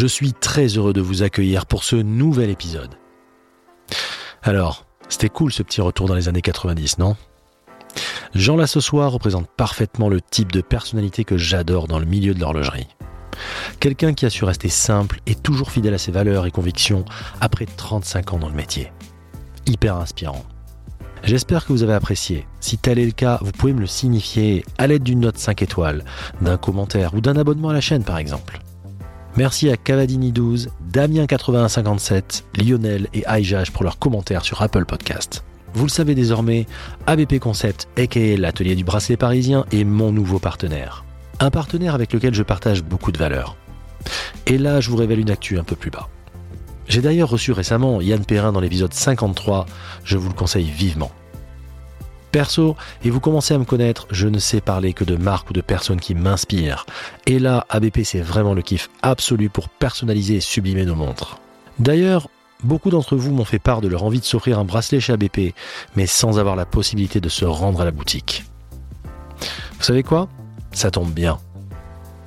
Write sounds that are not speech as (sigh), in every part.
Je suis très heureux de vous accueillir pour ce nouvel épisode. Alors, c'était cool ce petit retour dans les années 90, non? Jean Lassossoir représente parfaitement le type de personnalité que j'adore dans le milieu de l'horlogerie. Quelqu'un qui a su rester simple et toujours fidèle à ses valeurs et convictions après 35 ans dans le métier. Hyper inspirant. J'espère que vous avez apprécié. Si tel est le cas, vous pouvez me le signifier à l'aide d'une note 5 étoiles, d'un commentaire ou d'un abonnement à la chaîne par exemple. Merci à Cavadini12, Damien8157, Lionel et Aijage pour leurs commentaires sur Apple Podcast. Vous le savez désormais, ABP Concept, aka l'atelier du bracelet parisien, est mon nouveau partenaire. Un partenaire avec lequel je partage beaucoup de valeurs. Et là, je vous révèle une actu un peu plus bas. J'ai d'ailleurs reçu récemment Yann Perrin dans l'épisode 53, je vous le conseille vivement. Perso, et vous commencez à me connaître, je ne sais parler que de marques ou de personnes qui m'inspirent. Et là, ABP, c'est vraiment le kiff absolu pour personnaliser et sublimer nos montres. D'ailleurs, beaucoup d'entre vous m'ont fait part de leur envie de s'offrir un bracelet chez ABP, mais sans avoir la possibilité de se rendre à la boutique. Vous savez quoi? Ça tombe bien.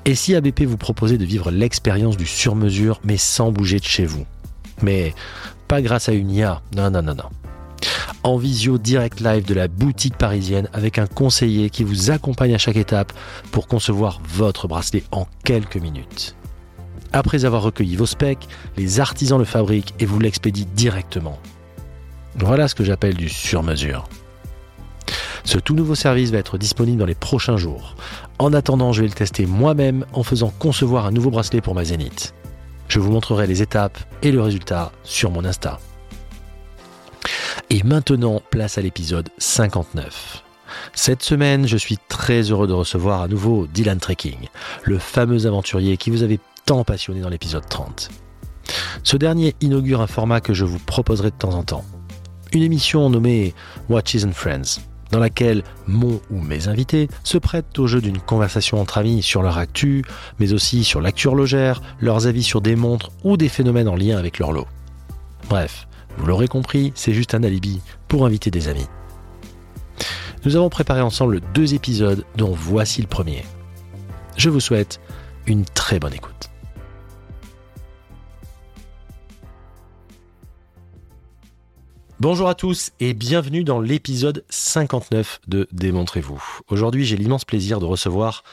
Et si ABP vous proposait de vivre l'expérience du sur-mesure, mais sans bouger de chez vous? Mais pas grâce à une IA, non, non, non, non en visio direct live de la boutique parisienne avec un conseiller qui vous accompagne à chaque étape pour concevoir votre bracelet en quelques minutes. Après avoir recueilli vos specs, les artisans le fabriquent et vous l'expédient directement. Voilà ce que j'appelle du sur-mesure. Ce tout nouveau service va être disponible dans les prochains jours. En attendant, je vais le tester moi-même en faisant concevoir un nouveau bracelet pour ma Zénith. Je vous montrerai les étapes et le résultat sur mon Insta. Et maintenant, place à l'épisode 59. Cette semaine, je suis très heureux de recevoir à nouveau Dylan Trekking, le fameux aventurier qui vous avait tant passionné dans l'épisode 30. Ce dernier inaugure un format que je vous proposerai de temps en temps. Une émission nommée Watches and Friends, dans laquelle mon ou mes invités se prêtent au jeu d'une conversation entre amis sur leur actu, mais aussi sur l'actu horlogère, leurs avis sur des montres ou des phénomènes en lien avec leur lot. Bref, vous l'aurez compris, c'est juste un alibi pour inviter des amis. Nous avons préparé ensemble deux épisodes dont voici le premier. Je vous souhaite une très bonne écoute. Bonjour à tous et bienvenue dans l'épisode 59 de Démontrez-vous. Aujourd'hui j'ai l'immense plaisir de recevoir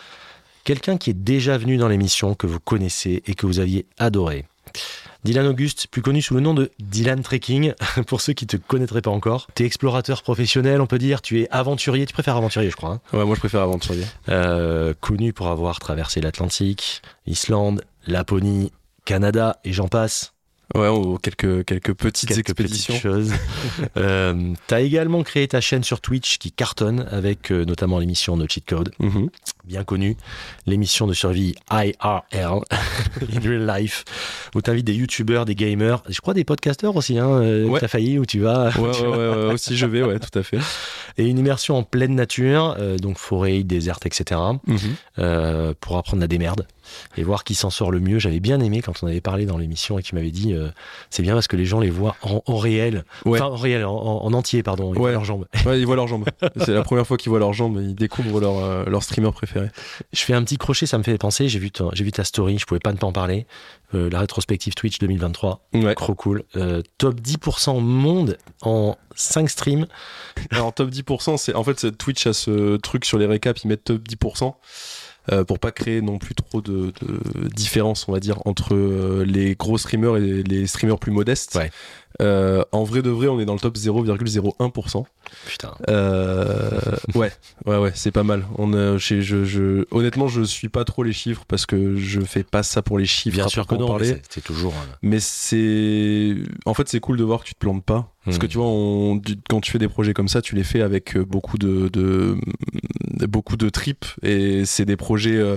quelqu'un qui est déjà venu dans l'émission, que vous connaissez et que vous aviez adoré. Dylan Auguste, plus connu sous le nom de Dylan Trekking, (laughs) pour ceux qui te connaîtraient pas encore. Tu es explorateur professionnel, on peut dire, tu es aventurier, tu préfères aventurier, je crois. Hein ouais, moi je préfère aventurier. Euh, connu pour avoir traversé l'Atlantique, Islande, Laponie, Canada et j'en passe. Ouais, quelques, quelques petites expéditions. Petites choses. (laughs) euh, t'as également créé ta chaîne sur Twitch qui cartonne avec euh, notamment l'émission No Cheat Code, Mhm. Bien connue, l'émission de survie IRL, (laughs) in real life, où t'invites des youtubeurs, des gamers, je crois des podcasteurs aussi, hein, euh, Ouais. t'as failli, où tu vas, Ouais, (laughs) ouais, ouais, ouais, aussi je vais, ouais, tout à fait. et une immersion en pleine nature, euh, donc forêt, déserte, etc., Mhm. euh, pour apprendre la démerde et voir qui s'en sort le mieux. J'avais bien aimé quand on avait parlé dans l'émission et que tu m'avais dit euh, c'est bien parce que les gens les voient en, en réel, Ouais. enfin en réel, en, en- en entier, pardon, ils Ouais. voient leurs jambes. Ouais, ils voient leurs jambes. C'est la première fois qu'ils voient leurs jambes, ils découvrent leur, leur streamer préféré. Je fais un petit crochet, ça me fait penser. J'ai vu, vu ta story, je pouvais pas ne pas en parler. Euh, la rétrospective Twitch 2023, Ouais. trop cool. Euh, top 10% monde en 5 streams. Alors, top 10%, c'est en fait, Twitch a ce truc sur les récaps, ils mettent top 10%. Euh, pour pas créer non plus trop de, de différence, on va dire, entre euh, les gros streamers et les streamers plus modestes. Ouais. Euh, en vrai de vrai, on est dans le top 0,01%. Putain. Euh, ouais, (laughs) ouais, ouais, c'est pas mal. On je, je, je- honnêtement, je suis pas trop les chiffres parce que je fais pas ça pour les chiffres. Bien sûr que non, c'est- toujours. euh, Mais c'est, en fait, c'est cool de voir que tu te plantes pas. Parce Hmm. que tu vois, on- quand tu fais des projets comme ça, tu les fais avec beaucoup de, de, beaucoup de tripes et c'est des projets. euh,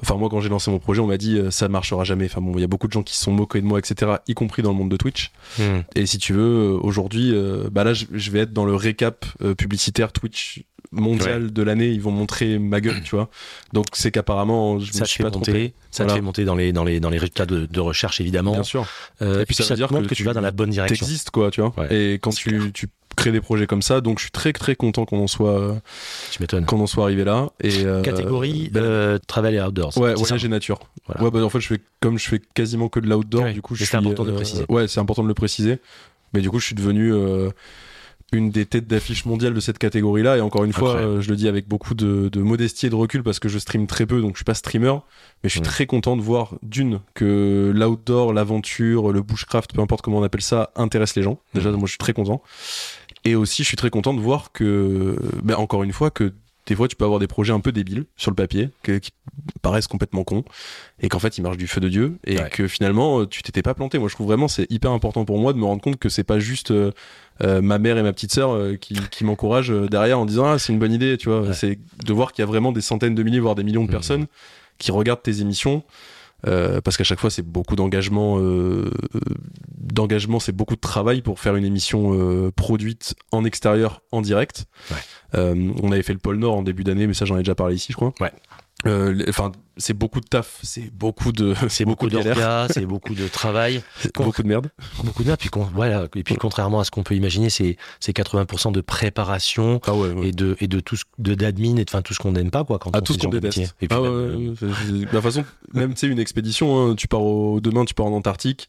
Enfin, moi, quand j'ai lancé mon projet, on m'a dit euh, ça marchera jamais. Enfin bon, il y a beaucoup de gens qui se sont moqués de moi, etc., y compris dans le monde de Twitch. Hmm. Et si tu veux, euh, aujourd'hui, bah là, je, vais être dans le récap publicitaire Twitch mondial de l'année. Ils vont montrer ma gueule, tu vois. Donc c'est qu'apparemment, je Ça me te suis fait pas monter, trompé. ça te Voilà. fait monter dans les, dans les, dans les résultats de, de recherche évidemment. Bien sûr. Euh, Et puis ça veut te dire montre que que tu vas dans la bonne direction. T'existes, quoi, tu vois. Ouais. Et quand tu crées des projets comme ça, donc je suis très très content qu'on en soit, qu'on en soit arrivé là. Et euh, Catégorie ben, euh, travel et outdoors. Ouais, voyage et nature. Voilà. Ouais, bah en fait, je fais comme je fais quasiment que de l'outdoor, Ouais, du coup, je c'est suis, important de euh, préciser. Ouais, c'est important de le préciser. Mais du coup, je suis devenu une des têtes d'affiche mondiale de cette catégorie-là. Et encore une fois, euh, je le dis avec beaucoup de, de modestie et de recul parce que je stream très peu, donc je suis pas streamer. Mais je suis Mm. très content de voir d'une que l'outdoor, l'aventure, le bushcraft, peu importe comment on appelle ça, intéresse les gens. Déjà, Mm. moi, je suis très content. Et aussi, je suis très content de voir que, ben, encore une fois, que des fois, tu peux avoir des projets un peu débiles sur le papier, que- qui paraissent complètement cons, et qu'en fait, ils marchent du feu de Dieu, et Ouais. que finalement, euh, tu t'étais pas planté. Moi, je trouve vraiment c'est hyper important pour moi de me rendre compte que c'est pas juste euh, euh, ma mère et ma petite sœur euh, qui, qui m'encouragent derrière en disant ah c'est une bonne idée, tu vois. Ouais. C'est de voir qu'il y a vraiment des centaines de milliers, voire des millions de Mhm. personnes qui regardent tes émissions. Euh, parce qu'à chaque fois c'est beaucoup d'engagement euh, d'engagement c'est beaucoup de travail pour faire une émission euh, produite en extérieur en direct Ouais. Euh, on avait fait le pôle Nord en début d'année mais ça j'en ai déjà parlé ici je crois Ouais. Euh, enfin c'est beaucoup de taf c'est beaucoup de (laughs) C'est beaucoup de galères d'orgas, c'est beaucoup de travail, c'est (laughs) beaucoup de merde beaucoup de puis, con- voilà, et puis contrairement à ce qu'on peut imaginer, c'est c'est 80% de préparation ah ouais, ouais. et de et de tout ce de d'admin et de enfin tout ce qu'on n'aime pas quoi quand à on tout ce qu'on déteste. Et puis Ah ouais, même, ouais, ouais, c'est- c'est- de toute façon, même tu sais une expédition, hein, tu pars au, demain, tu pars en Antarctique,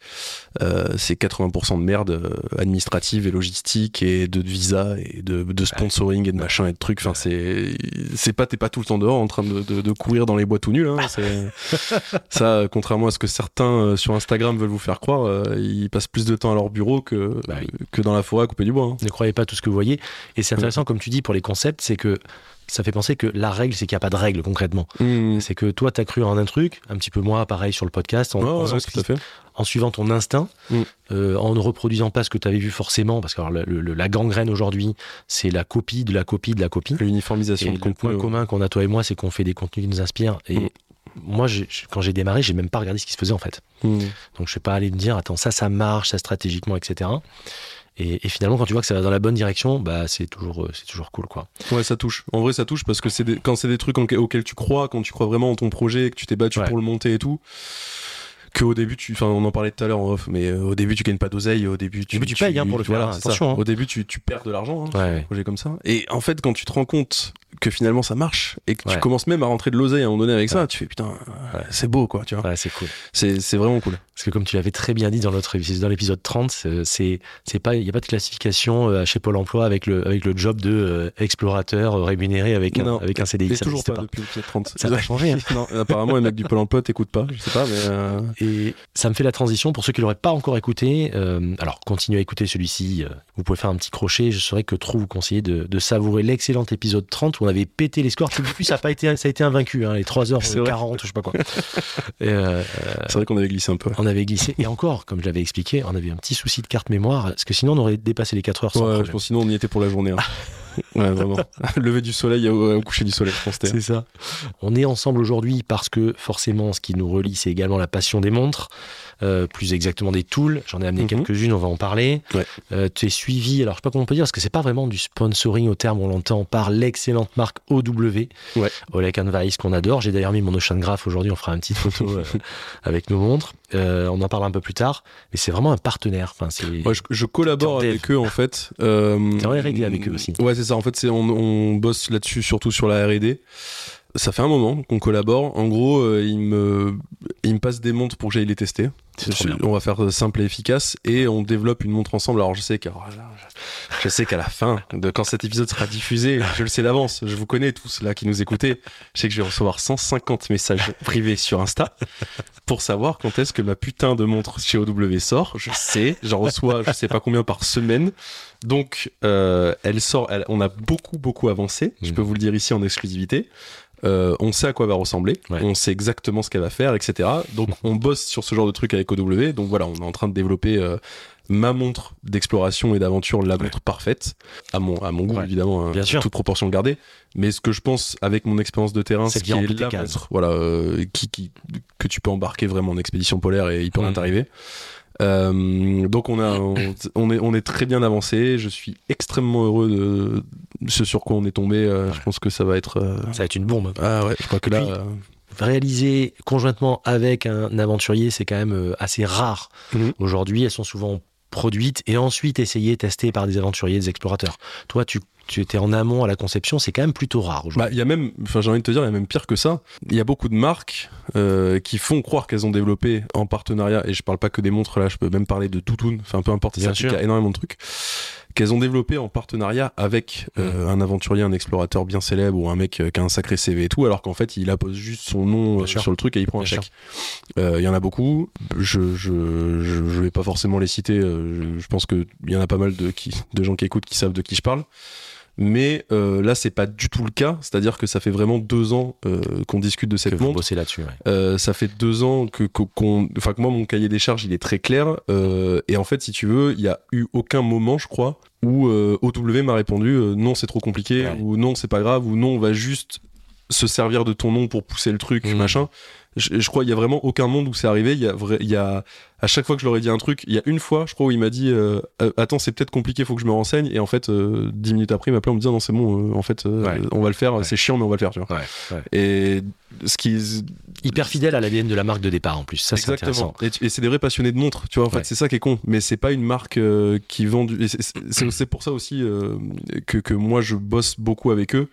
euh, c'est 80% de merde euh, administrative et logistique et de visa et de, de sponsoring et de machin et de trucs. Enfin, c'est c'est pas t'es pas tout le temps dehors en train de, de, de courir dans les bois tout nuls. Hein, (laughs) ça, contrairement à ce que certains euh, sur Instagram veulent vous faire croire, euh, ils passent plus de temps à leur bureau que Bah oui. que dans la forêt à couper du bois. hein. Ne croyez pas tout ce que vous voyez. Et c'est intéressant, comme tu dis, pour les concepts, c'est que ça fait penser que la règle, c'est qu'il n'y a pas de règle concrètement. Mmh. C'est que toi, tu as cru en un truc, un petit peu moi, pareil sur le podcast, en, Ouais, en ouais, faisant ce tout à qui- fait. en suivant ton instinct, Mm. euh, en ne reproduisant pas ce que tu avais vu forcément, parce que alors, le- le- la gangrène aujourd'hui, c'est la copie de la copie de la copie. L'uniformisation de le contenu, point ouais. commun qu'on a toi et moi, c'est qu'on fait des contenus qui nous inspirent. Et. Moi, quand j'ai démarré, j'ai même pas regardé ce qui se faisait en fait. Mmh. Donc je suis pas allé me dire, attends, ça, ça marche, ça stratégiquement, etc. Et, et finalement, quand tu vois que ça va dans la bonne direction, bah c'est toujours, euh, c'est toujours cool, quoi. Ouais, ça touche. En vrai, ça touche parce que c'est des- quand c'est des trucs en- auxquels tu crois, quand tu crois vraiment en ton projet, que tu t'es battu Ouais. pour le monter et tout. Que au début, tu, enfin, on en parlait tout à l'heure en off, mais euh, au début, tu gagnes pas d'oseille, au début, tu, début, tu payes, hein, pour le faire, voilà, c'est attention, hein. Au début, tu, tu perds de l'argent, hein, ouais. projet comme ça. Et en fait, quand tu te rends compte que finalement ça marche et que Ouais. tu commences même à rentrer de l'oseille à un moment donné avec ça, tu fais putain, euh, c'est beau, quoi, tu vois. Ouais, c'est cool. C'est, vraiment cool. Parce que comme tu l'avais très bien dit dans notre dans l'épisode 30, c'est- pas il y a pas de classification euh, chez Pôle Emploi avec le avec le job de euh, explorateur rémunéré avec un, avec un CDI. Ça toujours n'existe pas, depuis l'épisode 30. Ça va changer. hein. (laughs) non, apparemment, les mecs du Pôle emploi t'écoutent pas, je sais pas, mais. euh, Et ça me fait la transition pour ceux qui l'auraient pas encore écouté. euh, alors continuez à écouter celui-ci. vous pouvez faire un petit crochet. Je saurais que trop vous conseiller de, de savourer l'excellent épisode 30 où on avait pété les scores. Depuis ça a pas été ça a été invaincu hein, les 3h40 C'est vrai. je sais pas quoi. Euh, C'est vrai qu'on avait glissé un peu. on avait glissé et encore comme je l'avais expliqué, on avait un petit souci de carte mémoire parce que sinon on aurait dépassé les 4 heures sans Ouais, je pense sinon on y était pour la journée. hein. (laughs) ouais, vraiment. (laughs) Lever du soleil au, coucher du soleil, je C'est ça. On est ensemble aujourd'hui parce que forcément, ce qui nous relie, c'est également la passion des montres, euh, plus exactement des tools. J'en ai amené Mhm. quelques-unes, on va en parler. Ouais. Euh, tu es suivi, alors je sais pas comment on peut dire, parce que c'est pas vraiment du sponsoring au terme on l'entend, par l'excellente marque OW, Ouais. Oleg Weiss qu'on adore. J'ai d'ailleurs mis mon Ocean Graph aujourd'hui, on fera une petite photo euh, (laughs) avec nos montres. Euh, on en parle un peu plus tard, mais c'est vraiment un partenaire. Enfin, c'est Ouais, je, je collabore avec eux en fait. Euh, en R&D avec eux aussi. Ouais, c'est ça. En fait, c'est on, on bosse là-dessus, surtout sur la R&D. Ça fait un moment qu'on collabore. En gros, euh, ils me ils me passent des montres pour que j'aille les tester. On va faire simple et efficace et on développe une montre ensemble. Alors je sais qu'à je sais qu'à la fin de quand cet épisode sera diffusé, je le sais d'avance. Je vous connais tous là qui nous écoutez. Je sais que je vais recevoir 150 messages privés sur Insta pour savoir quand est-ce que ma putain de montre chez OW sort. Je sais, j'en reçois je sais pas combien par semaine. Donc euh, elle sort. elle- on a beaucoup beaucoup avancé. Je Mhm. peux vous le dire ici en exclusivité. Euh, on sait à quoi va ressembler, Ouais. on sait exactement ce qu'elle va faire, etc. Donc on bosse sur ce genre de truc avec OW. Donc voilà, on est en train de développer euh, ma montre d'exploration et d'aventure, la montre parfaite, à mon, à mon goût Ouais. évidemment, hein, Bien sûr. toute proportion gardée. Mais ce que je pense avec mon expérience de terrain, C'est ce qui qui est remplit tes la montre, voilà, euh, qui, qui, que tu peux embarquer vraiment en expédition polaire et il peut rien t'arriver. Euh, donc on a on, on est on est très bien avancé. Je suis extrêmement heureux de ce sur quoi on est tombé. Euh, Je pense que ça va être euh, Ça va être une bombe. ah ouais. Je crois que là puis, Réaliser conjointement avec un aventurier, c'est quand même assez rare. Mhm. Aujourd'hui, elles sont souvent produites et ensuite essayées, testées par des aventuriers, des explorateurs. Toi, tu, tu étais en amont à la conception, c'est quand même plutôt rare aujourd'hui. Bah, il y a même, enfin, j'ai envie de te dire, il y a même pire que ça. Il y a beaucoup de marques euh, qui font croire qu'elles ont développé en partenariat, et je parle pas que des montres là, je peux même parler de Toutoun, enfin peu importe, ça il y a énormément de trucs qu'elles ont développé en partenariat avec euh, Mmh. un aventurier, un explorateur bien célèbre ou un mec euh, qui a un sacré CV et tout, alors qu'en fait il appose juste son nom euh, sur le truc et il prend un Bien chèque. Euh, Il y en a beaucoup. Je je, je je vais pas forcément les citer. je, je pense que il y en a pas mal de qui de gens qui écoutent qui savent de qui je parle. Mais euh, là, c'est pas du tout le cas. C'est-à-dire que ça fait vraiment deux ans euh, qu'on discute de que cette vous montre. bossez là-dessus. ouais. Euh, ça fait deux ans que que- qu'on, enfin que moi mon cahier des charges il est très clair. Euh, et en fait, si tu veux, il y a eu aucun moment, je crois, où OW m'a répondu non c'est trop compliqué Ouais. ou non c'est pas grave ou non on va juste se servir de ton nom pour pousser le truc Mhm. machin. Je, je crois il y a vraiment aucun monde où c'est arrivé. Il y a vrai, il y a à chaque fois que je leur ai dit un truc, il y a une fois, je crois, où il m'a dit euh, Euh, attends c'est peut-être compliqué, faut que je me renseigne. Et en fait, euh, dix minutes après, il m'a appelé en me disant non c'est bon, euh, en fait Ouais. on va le faire. Ouais. C'est chiant mais on va le faire. Tu vois. Ouais, ouais. Et ce qui Hyper fidèle à l'ADN de la marque de départ en plus. Ça, c'est Exactement. intéressant. Et, c'est des vrais passionnés de montres, tu vois. En fait, c'est ça qui est con. Mais c'est pas une marque qui vend du. c'est- pour ça aussi que, que moi je bosse beaucoup avec eux.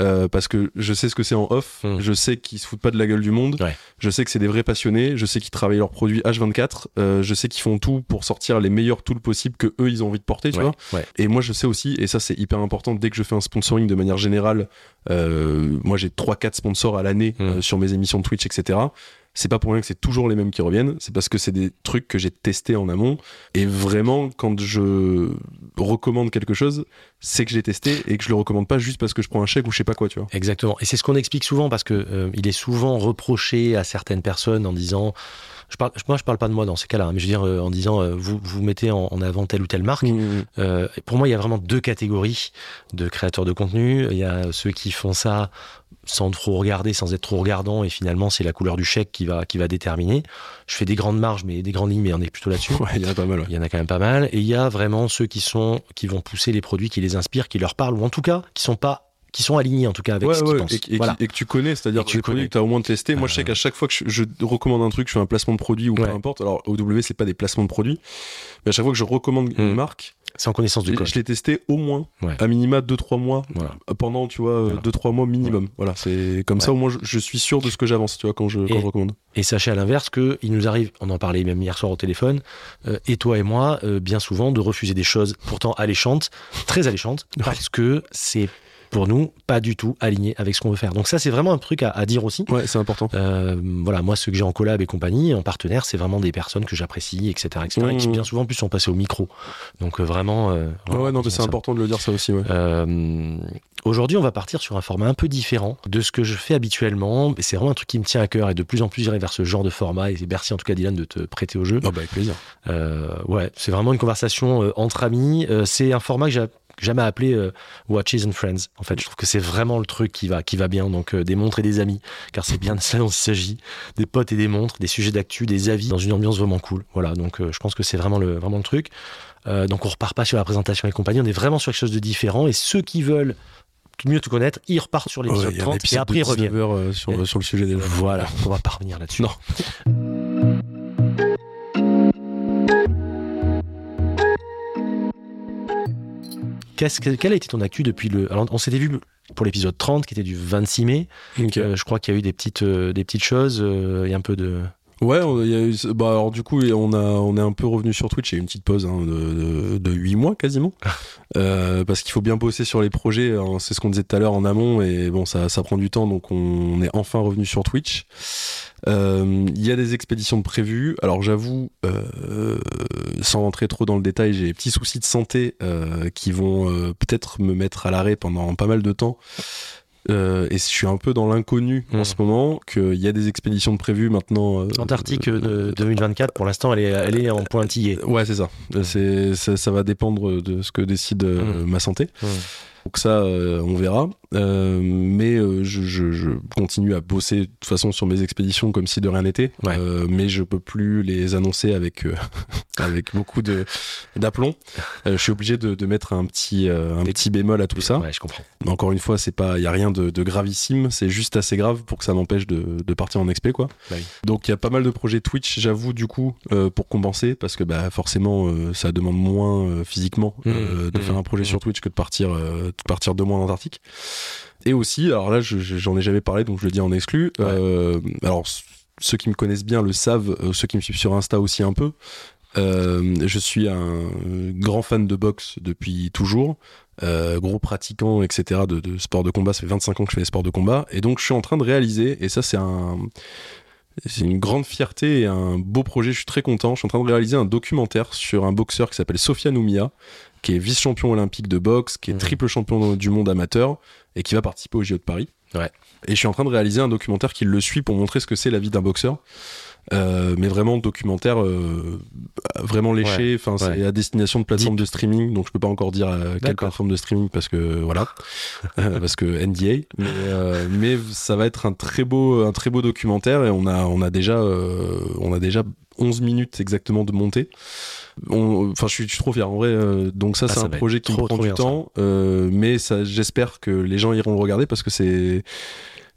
Euh, parce que je sais ce que c'est en off, Mm. je sais qu'ils se foutent pas de la gueule du monde, Ouais. je sais que c'est des vrais passionnés, je sais qu'ils travaillent leurs produits H24, euh, je sais qu'ils font tout pour sortir les meilleurs tools possibles que eux ils ont envie de porter, tu Ouais, vois. ouais. Et moi, je sais aussi, et ça c'est hyper important, dès que je fais un sponsoring de manière générale, euh, moi j'ai 3-4 sponsors à l'année Mm. euh, sur mes émissions de Twitch, etc. C'est pas pour rien que c'est toujours les mêmes qui reviennent, c'est parce que c'est des trucs que j'ai testés en amont. Et vraiment, quand je recommande quelque chose, c'est que je l'ai testé et que je le recommande pas juste parce que je prends un chèque ou je sais pas quoi, tu vois. Exactement. Et c'est ce qu'on explique souvent parce que euh, il est souvent reproché à certaines personnes en disant, je parle, moi je parle pas de moi dans ces cas-là, hein, mais je veux dire euh, en disant euh, vous vous mettez en, en avant telle ou telle marque. Mm. Euh, et pour moi, il y a vraiment deux catégories de créateurs de contenu. Il y a ceux qui font ça sans trop regarder, sans être trop regardant, et finalement c'est la couleur du chèque qui va qui va déterminer. Je fais des grandes marges, mais des grandes lignes, mais on est plutôt là-dessus. (laughs) Ouais, il y en a pas mal, ouais. Il y en a quand même pas mal. Et il y a vraiment ceux qui sont, qui vont pousser les produits qui les inspirent, qui leur parlent, ou en tout cas, qui sont pas, qui sont alignés en tout cas avec Ouais, ce qu'ils ouais, pensent. et, et- voilà. et que tu connais, c'est-à-dire que tu produits connais. que tu as au moins testé. Moi, je sais Euh. qu'à chaque fois que je, je recommande un truc, je fais un placement de produit ou peu importe. Alors, OW, c'est pas des placements de produits, mais à chaque fois que je recommande une Mm. marque, C'est en connaissance de je, cause. je l'ai testé au moins, à minima 2-3 mois, Voilà. pendant, tu vois, Voilà. 2-3 mois minimum. Voilà, c'est comme ça, au moins, je, je suis sûr de ce que j'avance, tu vois, quand je, quand Et- je recommande. Et sachez à l'inverse que il nous arrive, on en parlait même hier soir au téléphone, euh, et toi et moi, euh, bien souvent, de refuser des choses pourtant alléchantes, très alléchantes, parce que c'est pour nous pas du tout aligné avec ce qu'on veut faire. Donc ça, c'est vraiment un truc à, à dire aussi. Ouais, c'est important. Euh, voilà, moi, ceux que j'ai en collab et compagnie, en partenaire, c'est vraiment des personnes que j'apprécie, etc., etc., et qui Mmh. bien souvent en plus sont passées au micro. Donc euh, vraiment. euh, Ouais, non, c'est important de le dire, ça aussi, ouais. Euh, Aujourd'hui, on va partir sur un format un peu différent de ce que je fais habituellement. C'est vraiment un truc qui me tient à cœur et de plus en plus j'irai vers ce genre de format. Et merci en tout cas, Dylan, de te prêter au jeu. Ah, bah, avec plaisir. Euh, ouais, c'est vraiment une conversation euh, entre amis. Euh, c'est un format que j'ai jamais appelé euh, Watches and Friends. En fait, je trouve que c'est vraiment le truc qui va, qui va bien. Donc, euh, des montres et des amis, car c'est bien de ça dont il s'agit. Des potes et des montres, des sujets d'actu, des avis dans une ambiance vraiment cool. Voilà, donc euh, je pense que c'est vraiment le, vraiment le truc. Euh, donc, on repart pas sur la présentation et compagnie. On est vraiment sur quelque chose de différent. Et ceux qui veulent mieux te connaître, ils repartent sur l'épisode Ouais, il y a un 30 et après ils reviennent. 19 heures, sur, le sujet déjà. Voilà, on va pas revenir là-dessus. Non. (laughs) Qu'est-ce que- quelle a été ton actu depuis le. Alors, on s'était vu pour l'épisode 30 qui était du 26 mai. Euh, je crois qu'il y a eu des petites, euh, des petites choses. euh, a un peu de. Ouais, on- y a eu, bah alors du coup, on a, on est un peu revenu sur Twitch. Il y a eu une petite pause hein, de, de, de 8 mois quasiment, euh, parce qu'il faut bien bosser sur les projets. hein, c'est ce qu'on disait tout à l'heure en amont, et bon, ça, ça prend du temps, donc on est enfin revenu sur Twitch. Euh, Il y a des expéditions de prévues. Alors j'avoue, euh, sans rentrer trop dans le détail, j'ai des petits soucis de santé euh, qui vont euh, peut-être me mettre à l'arrêt pendant pas mal de temps. Euh, et je suis un peu dans l'inconnu en Mm. ce moment, qu'il y a des expéditions de prévues maintenant. euh, Antarctique euh, de 2024, pour l'instant, elle est, elle est en pointillé. Ouais, c'est ça. C'est, ça. ça va dépendre de ce que décide euh, Mm. ma santé. Mm. Donc ça, euh, on verra. Euh, mais euh, je, je- je continue à bosser de toute façon sur mes expéditions comme si de rien n'était. Ouais. Euh, mais je peux plus les annoncer avec euh, (laughs) avec beaucoup de d'aplomb. Euh, je suis obligé de, de mettre un petit euh, un Des- petit bémol à tout ça. Ouais, je comprends. Mais encore une fois, c'est pas, il y a rien de, de gravissime. C'est juste assez grave pour que ça m'empêche de, de partir en expé, quoi. Bah oui. Donc il y a pas mal de projets Twitch, j'avoue, du coup, euh, pour compenser, parce que bah forcément, euh, ça demande moins euh, physiquement euh, Mmh, de mmh, faire un projet mmh. sur Twitch que de partir, euh, de partir deux mois en Antarctique. Et aussi, alors là, je- je- j'en ai jamais parlé, donc je le dis en exclu. Ouais. Euh, alors ceux qui me connaissent bien le savent, euh, ceux qui me suivent sur Insta aussi un peu. Euh, je suis un grand fan de boxe depuis toujours, euh, gros pratiquant, etc. De, de sport de combat. Ça fait 25 ans que je fais des sports de combat, et donc je suis en train de réaliser, et ça c'est un, c'est une grande fierté et un beau projet. Je suis très content. Je suis en train de réaliser un documentaire sur un boxeur qui s'appelle Sofiane Oumia, qui est vice-champion olympique de boxe, qui est Mhm. triple champion du monde amateur et qui va participer au JO de Paris. Ouais. Et je suis en train de réaliser un documentaire qui le suit pour montrer ce que c'est la vie d'un boxeur. Euh, mais vraiment documentaire euh, vraiment léché enfin c'est ouais. à destination de plateforme de streaming donc je peux pas encore dire euh, quelle plateforme de streaming parce que voilà. (laughs) Euh, parce que NDA mais, euh, mais ça va être un très beau un très beau documentaire et on a on a déjà euh, on a déjà 11 minutes exactement de montée. On- enfin je suis, je suis trop fier en vrai euh, donc ça Ah, c'est un projet qui trop, prend trop du temps euh, mais ça j'espère que les gens iront le regarder parce que c'est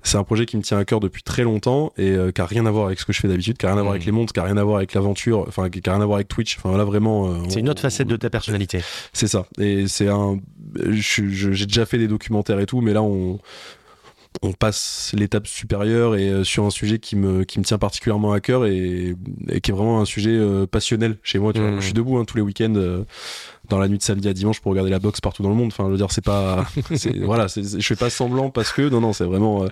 c'est un projet qui me tient à cœur depuis très longtemps et euh, qui a rien à voir avec ce que je fais d'habitude, qui a rien à voir avec les montres, qui a rien à voir avec l'aventure, enfin qui a rien à voir avec Twitch. Enfin là vraiment. euh, C'est une autre facette de ta personnalité. C'est ça. Et c'est un. J'ai déjà fait des documentaires et tout, mais là on on passe l'étape supérieure et euh, sur un sujet qui me qui me tient particulièrement à cœur et, et qui est vraiment un sujet euh, passionnel chez moi. Tu vois. Mhm. Je suis debout hein, tous les week-ends. euh, dans la nuit de samedi à dimanche pour regarder la boxe partout dans le monde. Enfin, je veux dire, c'est pas, (laughs) c'est, voilà, je fais pas semblant parce que non, non, c'est vraiment,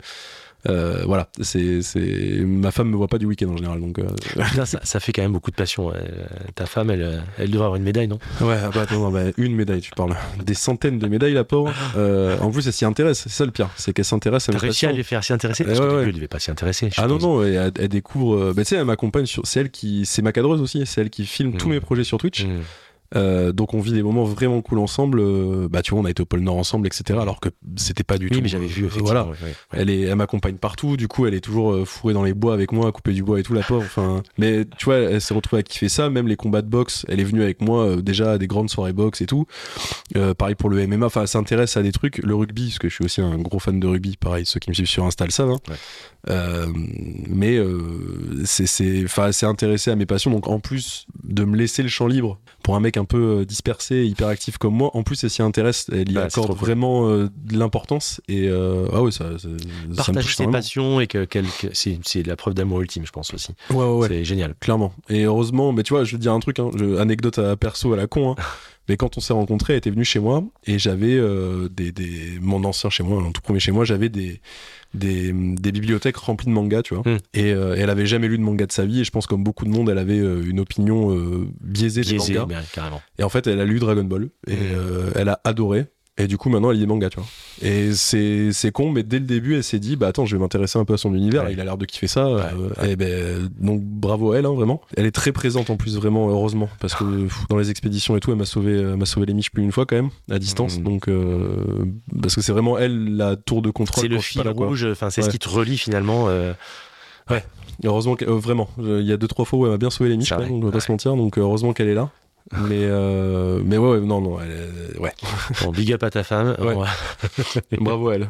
euh, voilà, c'est, c'est, ma femme me voit pas du week-end en général, donc. euh, Putain, ça, ça fait quand même beaucoup de passion. Euh, ta femme, elle, elle devrait avoir une médaille, non? Ouais, ah bah, attends, non, bah, une médaille, tu parles. Des centaines de médailles, la pauvre. En plus, elle s'y intéresse. C'est ça le pire. C'est qu'elle s'intéresse à T'as réussi à les faire s'y intéresser? Parce ouais, début, ouais. elle devait pas s'y intéresser. Ah non, non, elle, elle découvre. bah, tu sais, elle m'accompagne sur. C'est elle qui. C'est ma cadreuse aussi. C'est elle qui filme tous Mhm. mes projets sur Twitch. Mmh. Euh, donc, on vit des moments vraiment cool ensemble. Euh, bah, tu vois, on a été au pôle Nord ensemble, etc. Alors que c'était pas du tout. Oui, mais j'avais vu, euh. Voilà. Elle, est, elle m'accompagne partout, du coup elle est toujours fourrée dans les bois avec moi, à couper du bois et tout, la pauvre. Enfin, mais tu vois, elle s'est retrouvée à kiffer ça, même les combats de boxe, elle est venue avec moi euh, déjà à des grandes soirées boxe et tout. Pareil pour le MMA, enfin elle s'intéresse à des trucs, le rugby, parce que je suis aussi un gros fan de rugby, pareil, ceux qui me suivent sur Insta le savent. hein. Ouais. Mais c'est c'est enfin s'est intéressée à mes passions donc en plus de me laisser le champ libre pour un mec un peu euh, dispersé et hyperactif comme moi en plus elle s'y intéresse elle y Bah, accorde cool. vraiment euh, de l'importance et euh, ah ouais ça, ça, ça me ses passions et que, c'est, c'est la preuve d'amour ultime, je pense aussi. ouais ouais, ouais C'est génial. clairement et heureusement mais tu vois je vais te dire un truc hein, je- anecdote à perso à la con hein. (laughs) mais quand on s'est rencontrés elle était venue chez moi et j'avais euh, des, des mon ancien chez moi mon tout premier chez moi j'avais des des, des bibliothèques remplies de mangas, tu vois. Hmm. Et euh, elle avait jamais lu de manga de sa vie. Et je pense, comme beaucoup de monde, elle avait euh, une opinion euh, biaisée, Biaisé, des mangas. carrément. Et en fait, elle a lu Dragon Ball. Et Hmm. elle a adoré. Et du coup, maintenant, elle lit des mangas, tu vois. Et c'est, c'est con, mais dès le début, elle s'est dit, bah attends, je vais m'intéresser un peu à son univers. Ouais. Il a l'air de kiffer ça. Ouais, euh, Et ben, donc, bravo à elle, hein, vraiment. Elle est très présente en plus, vraiment, heureusement. Parce que pff, dans les expéditions et tout, elle m'a sauvé, elle m'a sauvé les miches plus d'une fois, quand même, à distance. Mhm. Donc, euh, parce que c'est vraiment elle, la tour de contrôle. C'est le fil là, rouge, enfin, c'est ce Ouais. qui te relie finalement. euh, Heureusement, que- euh, vraiment. Euh, Il y a deux, trois fois où elle m'a bien sauvé les miches, on va pas ouais. se mentir. Donc, euh, heureusement qu'elle est là. (laughs) Mais, euh, mais ouais, ouais, non, non, elle, est- ouais. Bon, big up à ta femme. (laughs) Ouais. (laughs) Bravo à elle.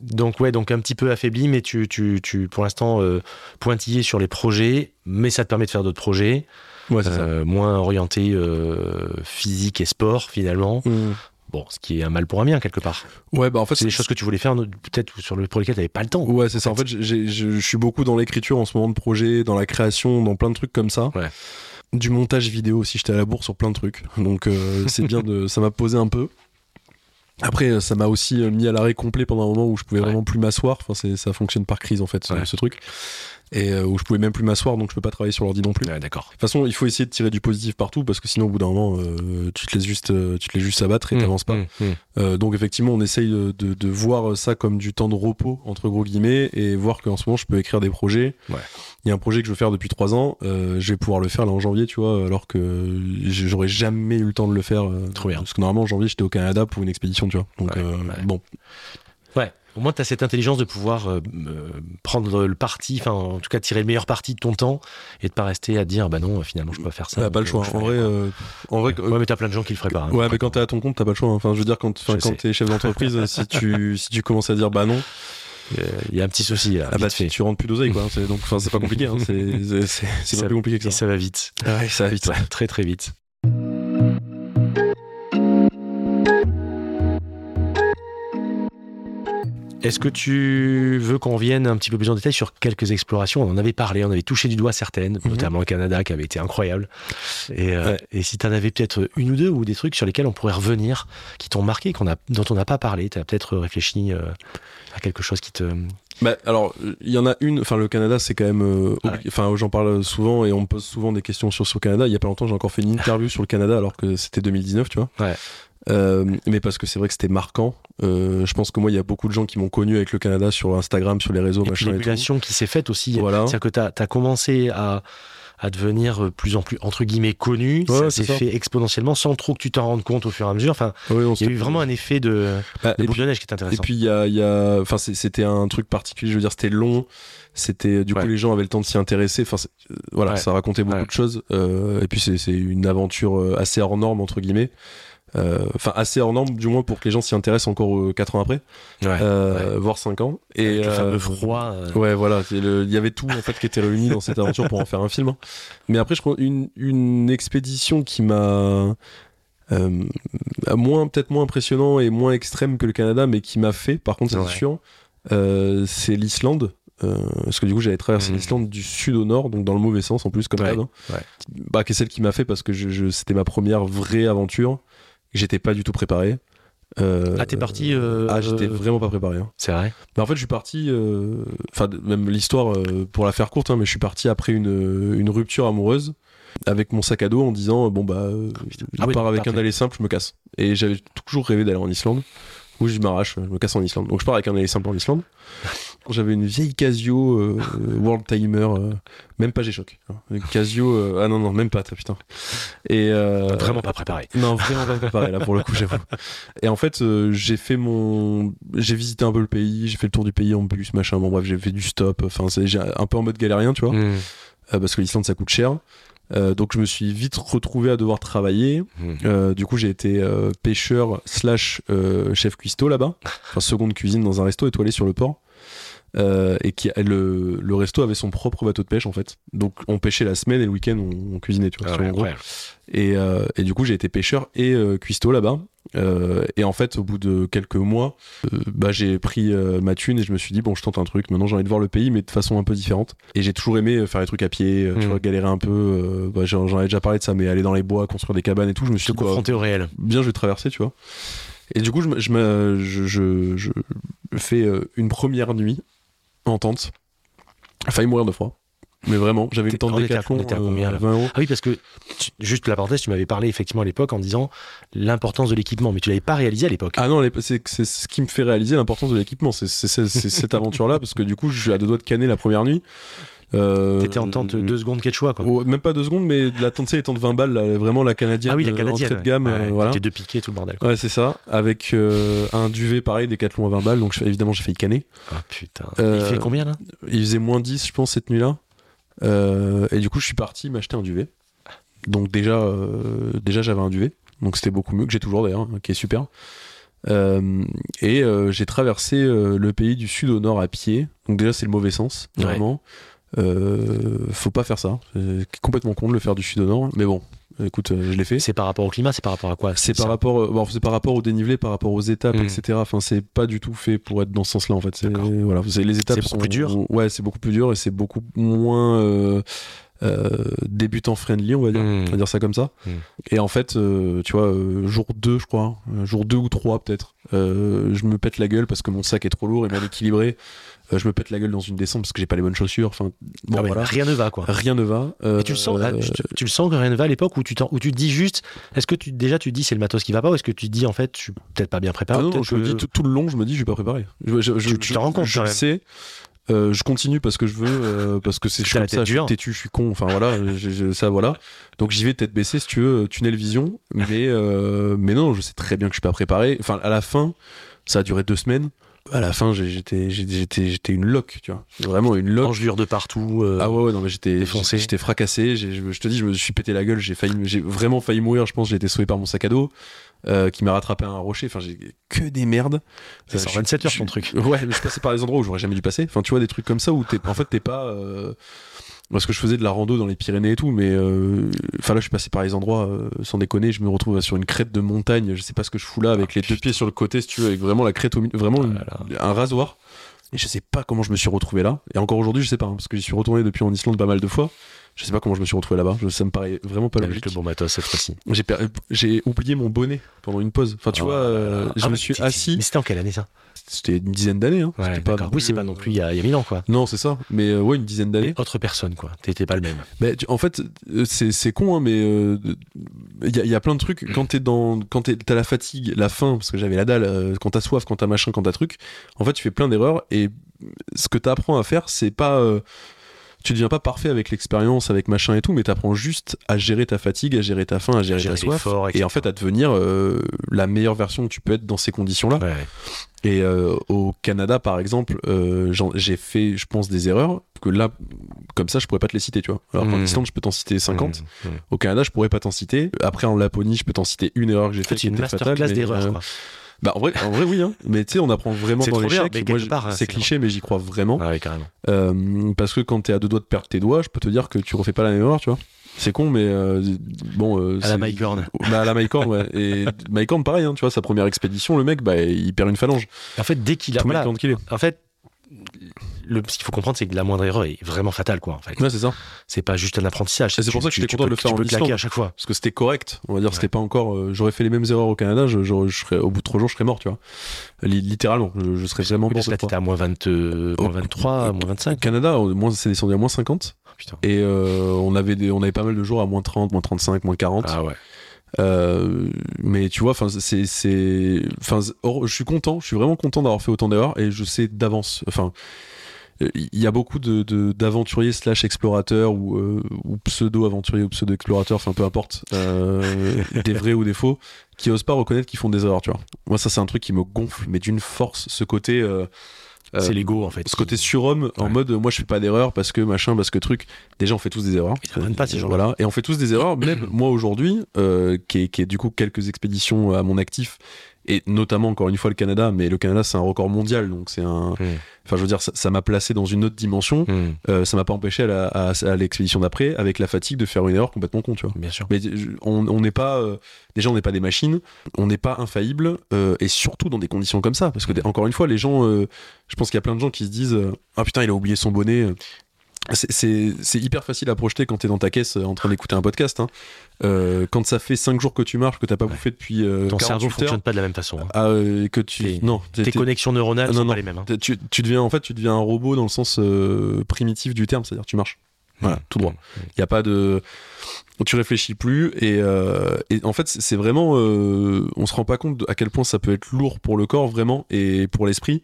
Donc ouais, donc un petit peu affaibli, mais tu, tu, tu pour l'instant euh, pointillé sur les projets, mais ça te permet de faire d'autres projets, Ouais, c'est ça. euh, moins orientés euh, physique et sport finalement. Mhm. Bon, ce qui est un mal pour un bien quelque part. Ouais, bah en fait, C'est des choses que tu voulais faire peut-être sur le, pour lesquelles tu n'avais pas le temps. Ouais, c'est ça. En fait, je suis beaucoup dans l'écriture en ce moment de projet, dans la création, dans plein de trucs comme ça. Ouais. Du montage vidéo aussi. J'étais à la bourre sur plein de trucs. Donc, euh, c'est bien de. Ça m'a posé un peu. Après, ça m'a aussi euh, mis à l'arrêt complet pendant un moment où je pouvais Ouais. vraiment plus m'asseoir. Enfin, ça fonctionne par crise en fait, ce truc. Et euh, où je pouvais même plus m'asseoir, donc je peux pas travailler sur l'ordi non plus. Ouais, d'accord. De toute façon, il faut essayer de tirer du positif partout parce que sinon, au bout d'un moment, euh, tu te laisses juste, euh, tu te laisses juste abattre et Mmh, t'avances pas. mmh, mmh. Euh, donc effectivement, on essaye de, de- de voir ça comme du temps de repos entre gros guillemets et voir qu'en ce moment, je peux écrire des projets. Ouais. Il y a un projet que je veux faire depuis trois ans. euh, je vais pouvoir le faire là en janvier, tu vois, alors que j'aurais jamais eu le temps de le faire. euh, Trop bien. Parce que normalement, en janvier, j'étais au Canada pour une expédition, tu vois. Donc euh, ouais. bon, Ouais. Au moins, tu as cette intelligence de pouvoir euh, euh, prendre le parti, enfin, en tout cas, tirer le meilleur parti de ton temps et de pas rester à dire, bah non, finalement, je peux pas faire ça. t'as pas le euh, choix. En vrai, euh, en vrai, quoi. Ouais, mais t'as plein de gens qui le feraient pas. hein. Ouais, mais quand t'es à ton compte, t'as pas le choix. hein. Enfin, je veux dire, quand, quand t'es chef d'entreprise, (laughs) si tu, si tu commences à dire bah non, Euh, Il y a un petit souci là. ah bah fait. tu, rentres plus d'oseille, quoi. hein. Donc, c'est pas compliqué. Hein. C'est, (laughs) pas plus compliqué que Et ça. ça va vite. Ouais, ça va vite. Ouais, très très vite. Est-ce que tu veux qu'on vienne un petit peu plus en détail sur quelques explorations? On en avait parlé, on avait touché du doigt certaines, Mhm. notamment le Canada qui avait été incroyable. Et, euh, Ouais. et si tu en avais peut-être une ou deux ou des trucs sur lesquels on pourrait revenir, qui t'ont marqué, qu'on a, dont on n'a pas parlé, tu as peut-être réfléchi euh, à quelque chose qui te... Bah, alors, il y en a une. Enfin, le Canada, c'est quand même. euh, Ah Enfin, j'en parle souvent et on me pose souvent des questions sur, sur le Canada. Il y a pas longtemps, j'ai encore fait une interview sur le Canada alors que c'était 2019, tu vois. Ouais. Euh, mais parce que c'est vrai que c'était marquant. Euh, je pense que moi, il y a beaucoup de gens qui m'ont connu avec le Canada sur Instagram, sur les réseaux, Et puis machin et l'émulation qui s'est faite aussi. Voilà. C'est-à-dire que tu as, commencé à, à devenir euh, plus en plus, entre guillemets, connu. Ouais, ça s'est fait exponentiellement sans trop que tu t'en rendes compte au fur et à mesure. Enfin, il y a eu vraiment un effet de, Bah, de et boule puis- de neige qui est Et intéressant. puis il y a, il y a, enfin c'était un truc particulier. Je veux dire, c'était long. C'était du coup les gens avaient le temps de s'y intéresser. Enfin euh, voilà, Ouais. ça racontait beaucoup Ouais. de choses. Euh, et puis c'est une aventure assez hors norme entre guillemets. Euh, Enfin assez hors norme du moins pour que les gens s'y intéressent encore euh, 4 ans après, Ouais, euh, voire 5 ans. Et Avec le euh, fameux froid. euh, Ouais, voilà, il y avait tout en fait qui était réuni dans cette aventure pour en faire un film. hein. Mais après, je crois une, une expédition qui m'a euh, moins peut-être moins impressionnant et moins extrême que le Canada, mais qui m'a fait, par contre, Ouais. c'est sûr, euh, c'est l'Islande. Euh, parce que du coup j'avais traversé Mhm. l'Islande du sud au nord, donc dans le mauvais sens en plus comme Ouais, d'hab, hein. ouais. Bah, qui est celle qui m'a fait parce que je, je- c'était ma première vraie aventure. J'étais pas du tout préparé. Euh, Ah, t'es parti. euh, Ah, j'étais euh, vraiment pas préparé. hein. C'est vrai. Mais en fait, je suis parti. euh, Enfin, même l'histoire, euh, pour la faire courte, hein, mais je suis parti après une, une rupture amoureuse avec mon sac à dos en disant bon bah, euh, je Ah oui, pars avec parfait. un aller simple, je me casse. Et j'avais toujours rêvé d'aller en Islande. Où je m'arrache, je me casse en Islande. Donc je pars avec un aller simple en Islande. J'avais une vieille Casio euh, World Timer, euh, même pas G-Shock. Une Casio, euh, ah non non, même pas, putain. Et Vraiment pas préparé. non, vraiment pas préparé là pour le coup, j'avoue. Et en fait, j'ai fait mon, j'ai visité un peu le pays, j'ai fait le tour du pays en bus, machin. Bon bref, j'ai fait du stop. Enfin, un peu en mode galérien, tu vois, euh, parce que l'Islande ça coûte cher. Euh, donc je me suis vite retrouvé à devoir travailler. Mmh. Euh, du coup, j'ai été euh, pêcheur slash chef cuistot là-bas, enfin seconde cuisine dans un resto étoilé sur le port. Euh, et qui le, le resto avait son propre bateau de pêche en fait. Donc on pêchait la semaine et le week-end on, on cuisinait, tu vois. Ah ouais, gros. Et, euh, et du coup, j'ai été pêcheur et euh, cuistot là-bas. Euh, et en fait, au bout de quelques mois, euh, bah, j'ai pris euh, ma thune et je me suis dit, bon, je tente un truc. Maintenant, j'ai envie de voir le pays, mais de façon un peu différente. Et j'ai toujours aimé euh, faire des trucs à pied, euh, tu Mm. vois, galérer un peu. euh, bah, j'en avais déjà parlé de ça, mais aller dans les bois, construire des cabanes et tout, je me suis dit, bah, confronter au réel. bien, je vais traverser, tu vois. Et du coup, je, je, je, je, fais euh, une première nuit en tente. J'ai failli mourir de froid. Mais vraiment, j'avais une tente était à- on était à euh, combien, là 20 euros. Ah oui, parce que, tu- juste la parenthèse, tu m'avais parlé effectivement à l'époque en disant l'importance de l'équipement, mais tu l'avais pas réalisé à l'époque. Ah non, c'est ce qui me fait réaliser l'importance de l'équipement. C'est cette aventure-là, parce que du coup, je suis à deux doigts de canner la première nuit. Euh, T'étais en tente deux secondes quechua, quoi. oh, même pas deux secondes, mais la tente, c'est les tentes 20 balles, là, vraiment la canadienne. ah oui, la euh, canadienne. de gamme, ouais. euh, voilà. Deux piquets, tout le bordel. quoi. Ouais, c'est ça. Avec un duvet pareil, Décathlon à 20 balles, donc évidemment, j'ai failli canner. Ah putain. Il fait combien là? Il faisait moins 10, je pense, cette nuit-là. Et du coup, je suis parti m'acheter un duvet. Donc déjà, euh, déjà j'avais un duvet. Donc c'était beaucoup mieux que j'ai toujours d'ailleurs, hein, qui est super. Euh, et euh, j'ai traversé le pays du sud au nord à pied. Donc déjà, c'est le mauvais sens, vraiment. Faut pas faire ça. C'est complètement con de le faire du sud au nord. Mais bon, écoute, euh, je l'ai fait. C'est par rapport au climat, c'est par rapport à quoi? C'est par rapport, euh, bon, c'est par rapport au dénivelé, par rapport aux étapes, Mm. etc. Enfin, c'est pas du tout fait pour être dans ce sens-là, en fait. Voilà, les étapes sont plus dur Ouais, c'est beaucoup plus dur et c'est beaucoup moins euh, euh, débutant friendly, on va dire. Mm. On va dire ça comme ça. Mm. Et en fait, euh, tu vois, euh, jour 2, je crois, euh, jour 2 ou 3 peut-être, euh, je me pète la gueule parce que mon sac est trop lourd et mal équilibré. Euh, je me pète la gueule dans une descente parce que j'ai pas les bonnes chaussures. Enfin, bon, Ah ouais, voilà. Rien ne va, quoi. Rien ne va. Et tu le sens, Euh, ah, tu, tu le sens que rien ne va à l'époque où tu, où tu dis juste, est-ce que tu, déjà tu dis c'est le matos qui va pas ou est-ce que tu dis en fait je suis peut-être pas bien préparé Ah non, je me que- dis tout, tout le long, je me dis, je suis pas préparé. Je, je- je- Tu- t'en rends compte, Je quand le même. sais. Euh, je continue parce que je veux, euh, parce que c'est (laughs) comme ça, je suis têtu, je suis con, enfin voilà, je- je- ça voilà. Donc j'y vais tête baissée si tu veux, tunnel vision, mais euh, mais non, je sais très bien que je suis pas préparé. Enfin à la fin, ça a duré deux semaines. À la fin, j'ai- j'étais j'étais j'étais j'étais une loque, tu vois, vraiment une loque. engelure de partout. euh, Ah ouais, ouais, non, mais j'étais défoncé. j'étais fracassé. Je, je te dis, je me suis pété la gueule. J'ai failli, j'ai vraiment failli mourir. Je pense, j'ai été sauvé par mon sac à dos euh, qui m'a rattrapé à un rocher. Enfin, j'ai que des merdes. C'est Euh, 127 suis- heures je ton truc. Ouais, mais je passais par des endroits où j'aurais jamais dû passer. Enfin, tu vois, des trucs comme ça où t'es, en fait, t'es pas. Parce que je faisais de la rando dans les Pyrénées et tout, mais euh, enfin là, je suis passé par les endroits euh, sans déconner. Je me retrouve sur une crête de montagne. Je sais pas ce que je fous là avec les deux pieds sur le côté, si tu veux, avec vraiment la crête au milieu, vraiment une- un rasoir. Et je sais pas comment je me suis retrouvé là. Et encore aujourd'hui, je sais pas, hein, parce que j'y suis retourné depuis en Islande pas mal de fois. Je sais pas comment je me suis retrouvé là-bas. Ça me paraît vraiment pas Avec logique. le bon matos cette fois-ci. J'ai per- oublié mon bonnet pendant une pause. Enfin, tu Oh vois, euh, je Ah, me suis assis. Mais c'était en quelle année ça? C'était une dizaine d'années. Hein. Ouais, pas Oui, c'est pas euh, non plus il y a, il y a mille ans quoi. Non, c'est ça. Mais euh, ouais, une dizaine d'années. Autre personne quoi. T'étais pas le même. Mais tu- en fait, euh, c'est c'est con, hein, mais euh, il y, a- y a plein de trucs. Quand t'es dans, quand t'es- t'as la fatigue, la faim, parce que j'avais la dalle. euh, quand t'as soif, quand t'as machin, quand t'as truc. En fait, tu fais plein d'erreurs et ce que t'apprends à faire, c'est pas. Tu deviens pas parfait avec l'expérience, avec machin et tout, mais t'apprends juste à gérer ta fatigue, à gérer ta faim, à gérer, Gérer ta soif, et en fait à devenir euh, la meilleure version que tu peux être dans ces conditions-là. Ouais. Et euh, au Canada, par exemple, euh, j'ai fait, je pense, des erreurs que là, comme ça, je pourrais pas te les citer, tu vois. Alors qu'en. Islande, je peux t'en citer 50. Mmh, mmh. Au Canada, je pourrais pas t'en citer. Après, en Laponie, je peux t'en citer une erreur que j'ai faite c'est une masterclass d'erreurs. Bah, en vrai, en vrai, oui. Hein. Mais tu sais, on apprend vraiment dans l'échec. c'est cliché, mais j'y crois vraiment. Ah ouais, carrément. Euh, parce que quand t'es à deux doigts de perdre tes doigts, je peux te dire que tu refais pas la même erreur, tu vois. C'est con, mais euh, bon. euh, À la Mike. Bah, à la Mike ouais. Et (laughs) Mike pareil, hein, tu vois, sa première expédition, le mec, bah, il perd une phalange. En fait, dès qu'il a Tout voilà, est. en fait le, ce qu'il faut comprendre, c'est que la moindre erreur est vraiment fatale, quoi. En fait, Ouais, c'est ça. c'est pas juste un apprentissage. C'est pour ça que tu- j'étais content de le faire en Islande. à chaque fois. Parce que c'était correct, on va dire, Ouais. c'était pas encore. euh, j'aurais fait les mêmes erreurs au Canada, je, je- je serais, au bout de trois jours, je serais mort, tu vois. Li- littéralement, je, je serais vraiment mort là, t'étais à moins, 20, euh, moins Oh. 23, moins 25. Canada, au moins, c'est descendu à moins 50. Oh, putain. Et euh, on, avait des, on avait pas mal de jours à moins 30, moins 35, moins 40. Ah ouais. Euh, mais tu vois, enfin, c'est, c'est, enfin, je suis content, je suis vraiment content d'avoir fait autant d'erreurs et je sais d'avance, enfin, euh, il y a beaucoup de, de- d'aventuriers slash explorateurs ou, euh, ou pseudo aventuriers ou pseudo explorateurs, enfin peu importe, euh, des vrais (laughs) ou des faux, qui osent pas reconnaître qu'ils font des erreurs, tu vois. Moi, ça, c'est un truc qui me gonfle, mais d'une force, ce côté. euh, euh, c'est l'ego, en fait. ce côté surhomme en mode euh, moi je fais pas d'erreur parce que machin parce que truc déjà on fait tous des erreurs Ils pas, ces gens-là. voilà et on fait tous des erreurs même moi aujourd'hui euh, qui est qui est du coup quelques expéditions à mon actif et notamment encore une fois le Canada. Mais le Canada c'est un record mondial. Donc c'est un Hmm. enfin je veux dire ça m'a placé dans une autre dimension. Hmm, euh, ça m'a pas empêché à la- à, à l'expédition d'après avec la fatigue de faire une erreur complètement con tu vois. Bien sûr. mais on n'est pas euh, déjà on n'est pas des machines. On n'est pas infaillible euh, et surtout dans des conditions comme ça. Parce que encore une fois les gens je pense qu'il y a plein de gens qui se disent ah putain il a oublié son bonnet c'est- hyper facile à projeter quand t'es dans ta caisse euh, en train d'écouter un podcast hein. Euh, quand ça fait 5 jours que tu marches que t'as pas Ouais. bouffé depuis euh, Ton 48 cerveau heures fonctionne pas de la même façon. hein. ah, euh, que tu Tes- non t'es- connexions neuronales Ah, non, sont non. pas les mêmes. hein. tu, tu deviens en fait tu deviens un robot dans le sens primitif du terme c'est-à-dire tu marches voilà Hmm. tout droit il y a pas de tu réfléchis plus et, et en fait c'est vraiment on se rend pas compte à quel point ça peut être lourd pour le corps vraiment et pour l'esprit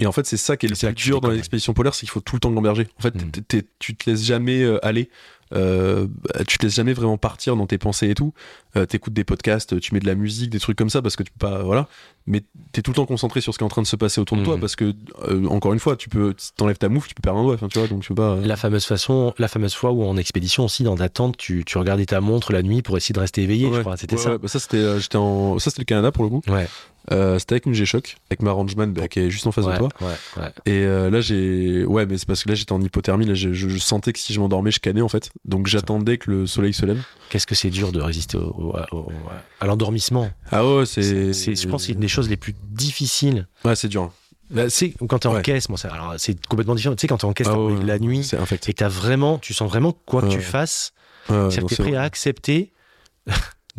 et en fait c'est ça qui est le plus dur dans les expéditions polaires c'est qu'il faut tout le temps gamberger en fait Mm. t'es- t'es- tu te laisses jamais euh, aller euh, bah, tu te laisses jamais vraiment partir dans tes pensées et tout euh, t'écoutes des podcasts tu mets de la musique des trucs comme ça parce que tu peux pas voilà mais t'es tout le temps concentré sur ce qui est en train de se passer autour de toi Mhm. parce que euh, encore une fois tu peux t'enlèves ta moufle tu peux perdre un doigt tu vois donc tu peux pas euh, La fameuse façon, la fameuse fois où en expédition aussi, dans ta tente, tu, tu regardais ta montre la nuit pour essayer de rester éveillé, je Ouais. crois. C'était Ouais, ça. ouais, bah ça c'était euh, j'étais en ça c'était le Canada pour le coup Ouais. Euh, c'était avec une G-Shock avec ma rangeman bah, qui est juste en face ouais, de toi ouais, ouais. et euh, là j'ai ouais mais c'est parce que là j'étais en hypothermie là je, sentais que si je m'endormais je cannais en fait donc j'attendais que le soleil se lève Qu'est-ce que c'est dur de résister au- au- au- à l'endormissement. ah ouais C'est, je pense que c'est une des choses les plus difficiles. ouais c'est dur Bah, c'est quand t'es en Ouais. caisse, bon, c'est complètement différent. Tu sais, quand t'es en caisse Ah ouais, la nuit et t'as vraiment, tu sens vraiment quoi que tu fasses, que t'es c'est prêt à accepter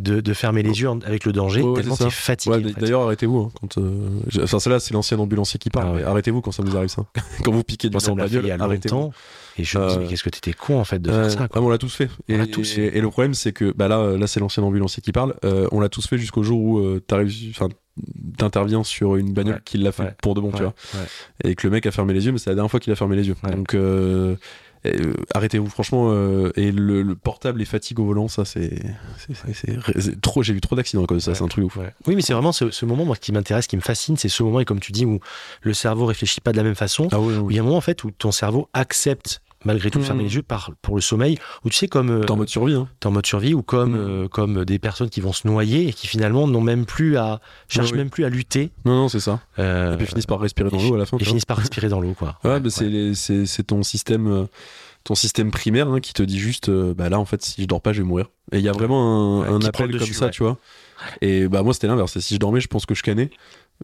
de, de fermer les yeux avec le danger, Ouais, tellement t'es fatigué. Ouais. D'ailleurs, arrêtez-vous. hein, quand, euh, Enfin, celle-là, c'est l'ancien ambulancier qui parle. Ah ouais. Arrêtez-vous quand ça vous arrive, ça. (laughs) quand vous piquez du en me l'a bagnole, arrêtez-vous. Et je me dis, Euh, mais qu'est-ce que t'étais con en fait de faire ça. Quoi. on l'a tous fait. Et, l'a tous et- fait. et le problème, c'est que bah là, là, c'est l'ancien ambulancier qui parle. Euh, on l'a tous fait jusqu'au jour où euh, t'arrives, enfin, t'interviens sur une bagnole Ouais. qui l'a fait Ouais. pour de bon, tu vois. Et que le mec a fermé les yeux, mais c'est la dernière fois qu'il a fermé les yeux. Donc, euh, euh, arrêtez-vous, franchement. euh, et le, le portable et fatigue au volant, ça, c'est, trop. J'ai vu trop d'accidents comme ça. Ouais. C'est un truc ouf. Ouais. Oui, mais c'est vraiment ce, ce moment moi, qui m'intéresse, qui me fascine, c'est ce moment, et comme tu dis, où le cerveau réfléchit pas de la même façon. Ah oui, Où il y a un moment en fait où ton cerveau accepte malgré tout Mhm. fermer les yeux par, pour le sommeil, où tu sais comme euh, T'es en mode survie, hein. t'es en mode survie ou comme Mhm. euh, comme des personnes qui vont se noyer et qui finalement n'ont même plus à cherchent oui. même plus à lutter Non, non, c'est ça. euh, Et puis finissent par respirer dans l'eau à la fin. et finissent par respirer dans l'eau quoi. (laughs) Ouais, bah, c'est ton système euh, ton système primaire hein, qui te dit juste euh, bah là en fait si je dors pas je vais mourir. Et il y a vraiment un, Ouais, un appel comme ça, ouais. tu vois. Et bah moi c'était l'inverse, si je dormais je pense que je cannais.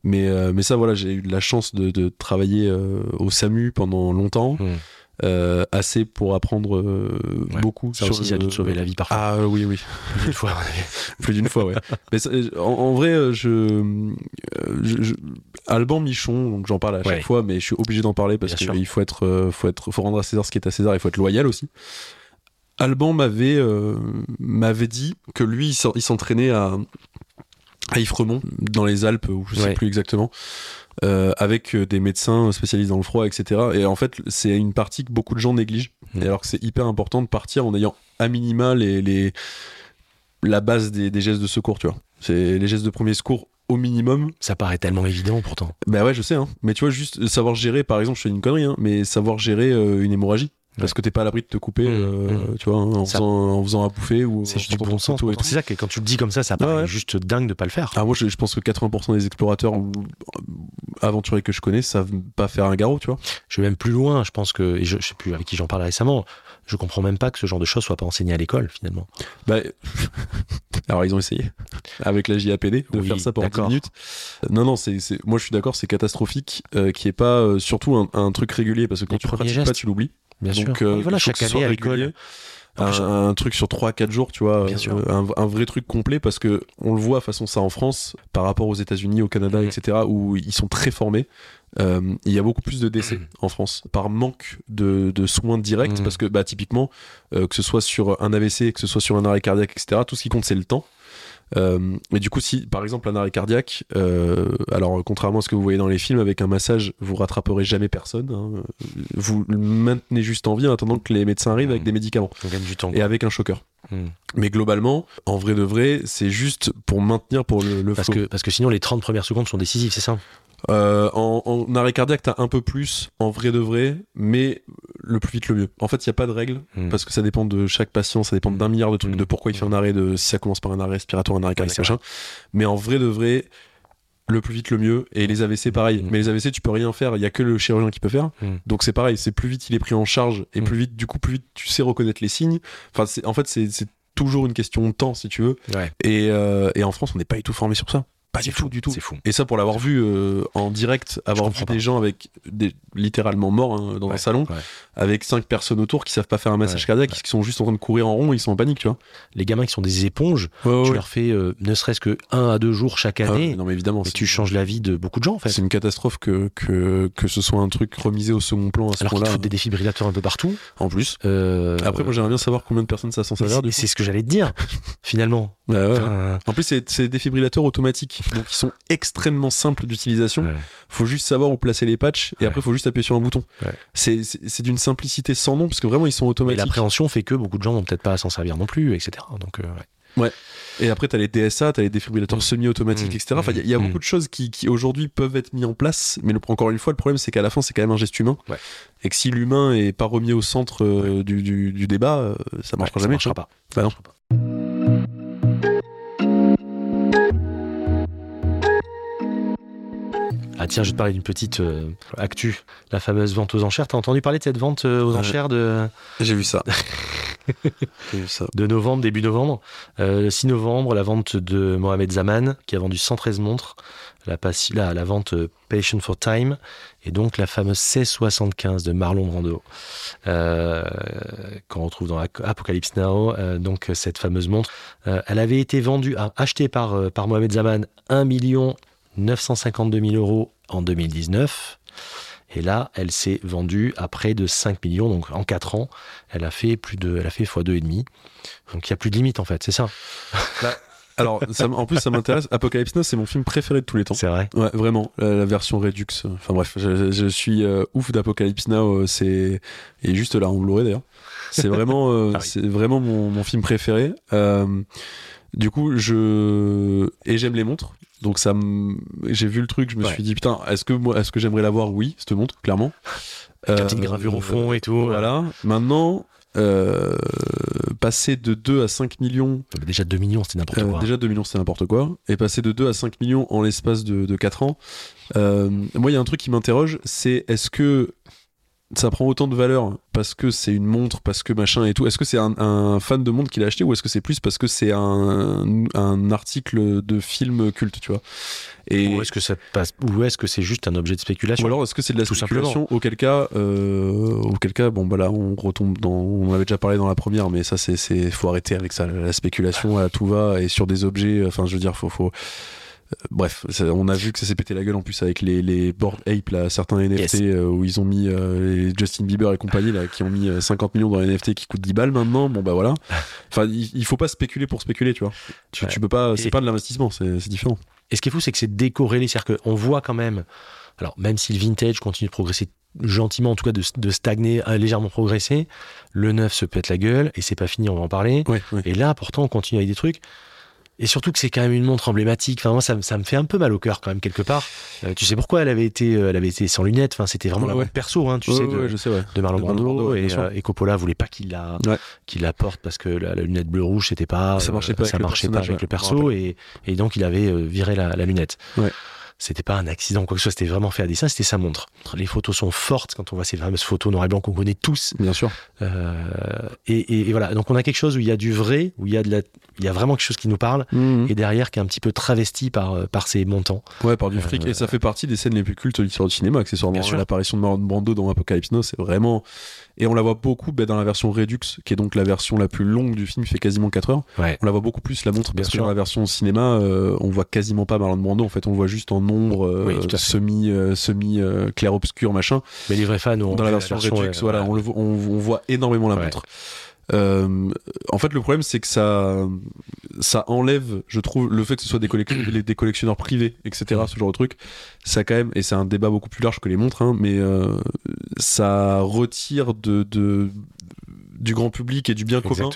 Mais euh, mais ça voilà, j'ai eu de la chance de, de travailler euh, au SAMU pendant longtemps. Mhm. Euh, assez pour apprendre euh, Ouais. beaucoup Ça sur aussi, ça a dû le- te sauver la vie parfois. Ah oui oui Une fois. (laughs) plus d'une fois ouais mais ça- en, en vrai euh, je, euh, je, je- Alban Michon donc j'en parle à chaque Ouais. fois mais je suis obligé d'en parler parce qu'il faut être euh, faut être faut rendre à César ce qui est à César il faut être loyal aussi Alban m'avait euh, m'avait dit que lui il s'en- il s'entraînait à à Ifremont dans les Alpes ou je sais Ouais. plus exactement euh, avec euh, des médecins spécialisés dans le froid etc et en fait c'est une partie que beaucoup de gens négligent Mhm. et alors que c'est hyper important de partir en ayant à minima les, les la base des, des gestes de secours, tu vois. C'est les gestes de premier secours au minimum. Ça paraît tellement évident pourtant. Bah ouais, je sais, hein. Mais tu vois, juste savoir gérer, par exemple, je fais une connerie, hein, mais savoir gérer euh, une hémorragie. Parce que t'es pas à l'abri de te couper, Mmh, euh, mmh. tu vois, hein, en, Ça- faisant, en faisant à bouffer ou C'est juste du bon sens. C'est ça que quand tu le dis comme ça, ça paraît ouais. juste dingue de pas le faire. Ah, moi, je, je pense que 80% des explorateurs ou aventuriers que je connais savent pas faire un garrot, tu vois. Je vais même plus loin. Je pense que, et je, je sais plus avec qui j'en parlais récemment, je comprends même pas que ce genre de choses soit pas enseigné à l'école finalement. Bah, (laughs) alors ils ont essayé avec la JAPD de Oui, faire ça pendant 10 d'accord. minutes. Non, non, c'est, c'est- moi je suis d'accord, c'est catastrophique, euh, qui est pas euh, surtout un, un truc régulier parce que quand Les tu pratiques gestes. pas, tu l'oublies. Bien Donc, sûr. euh, voilà, chaque année à l'école. Un, un truc sur 3-4 jours, tu vois, Bien euh, sûr. un, un vrai truc complet parce que on le voit façon ça en France par rapport aux États-Unis, au Canada, Mhm. etc., où ils sont très formés. Euh, il y a beaucoup plus de décès en France par manque de, de soins directs Mhm. parce que bah, typiquement euh, que ce soit sur un AVC, que ce soit sur un arrêt cardiaque, etc., tout ce qui compte c'est le temps. Euh, mais du coup, si par exemple un arrêt cardiaque, euh, alors contrairement à ce que vous voyez dans les films, avec un massage, vous rattraperez jamais personne. hein. vous le maintenez juste en vie en attendant que les médecins arrivent avec Mhm. des médicaments on gagne du temps. et avec un choqueur. Hmm. Mais globalement, en vrai de vrai, c'est juste pour maintenir pour le, le Parce flow. que, parce que sinon, les 30 premières secondes sont décisives, c'est ça? Euh, en, en arrêt cardiaque, t'as un peu plus en vrai de vrai, mais le plus vite le mieux. En fait, il y a pas de règle Hmm. parce que ça dépend de chaque patient, ça dépend d'un milliard de trucs, Mm. de pourquoi il fait un arrêt, de si ça commence par un arrêt respiratoire, un arrêt cardiaque, c'est machin. Mais en vrai de vrai, le plus vite le mieux. Et les AVC, pareil. Mm. Mais les AVC, tu peux rien faire. Il y a que le chirurgien qui peut faire. Donc c'est pareil. C'est plus vite il est pris en charge et plus vite, du coup, plus vite tu sais reconnaître les signes. Enfin, en fait, c'est, c'est toujours une question de temps, si tu veux. Ouais. Et, euh, et en France, on n'est pas du tout formé sur ça. Pas du tout, du tout. C'est fou. Et ça, pour l'avoir vu euh, en direct, avoir vu des gens avec des, littéralement morts hein, dans un salon, ouais. avec cinq personnes autour qui savent pas faire un massage Ouais, cardiaque, qui sont juste en train de courir en rond, ils sont en panique, tu vois. Les gamins qui sont des éponges, tu leur fais euh, ne serait-ce que un à deux jours chaque Ah, année, non, mais évidemment, et tu changes la vie de beaucoup de gens en fait. C'est une catastrophe que, que, que ce soit un truc remisé au second plan à ce Alors point-là. foutent des défibrillateurs un peu partout. En plus. Euh, Après, moi, j'aimerais bien savoir combien de personnes ça s'en s'avère. c'est ce que j'allais te dire, finalement. Enfin, En plus, c'est des défibrillateurs automatiques. Donc, ils sont extrêmement simples d'utilisation. ouais. Faut juste savoir où placer les patchs et Ouais. après, faut juste appuyer sur un bouton. Ouais. C'est- d'une simplicité sans nom parce que vraiment, ils sont Et automatiques. l'appréhension fait que beaucoup de gens vont peut-être pas s'en servir non plus, etc. Donc, euh, ouais. Et après, t'as les DSA, t'as les défibrillateurs semi-automatiques, etc. Enfin, il y a, il y a Mm. beaucoup de choses qui, qui aujourd'hui peuvent être mis en place. Mais le- encore une fois, le problème, c'est qu'à la fin, c'est quand même un geste humain. Ouais. Et que si l'humain est pas remis au centre euh, du, du- du débat, euh, ça marchera Ouais, jamais. marchera pas. Bah non. Ça marchera pas. Ah tiens, je vais te parler d'une petite euh, actu, la fameuse vente aux enchères. T'as entendu parler de cette vente euh, aux Ouais. enchères de J'ai vu ça. (laughs) ça. de novembre, début novembre. Euh, le 6 novembre, la vente de Mohamed Zaman, qui a vendu 113 montres. La, la, la vente euh, Patient for Time. Et donc la fameuse 1675 de Marlon Brando, euh, qu'on retrouve dans Apocalypse Now. Euh, donc euh, cette fameuse montre, euh, elle avait été vendue, achetée par, euh, par Mohamed Zaman 1 952 000 euros en 2019. Et là, elle s'est vendue à près de 5 millions. Donc en 4 ans, elle a fait plus de, elle a fait x2,5. Donc il n'y a plus de limite en fait, c'est ça? Alors, ça m- en plus, ça m'intéresse. Apocalypse Now, c'est mon film préféré de tous les temps. C'est vrai. Ouais, vraiment, la, la version Redux. euh, Enfin bref, je, je suis euh, ouf d'Apocalypse Now. euh, c'est et juste là en Blu-ray d'ailleurs. C'est vraiment, euh, Ah oui. c'est vraiment mon, mon film préféré. Euh, du coup, je et j'aime les montres. Donc ça, me- j'ai vu le truc, je me Ouais. suis dit putain, est-ce que moi, est-ce que j'aimerais l'avoir? Oui, cette montre, clairement. (laughs) La Euh, petite gravure au fond et tout. Voilà. Maintenant, euh, passer de 2 à 5 millions Euh, Déjà 2 millions, c'était n'importe euh, quoi. déjà 2 millions c'est n'importe quoi et passer de 2 à 5 millions en l'espace de, de 4 ans euh, moi il y a un truc qui m'interroge c'est est-ce que ça prend autant de valeur parce que c'est une montre parce que machin et tout. Est-ce que c'est un, un fan de montre qui l'a acheté ou est-ce que c'est plus parce que c'est un, un article de film culte tu vois? Et Ou est-ce que ça passe Ou est-ce que c'est juste un objet de spéculation? Ou alors est-ce que c'est de la Tout spéculation? Auquel cas euh, auquel cas bon bah là on retombe dans on en avait déjà parlé dans la première mais ça c'est c'est faut arrêter avec ça. La spéculation à tout va et sur des objets enfin je veux dire faut faut Bref, ça- on a vu que ça s'est pété la gueule en plus avec les, les board ape là, certains NFT Yes. euh, où ils ont mis euh, Justin Bieber et compagnie là qui ont mis euh, 50 millions dans les NFT qui coûtent 10 balles maintenant. Bon bah voilà. (laughs) Enfin, il, il faut pas spéculer pour spéculer, tu vois. Tu, Ouais. tu peux pas, c'est pas de l'investissement, c'est différent. Et ce qui est fou, c'est que c'est décorrélé. C'est-à-dire qu'on voit quand même, alors même si le vintage continue de progresser gentiment, en tout cas de, de stagner, légèrement progressé, le neuf se pète la gueule et c'est pas fini, on va en parler. Ouais, ouais. Et là, pourtant, on continue avec des trucs. Et surtout que c'est quand même une montre emblématique. Enfin, moi, ça, me- ça me fait un peu mal au cœur quand même quelque part. Euh, tu sais pourquoi elle avait été, euh, elle avait été sans lunettes? Enfin, c'était vraiment Ouais, la ouais. perso, hein, tu Ouais, sais, de, je sais, de Marlon Brando. Et, euh, et Coppola voulait pas qu'il la, qu'il la porte parce que la, la lunette bleu rouge, c'était pas, Ça marchait pas euh, avec ça le marchait pas avec le perso et, et donc il avait viré la, la lunette. C'était pas un accident, quoi que ce soit, c'était vraiment fait à dessin, c'était sa montre. Les photos sont fortes quand on voit ces fameuses photos noir et blanc qu'on connaît tous. Bien sûr. Euh, et, et- et voilà, donc on a quelque chose où il y a du vrai, où il y a, de la, il y a vraiment quelque chose qui nous parle, Mhm. et derrière qui est un petit peu travesti par, euh, par ces montants. Ouais, par du fric. Et ça fait partie des scènes les plus cultes de l'histoire du cinéma, accessoirement. L'apparition de Marlon Brando dans Apocalypse Now, c'est vraiment. Et on la voit beaucoup bah, dans la version Redux, qui est donc la version la plus longue du film, fait quasiment 4 heures. Ouais. On la voit beaucoup plus, la montre, Bien parce que dans la version cinéma, euh, on voit quasiment pas Marlon Brando. En fait, on voit juste en ombre, euh, Oui, fait. semi, euh, semi euh, clair-obscur, machin. Mais les vrais fans Dans la version, Redux, euh, voilà, on, le voit- on, on voit énormément la montre. Euh, en fait, le problème, c'est que ça, ça enlève, je trouve, le fait que ce soit des, (clears throat) collectionneurs privés, etc., ce genre de truc, ça quand même, et c'est un débat beaucoup plus large que les montres, hein, mais euh, ça retire de, de, du grand public et du bien commun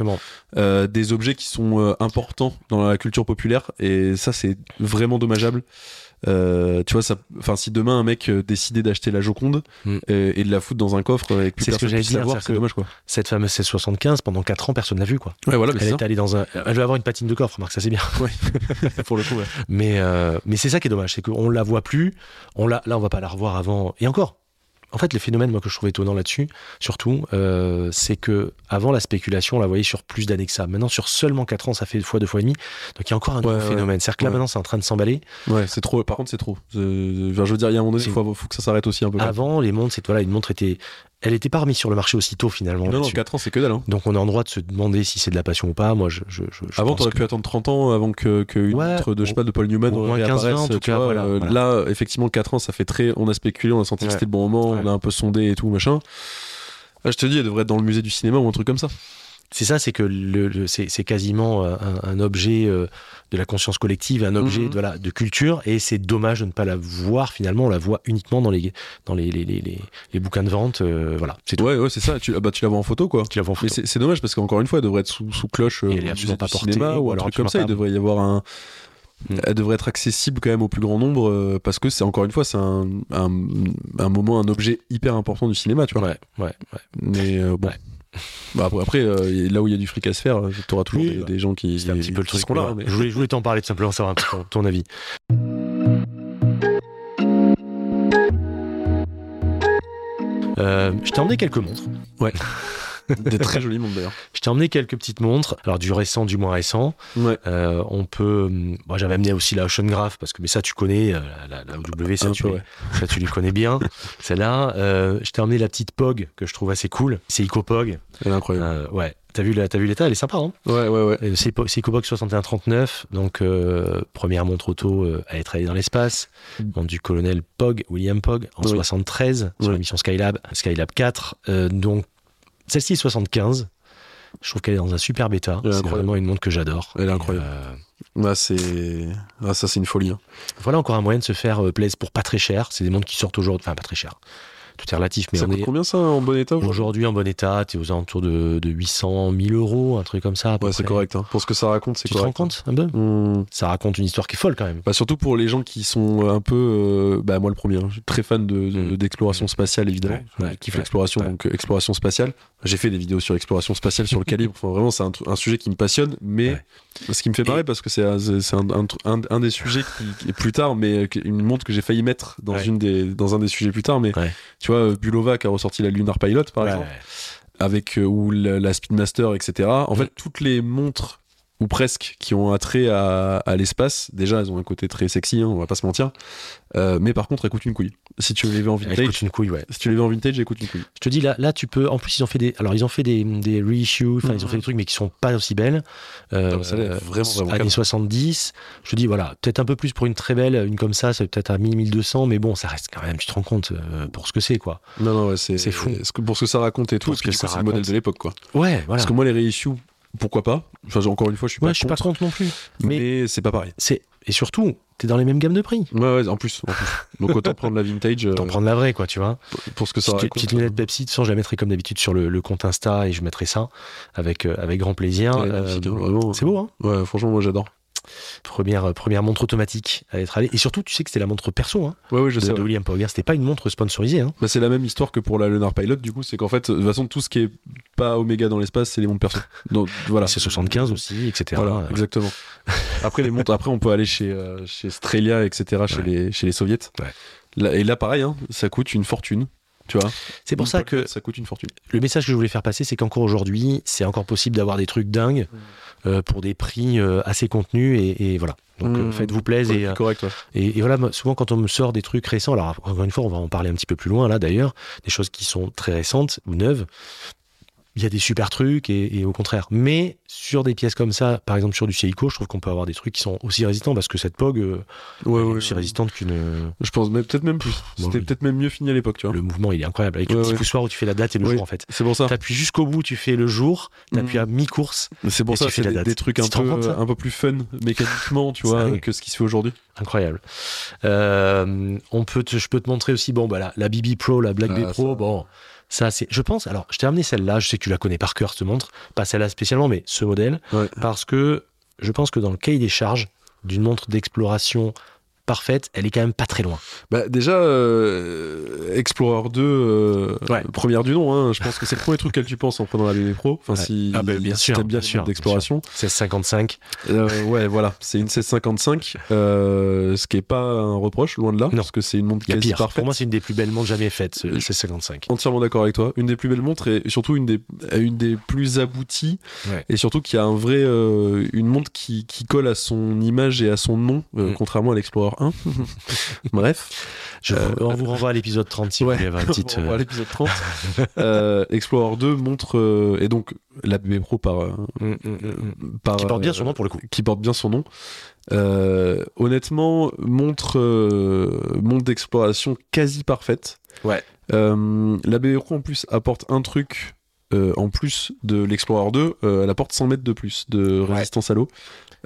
euh, des objets qui sont euh, importants dans la culture populaire, et ça, c'est vraiment dommageable. Euh, tu vois, ça, enfin, si demain un mec euh, décidait d'acheter la Joconde Mm. euh, et de la foutre dans un coffre avec plus C'est ce que personne j'allais puisse dire, la voir, c'est-à-dire c'est dommage quoi. Cette fameuse 1675, pendant 4 ans, personne l'a vue, quoi. Ouais, voilà, Elle est allée dans un. Elle va avoir une patine de coffre, remarque, ça c'est bien. ça. (laughs) pour le coup. ouais. Mais, euh, mais c'est ça qui est dommage, c'est qu'on la voit plus. On la, là, on va pas la revoir avant. Et encore. En fait, le phénomène, moi, que je trouve étonnant là-dessus, surtout, euh, c'est que avant la spéculation, on la voyait sur plus d'années que ça. Maintenant, sur seulement 4 ans, ça fait fois deux fois et demi. Donc, il y a encore un Ouais, ouais. phénomène. C'est-à-dire que là, Ouais. maintenant, c'est en train de s'emballer. Ouais, c'est trop. Par contre, c'est trop. Je veux dire, il y a un moment donné, il faut, faut que ça s'arrête aussi un peu. Avant, les montres, c'est voilà, une montre était, elle était pas remise sur le marché aussitôt finalement. non, non, là-dessus. 4 ans, c'est que dalle. Hein. Donc, on est en droit de se demander si c'est de la passion ou pas. Moi, je, je, je, Avant, t'aurais que- pu attendre 30 ans avant que, que une Ouais, montre de, je sais pas, de Paul Newman au moins réapparaisse, 15 ans, en tout cas, vois, voilà, euh, voilà. Là, effectivement, 4 ans, ça fait très. On a spéculé, on a senti que c'était le bon moment, Ouais. on a un peu sondé et tout, machin. Ah, je te dis, elle devrait être dans le musée du cinéma ou un truc comme ça. C'est ça, c'est que le, le- c'est quasiment euh, un, un objet euh, de la conscience collective, un objet Mhm. de, culture, et c'est dommage de ne pas la voir finalement. On la voit uniquement dans les, dans les, les, les, les- bouquins de vente. euh, voilà, c'est tout. Ouais, ouais, c'est ça. Tu, ah bah, tu la vois en photo, quoi. Tu la vois en photo. c'est c'est dommage parce qu'encore une fois, elle devrait être sous, sous cloche euh, Et elle est musée pas du portée, cinéma ou un alors truc comme ça. Il devrait y avoir un. Mm. Elle devrait être accessible quand même au plus grand nombre euh, parce que c'est encore une fois c'est un, un, un moment un objet hyper important du cinéma tu vois Ouais, ouais, ouais. mais euh, bon Ouais. (laughs) Bah, après, après, euh, là où il y a du fric à se faire tu auras toujours Oui, des, bah, des gens qui, C'est un petit peu le truc. là mais- je, voulais, je voulais t'en parler tout simplement, savoir un peu ton, ton avis. Euh, je t'ai emmené quelques montres. Ouais. (laughs) Des (laughs) très jolies montres d'ailleurs. Je t'ai emmené quelques petites montres, alors du récent, du moins récent. Ouais. Euh, on peut. hum, Moi, j'avais amené aussi la Ocean Graph parce que mais ça tu connais, euh, la, la ça tu, peu, les- ouais. ça tu les connais bien. (laughs) Celle-là, euh, je t'ai emmené la petite Pog que je trouve assez cool. C'est EcoPog. Elle est incroyable. Euh, ouais. T'as vu la- vu l'état, elle est sympa. Hein? Ouais, ouais, ouais. C'est EcoPog 6139, donc euh, première montre auto euh, à être allée dans l'espace. Montre du colonel Pog, William Pog, en Mm. Oui. 73 sur Oui. la mission Skylab, Skylab 4. Euh, donc celle-ci est 75. Je trouve qu'elle est dans un super état. C'est vraiment une montre que j'adore. Elle est incroyable. euh, Ah, c'est... Ah, ça, c'est une folie. hein. voilà encore un moyen de se faire euh, plaisir pour pas très cher. C'est des montres qui sortent aujourd'hui, enfin pas très cher. Tout est relatif, mais ça coûte est combien ça en bon état aujourd'hui en bon état. Tu es aux alentours de, de 800 000 euros, un truc comme ça. Ouais, c'est correct. hein. Pour ce que ça raconte, c'est Tu te rends correct. compte un peu Hum. Ça raconte une histoire qui est folle quand même. Bah, surtout pour les gens qui sont un peu, euh, bah moi le premier, hein, je suis très fan de, de- Mm. d'exploration spatiale évidemment. Ouais, Je kiffe l'exploration, donc euh, exploration spatiale. J'ai fait des vidéos sur l'exploration spatiale, sur le calibre. Enfin vraiment c'est un, un sujet qui me passionne, mais. Ce qui me fait marrer parce que c'est un, c'est un, un, un- un des sujets qui, qui est plus tard, mais qui- une montre que j'ai failli mettre dans Ouais. une des dans un des sujets plus tard. Mais Ouais. tu vois, Bulova qui a ressorti la Lunar Pilot par Ouais, exemple avec euh, ou la, la Speedmaster, etc. En Mm. fait, toutes les montres ou presque qui ont attrait à, à l'espace, déjà elles ont un côté très sexy, hein, on va pas se mentir. Euh, mais par contre, elles coûtent une couille. Si tu les veux en vintage, coûte une couille, ouais. si tu les veux en vintage, elles coûtent une couille. Je te dis là, là tu peux. En plus, ils ont fait des. Alors, ils ont fait des, des reissues. Enfin, ils ont Mhm. fait des trucs, mais qui sont pas aussi belles. Euh, Non, est vraiment, vraiment années cadre. 70. Je te dis voilà, peut-être un peu plus pour une très belle, une comme ça, c'est peut-être à 1000, 1200, mais bon, ça reste quand même. Tu te rends compte euh, pour ce que c'est, quoi. Non, non, ouais, c'est fou. pour ce que ça raconte et tout, Pour ce et puis que ça c'est le modèle de l'époque, quoi. Ouais, voilà. Parce que moi, les reissues, pourquoi pas? Enfin, encore une fois, je suis pas ouais, je suis pas contre, non plus. Mais, mais c'est pas pareil. c'est et surtout, t'es dans les mêmes gammes de prix. Ouais, ouais, en plus, en plus. Donc autant prendre la vintage euh, T'en prendre la vraie, quoi, tu vois. pour ce que ça Petite, petite lunette Pepsi, de toute façon, je la mettrai comme d'habitude sur le, le compte Insta et je mettrai ça avec, euh, avec grand plaisir. Ouais, Euh, vraiment. c'est beau, hein Ouais, franchement, moi j'adore. première, euh, première montre automatique à être allée. Et surtout, tu sais que c'était la montre perso hein, Ouais, ouais, je de, sais. de ouais. William. C'était pas une montre sponsorisée. Hein. Bah, c'est la même histoire que pour la Lunar Pilot, du coup, c'est qu'en fait, de toute façon, tout ce qui est pas Oméga dans l'espace, c'est les montres perso. Donc voilà. C'est 75 aussi, etc. Voilà, Euh, exactement. (laughs) Après les montres, après on peut aller chez euh, chez Strelia, etc. Chez Ouais. les chez les soviets. Ouais. Là- et là, pareil, hein, ça coûte une fortune. Tu vois. C'est pour ça que ça coûte une fortune. le message que je voulais faire passer, c'est qu'encore aujourd'hui, c'est encore possible d'avoir des trucs dingues euh, pour des prix euh, assez contenus. Et, et voilà. Donc euh, Mmh. faites-vous plaisir. Et, correct. Ouais. Et, et voilà, souvent quand on me sort des trucs récents, alors encore une fois, on va en parler un petit peu plus loin là d'ailleurs, des choses qui sont très récentes ou neuves, il y a des super trucs et, et au contraire. Mais sur des pièces comme ça, par exemple sur du Seiko, je trouve qu'on peut avoir des trucs qui sont aussi résistants parce que cette POG euh, Ouais, est ouais, aussi ouais. résistante qu'une. euh, Je pense mais peut-être même plus. Bon, C'était oui. peut-être même mieux fini à l'époque, tu vois. Le mouvement, il est incroyable. Avec le petit poussoir où tu fais la date et le jour en fait. C'est pour ça. T'appuies jusqu'au bout, tu fais le jour, t'appuies Mm. à mi-course. C'est pour Et ça. tu fais la des, date. des trucs un peu compte, un peu plus fun mécaniquement, tu (laughs) vois, que ce qui se fait aujourd'hui. Incroyable. Euh, on peut te- je peux te montrer aussi, bon, bah, la, la BB Pro, la Black Ah, B Pro, ça. bon, ça c'est, je pense, alors, je t'ai amené celle-là, je sais que tu la connais par cœur, cette montre, pas celle-là spécialement, mais ce modèle, Ouais. parce que je pense que dans le cahier des charges d'une montre d'exploration parfaite, elle est quand même pas très loin. Bah déjà euh, Explorer 2 euh, Ouais. première du nom hein, je pense que c'est le premier truc que tu penses en prenant la BB Pro enfin Ouais. si, Ah bah, bien si sûr, bien, sûr, d'exploration 1655. Euh, ouais voilà c'est une 1655 euh, ce qui est pas un reproche loin de là Non. parce que c'est une montre y quasi pire. parfaite Pour moi, c'est une des plus belles montres jamais faites, ce Euh, 1655. entièrement d'accord avec toi une des plus belles montres et surtout une des une des plus abouties Ouais. et surtout qui a un vrai une montre qui, qui colle à son image et à son nom Mm. contrairement à l'Explorer 1 (laughs) bref Je Euh, on vous renvoie à l'épisode 30 si Ouais. vous voulez avoir une (laughs) petite. On à euh, l'épisode 30. (laughs) Euh, Explorer 2 montre euh, et donc la BB Pro par, euh, mm, mm, mm, mm. par Qui porte bien euh, son nom pour le coup. qui porte bien son nom. Honnêtement, montre montre d'exploration quasi parfaite. Ouais. La BB Pro en plus apporte un truc en plus de l'Explorer 2, euh, elle apporte 100 mètres de plus de Ouais. résistance à l'eau.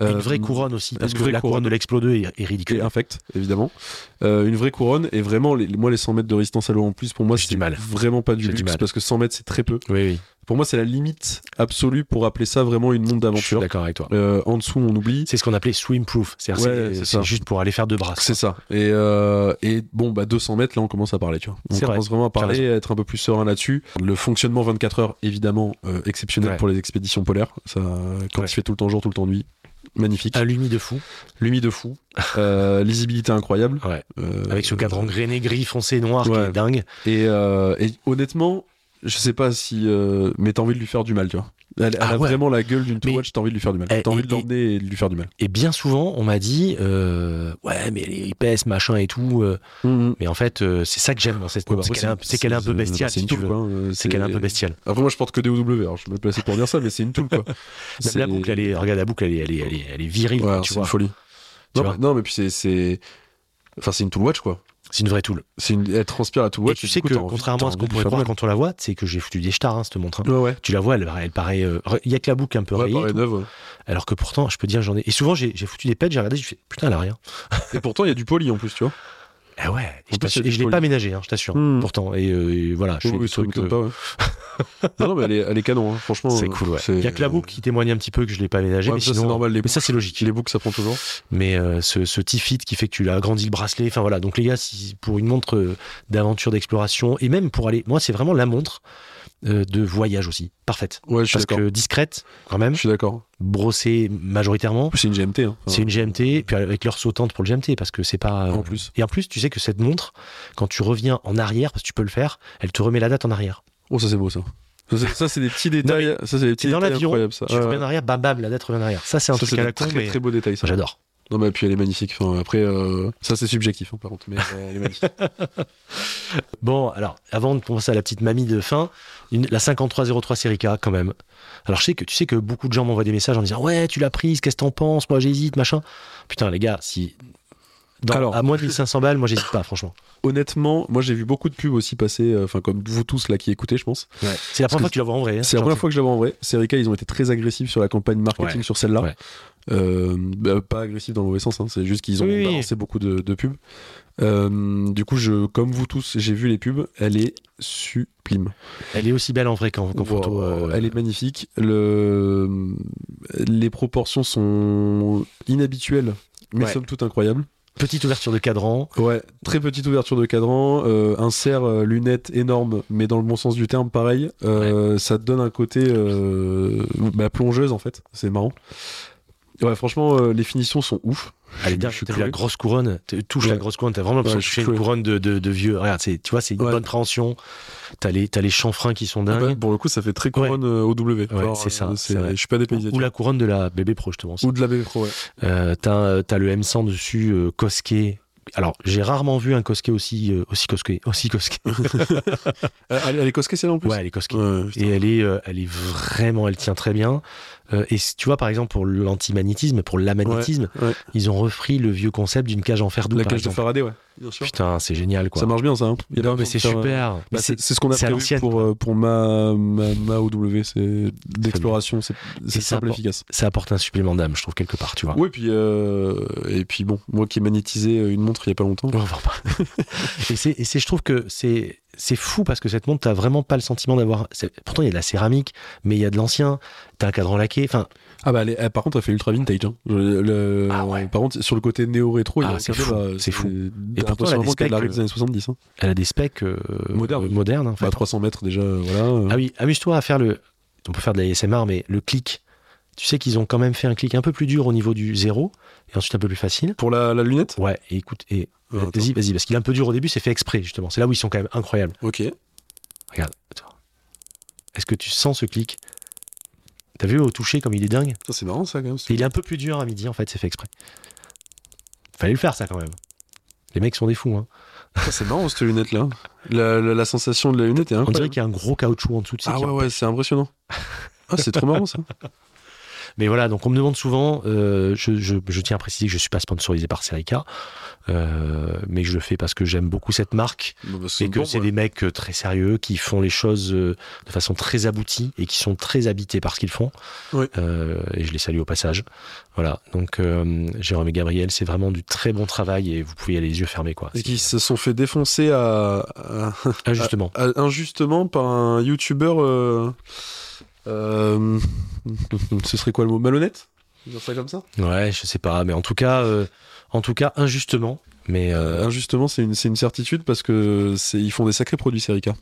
Une Euh, vraie couronne aussi, parce que la couronne couronne. de l'Explo 2 est, est et ridicule. infect évidemment Euh, une vraie couronne et vraiment les, moi les 100 mètres de résistance à l'eau en plus pour moi c'est du vraiment pas du du luxe mal. parce que 100 mètres c'est très peu Oui, oui. Pour moi, c'est la limite absolue pour appeler ça vraiment une montre d'aventure. d'accord avec toi. Euh, en dessous, on oublie. C'est ce qu'on appelait swim-proof. C'est-à-dire Ouais, c'est- ça. juste pour aller faire deux bras. C'est ça. Et, euh, et bon, bah 200 mètres, là, on commence à parler, tu vois. On vrai. commence vraiment à parler, à être un peu plus serein là-dessus. Le fonctionnement 24 heures, évidemment, euh, exceptionnel Ouais. pour les expéditions polaires. Ça, quand Ouais. il fait tout le temps jour, tout le temps nuit, magnifique. Un lumi de fou. Lumi de fou. (laughs) Euh, lisibilité incroyable. Ouais. Euh, Avec ce cadran grainé, gris, foncé, noir qui est dingue. Et, euh, et honnêtement, je sais pas si. euh, mais t'as envie de lui faire du mal, tu vois. Elle, elle Ah a ouais. vraiment la gueule d'une Watch, t'as envie de lui faire du mal. Eh, T'as envie de l'emmener et de lui faire du mal. Et bien souvent, on m'a dit, euh, ouais, mais les pèse, machin et tout. euh, mais en fait, c'est ça que j'aime dans cette Ouais, bah, c'est qu'elle est un- peu bestiale, C'est si une tu veux. euh, C'est qu'elle est un peu bestiale. Après, moi, je porte que des OW, alors je me placer pour dire ça, mais c'est une tool, quoi. (laughs) La boucle, elle est, regarde la boucle, elle est, elle est, elle est, virile, tu c'est une vois. folie. Non, vois. mais, non, mais puis c'est. Enfin, c'est une tool watch, quoi. C'est une vraie tool. C'est une... Elle transpire la tool Et watch. tu sais coup, que, contrairement à ce qu'on pourrait croire quand on la voit, c'est que j'ai foutu des stars, hein, cette montre. hein. Ouais, ouais. Tu la vois, elle, elle paraît. euh, Il y a que la boucle un peu Ouais, rayée. neuve, ouais. alors que pourtant, je peux dire, j'en ai. Et souvent, j'ai foutu des pets, j'ai regardé, j'ai fait putain, elle a rien. Et pourtant, il y a du poly en plus, tu vois. Eh ouais, et je, l'ai pas ménagé, hein, je t'assure. Hmm. Pourtant, et, euh, et voilà, je fais Oui, des trucs, euh, pas, ouais. non, (laughs) non, mais elle est, elle est canon, hein. franchement. C'est euh, cool, ouais. Il y a que la boucle qui témoigne un petit peu que je l'ai pas ménagé, Ouais, mais ça, sinon. c'est normal, les mais ça, c'est logique. Les boucles, ça prend toujours. Mais euh, ce, ce T-Fit qui fait que tu as agrandi le bracelet, enfin voilà. Donc les gars, si, pour une montre d'aventure, d'exploration, et même pour aller. Moi, c'est vraiment la montre de voyage aussi. Parfaite. Ouais, je suis Parce que discrète, quand même, Je suis d'accord. brossée majoritairement. C'est une GMT. Hein. C'est une GMT, puis avec l'heure sautante pour le GMT, parce que c'est pas. euh, En plus. Et en plus, tu sais que cette montre, quand tu reviens en arrière, parce que tu peux le faire, elle te remet la date en arrière. Oh, ça, c'est beau, ça. Ça, c'est- des petits détails. ça, c'est des petits dans détails incroyables, ça. Tu Ouais, reviens en arrière, bam bam, la date revient en arrière. Ça, c'est un Ça, truc à des la con, très, mais très beaux détails, ça. j'adore. Non, mais puis elle est magnifique. Enfin, après, euh, ça, c'est subjectif, hein, par contre. Mais euh, elle est magnifique. (laughs) Bon, alors, avant de penser à la petite mamie de fin, une- la 5303 série K, quand même. Alors, je sais que tu sais que beaucoup de gens m'envoient des messages en disant Ouais, tu l'as prise, qu'est-ce que t'en penses? Moi, j'hésite, machin. Putain, les gars, si. Dans- Alors- à moins de 1500 balles, moi, j'hésite pas, franchement. Honnêtement, moi, j'ai vu beaucoup de pubs aussi passer, euh, enfin, comme vous tous là qui écoutez, je pense. C'est la première fois que tu la vois en vrai. hein, C'est la première fois que je la vois en vrai. Serica, ils ont été très agressifs sur la campagne marketing Ouais. sur celle-là. Ouais. Euh, bah, pas agressifs dans le mauvais sens, hein, c'est juste qu'ils ont Oui, oui. balancé beaucoup de, de pubs. Euh, du coup, je, comme vous tous, j'ai vu les pubs. Elle est sublime. Elle est aussi belle en vrai qu'en qu'en photo. Euh, Elle est magnifique. Le... Les proportions sont inhabituelles, mais Ouais. somme toute incroyables. Petite ouverture de cadran. Ouais, très petite ouverture de cadran, euh, un serre euh, lunettes énorme, mais dans le bon sens du terme, pareil. Ça te donne un côté bah, plongeuse en fait, c'est marrant. Ouais, franchement, euh, les finitions sont ouf. Je- bien. la grosse couronne. Tu touches la Ouais. grosse couronne. T'as vraiment l'impression Ouais, de toucher une couronne de, de, de vieux. Regarde, c'est- tu vois, c'est une Ouais. bonne préhension. T'as les, t'as les chanfreins qui sont Ah dingues. bah, pour le coup, ça fait très couronne euh, OW. Alors, c'est ça, euh. Je suis pas dépaysé. Ou la couronne de la bébé pro, justement. Ou de la BB Pro, ouais. Euh, t'as, t'as le M100 dessus, euh, Cosquet. Alors, j'ai rarement vu un Cosquet aussi, euh, aussi Cosquet. Aussi Cosquet. (laughs) Euh, Elle, elle est cosquée celle-là en plus ouais, elle est Cosquet. Ouais. Et elle est, euh, elle est vraiment, elle tient très bien. Euh, et tu vois, par exemple, pour l'antimagnétisme, pour l'amagnétisme, Ouais, ouais. ils ont repris le vieux concept d'une cage en fer doux. La par cage de exemple. Faraday, ouais. Putain, c'est génial, quoi. Ça marche bien, ça. hein. Il y a non, pas mais c'est euh, super. Bah, c'est ce qu'on a prévu pour, euh, pour ma, ma, ma OW, c'est d'exploration, c'est simple et efficace. ça apporte un supplément d'âme, je trouve, quelque part, tu vois. Oui, et puis, euh, et puis bon, moi qui ai magnétisé une montre il y a pas longtemps. (laughs) Et c'est, je trouve que c'est, c'est fou parce que cette montre, t'as vraiment pas le sentiment d'avoir. Pourtant, il y a de la céramique, mais il y a de l'ancien. T'as un cadran laqué. Enfin, Ah bah, elle est- elle- par contre, elle fait ultra vintage. Hein. Le- Ah ouais. Par contre, sur le côté néo-rétro, Ah, c'est fou, c'est fou. Et pourtant, pourtant, elle a des vraiment qu'elle specs, arrive euh, des années 70. Hein. elle a des specs euh, Modernes. euh, modernes, en fait. Bah, 300 mètres déjà, voilà. Ah oui, amuse-toi à faire le. On peut faire de la ASMR, mais le clic. Tu sais qu'ils ont quand même fait un clic un peu plus dur au niveau du zéro et ensuite un peu plus facile. Pour la, la lunette? Ouais, et écoute, et Ah, vas-y, vas-y, parce qu'il est un peu dur au début, c'est fait exprès, justement. C'est là où ils sont quand même incroyables. Ok. Regarde, attends. Est-ce que tu sens ce clic? T'as vu au toucher comme il est dingue? Ça, c'est marrant, ça, quand même. Et il est un peu plus dur à midi, en fait, c'est fait exprès. Fallait le faire, ça, quand même. Les mecs sont des fous, hein. Ça, c'est marrant, cette lunette-là. La, la, la sensation de la lunette est On dirait incroyable. qu'il y a un gros caoutchouc en dessous de Ah ouais, ouais, c'est impressionnant. Ah, c'est trop marrant, ça. Mais voilà, donc on me demande souvent, euh, je, je- je tiens à préciser que je suis pas sponsorisé par Serica, euh, mais je le fais parce que j'aime beaucoup cette marque Bon, bah, et que bon, c'est ouais. des mecs euh, très sérieux qui font les choses euh, de façon très aboutie et qui sont très habités par ce qu'ils font. Oui. Euh, et je les salue au passage. Voilà, donc euh, Jérôme et Gabriel, c'est vraiment du très bon travail et vous pouvez aller les yeux fermés, quoi. Et qui se sont fait défoncer à, à- justement. à- injustement par un youtubeur. Euh, ce serait quoi le mot Malhonnête? Dire ça comme ça? Ouais, je sais pas, mais en tout cas, euh, en tout cas, injustement. Mais euh, Injustement, c'est une, une certitude parce que ils font des sacrés produits, Serica.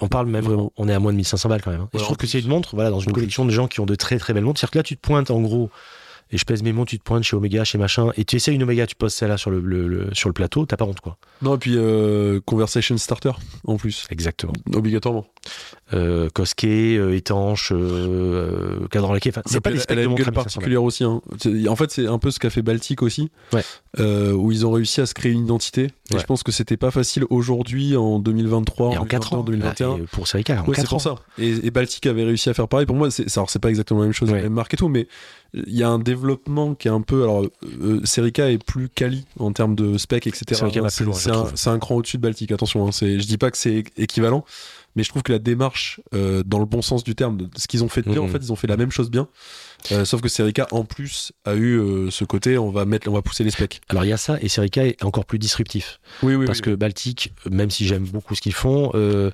On parle même, Vraiment. on est à moins de 1500 balles quand même. hein. Et je trouve que c'est une montre, voilà, dans une collection de gens qui ont de très très belles montres. C'est-à-dire que là, tu te pointes en gros, et je pèse mes montres, tu te pointes chez Omega, chez machin, et tu essayes une Omega, tu poses celle-là sur le, le- le- sur le plateau, t'as pas honte quoi. Non, et puis euh, Conversation Starter en plus, Exactement. obligatoirement. Euh, Cosquet, euh, étanche, euh, euh, cadran laqué, enfin, c'est pas des elle a une gueule à 1500 balles. particulière aussi. hein. En fait, c'est un peu ce qu'a fait Baltic aussi, Ouais. où ils ont réussi à se créer une identité. Et Ouais. je pense que c'était pas facile aujourd'hui, en 2023, Et en 4 ans, 2021. là, et pour Serica, en Ouais, c'est 4 pour ans. ça. Et, et Baltic avait réussi à faire pareil. Pour moi, c'est, alors c'est pas exactement la même chose, Ouais. la même marque et tout, mais il y a un développement qui est un peu. Alors, euh, Serica est plus quali en termes de spec, etc. C'est, un, cran au-dessus de Baltic. Attention, hein, je dis pas que c'est équivalent, mais je trouve que la démarche, euh, dans le bon sens du terme, de ce qu'ils ont fait de bien, en fait, ils ont fait la même chose bien. Euh, sauf que Serica, en plus, a eu euh, ce côté, on va mettre, on va pousser les specs. Alors il y a ça, et Serica est encore plus disruptif. Oui, oui, parce que Baltic, même si j'aime beaucoup ce qu'ils font, euh,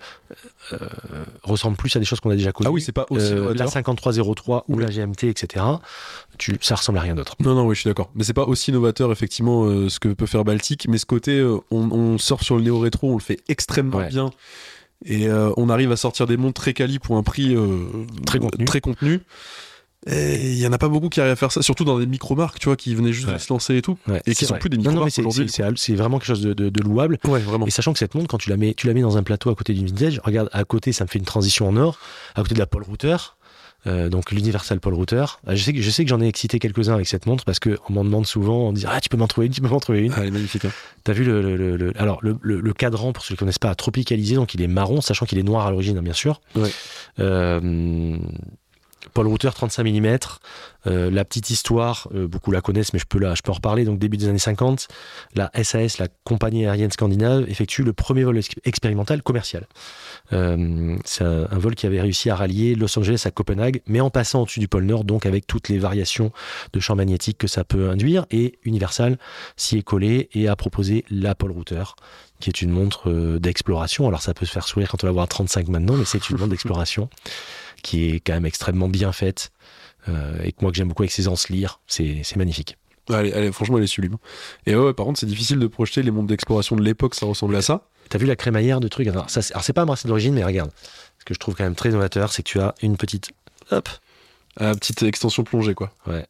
ressemble plus à des choses qu'on a déjà connues. Ah oui, c'est pas aussi. La 5303 ou Oui. la GMT, etc. Tu, ça ressemble à rien d'autre. Non, non, oui, je suis d'accord. Mais c'est pas aussi novateur, effectivement, ce que peut faire Baltic. Mais ce côté, on, on sort sur le néo-rétro, on le fait extrêmement Ouais. bien. Et euh, on arrive à sortir des montres très quali pour un prix euh, Très contenu. Très contenu. Et il y en a pas beaucoup qui arrivent à faire ça, surtout dans des micro-marques, tu vois, qui venaient juste Ouais. de se lancer et tout. Ouais, Et qui sont vrai. plus des Non, non, mais micro-marques c'est- aujourd'hui. c'est c'est- c'est vraiment quelque chose de, de- de louable. Ouais, vraiment. Et sachant que cette montre, quand tu la mets, tu la mets dans un plateau à côté d'une vintage, regarde, à côté, ça me fait une transition en or, à côté de la Paul Router, euh, donc l'Universal Paul Router. Euh, Je sais que, je sais que j'en ai excité quelques-uns avec cette montre parce que on m'en demande souvent, on me dit, ah, tu peux m'en trouver une, tu peux m'en trouver une. Ah, elle est magnifique. hein. T'as vu le, le- le- le- alors le, le- le cadran pour ceux qui connaissent pas a tropicalisé donc il est marron sachant qu'il est noir à l'origine hein, bien sûr. Ouais. Euh, Paul Router 35 mm. Euh, la petite histoire, euh, beaucoup la connaissent, mais je peux, la, je peux en reparler. Donc, début des années 50, la SAS, la compagnie aérienne scandinave, effectue le premier vol ex- expérimental commercial. Euh, c'est un, vol qui avait réussi à rallier Los Angeles à Copenhague, mais en passant au-dessus du pôle Nord, donc avec toutes les variations de champ magnétique que ça peut induire. Et Universal s'y est collé et a proposé la Paul Router, qui est une montre euh, d'exploration. Alors, ça peut se faire sourire quand on va voir 35 maintenant, mais c'est une montre d'exploration (laughs) qui est quand même extrêmement bien faite euh, et que moi que j'aime beaucoup avec ses lire, c'est magnifique. Elle est- franchement, elle est sublime. Et ouais, ouais, par contre, c'est difficile de projeter les montres d'exploration de l'époque, ça ressemblait à ça. T'as vu la crémaillère de trucs? Alors, ça, c'est- alors c'est pas un bracelet d'origine, mais regarde. Ce que je trouve quand même très novateur, c'est que tu as une petite. Hop Ah, petite extension plongée, quoi. Ouais,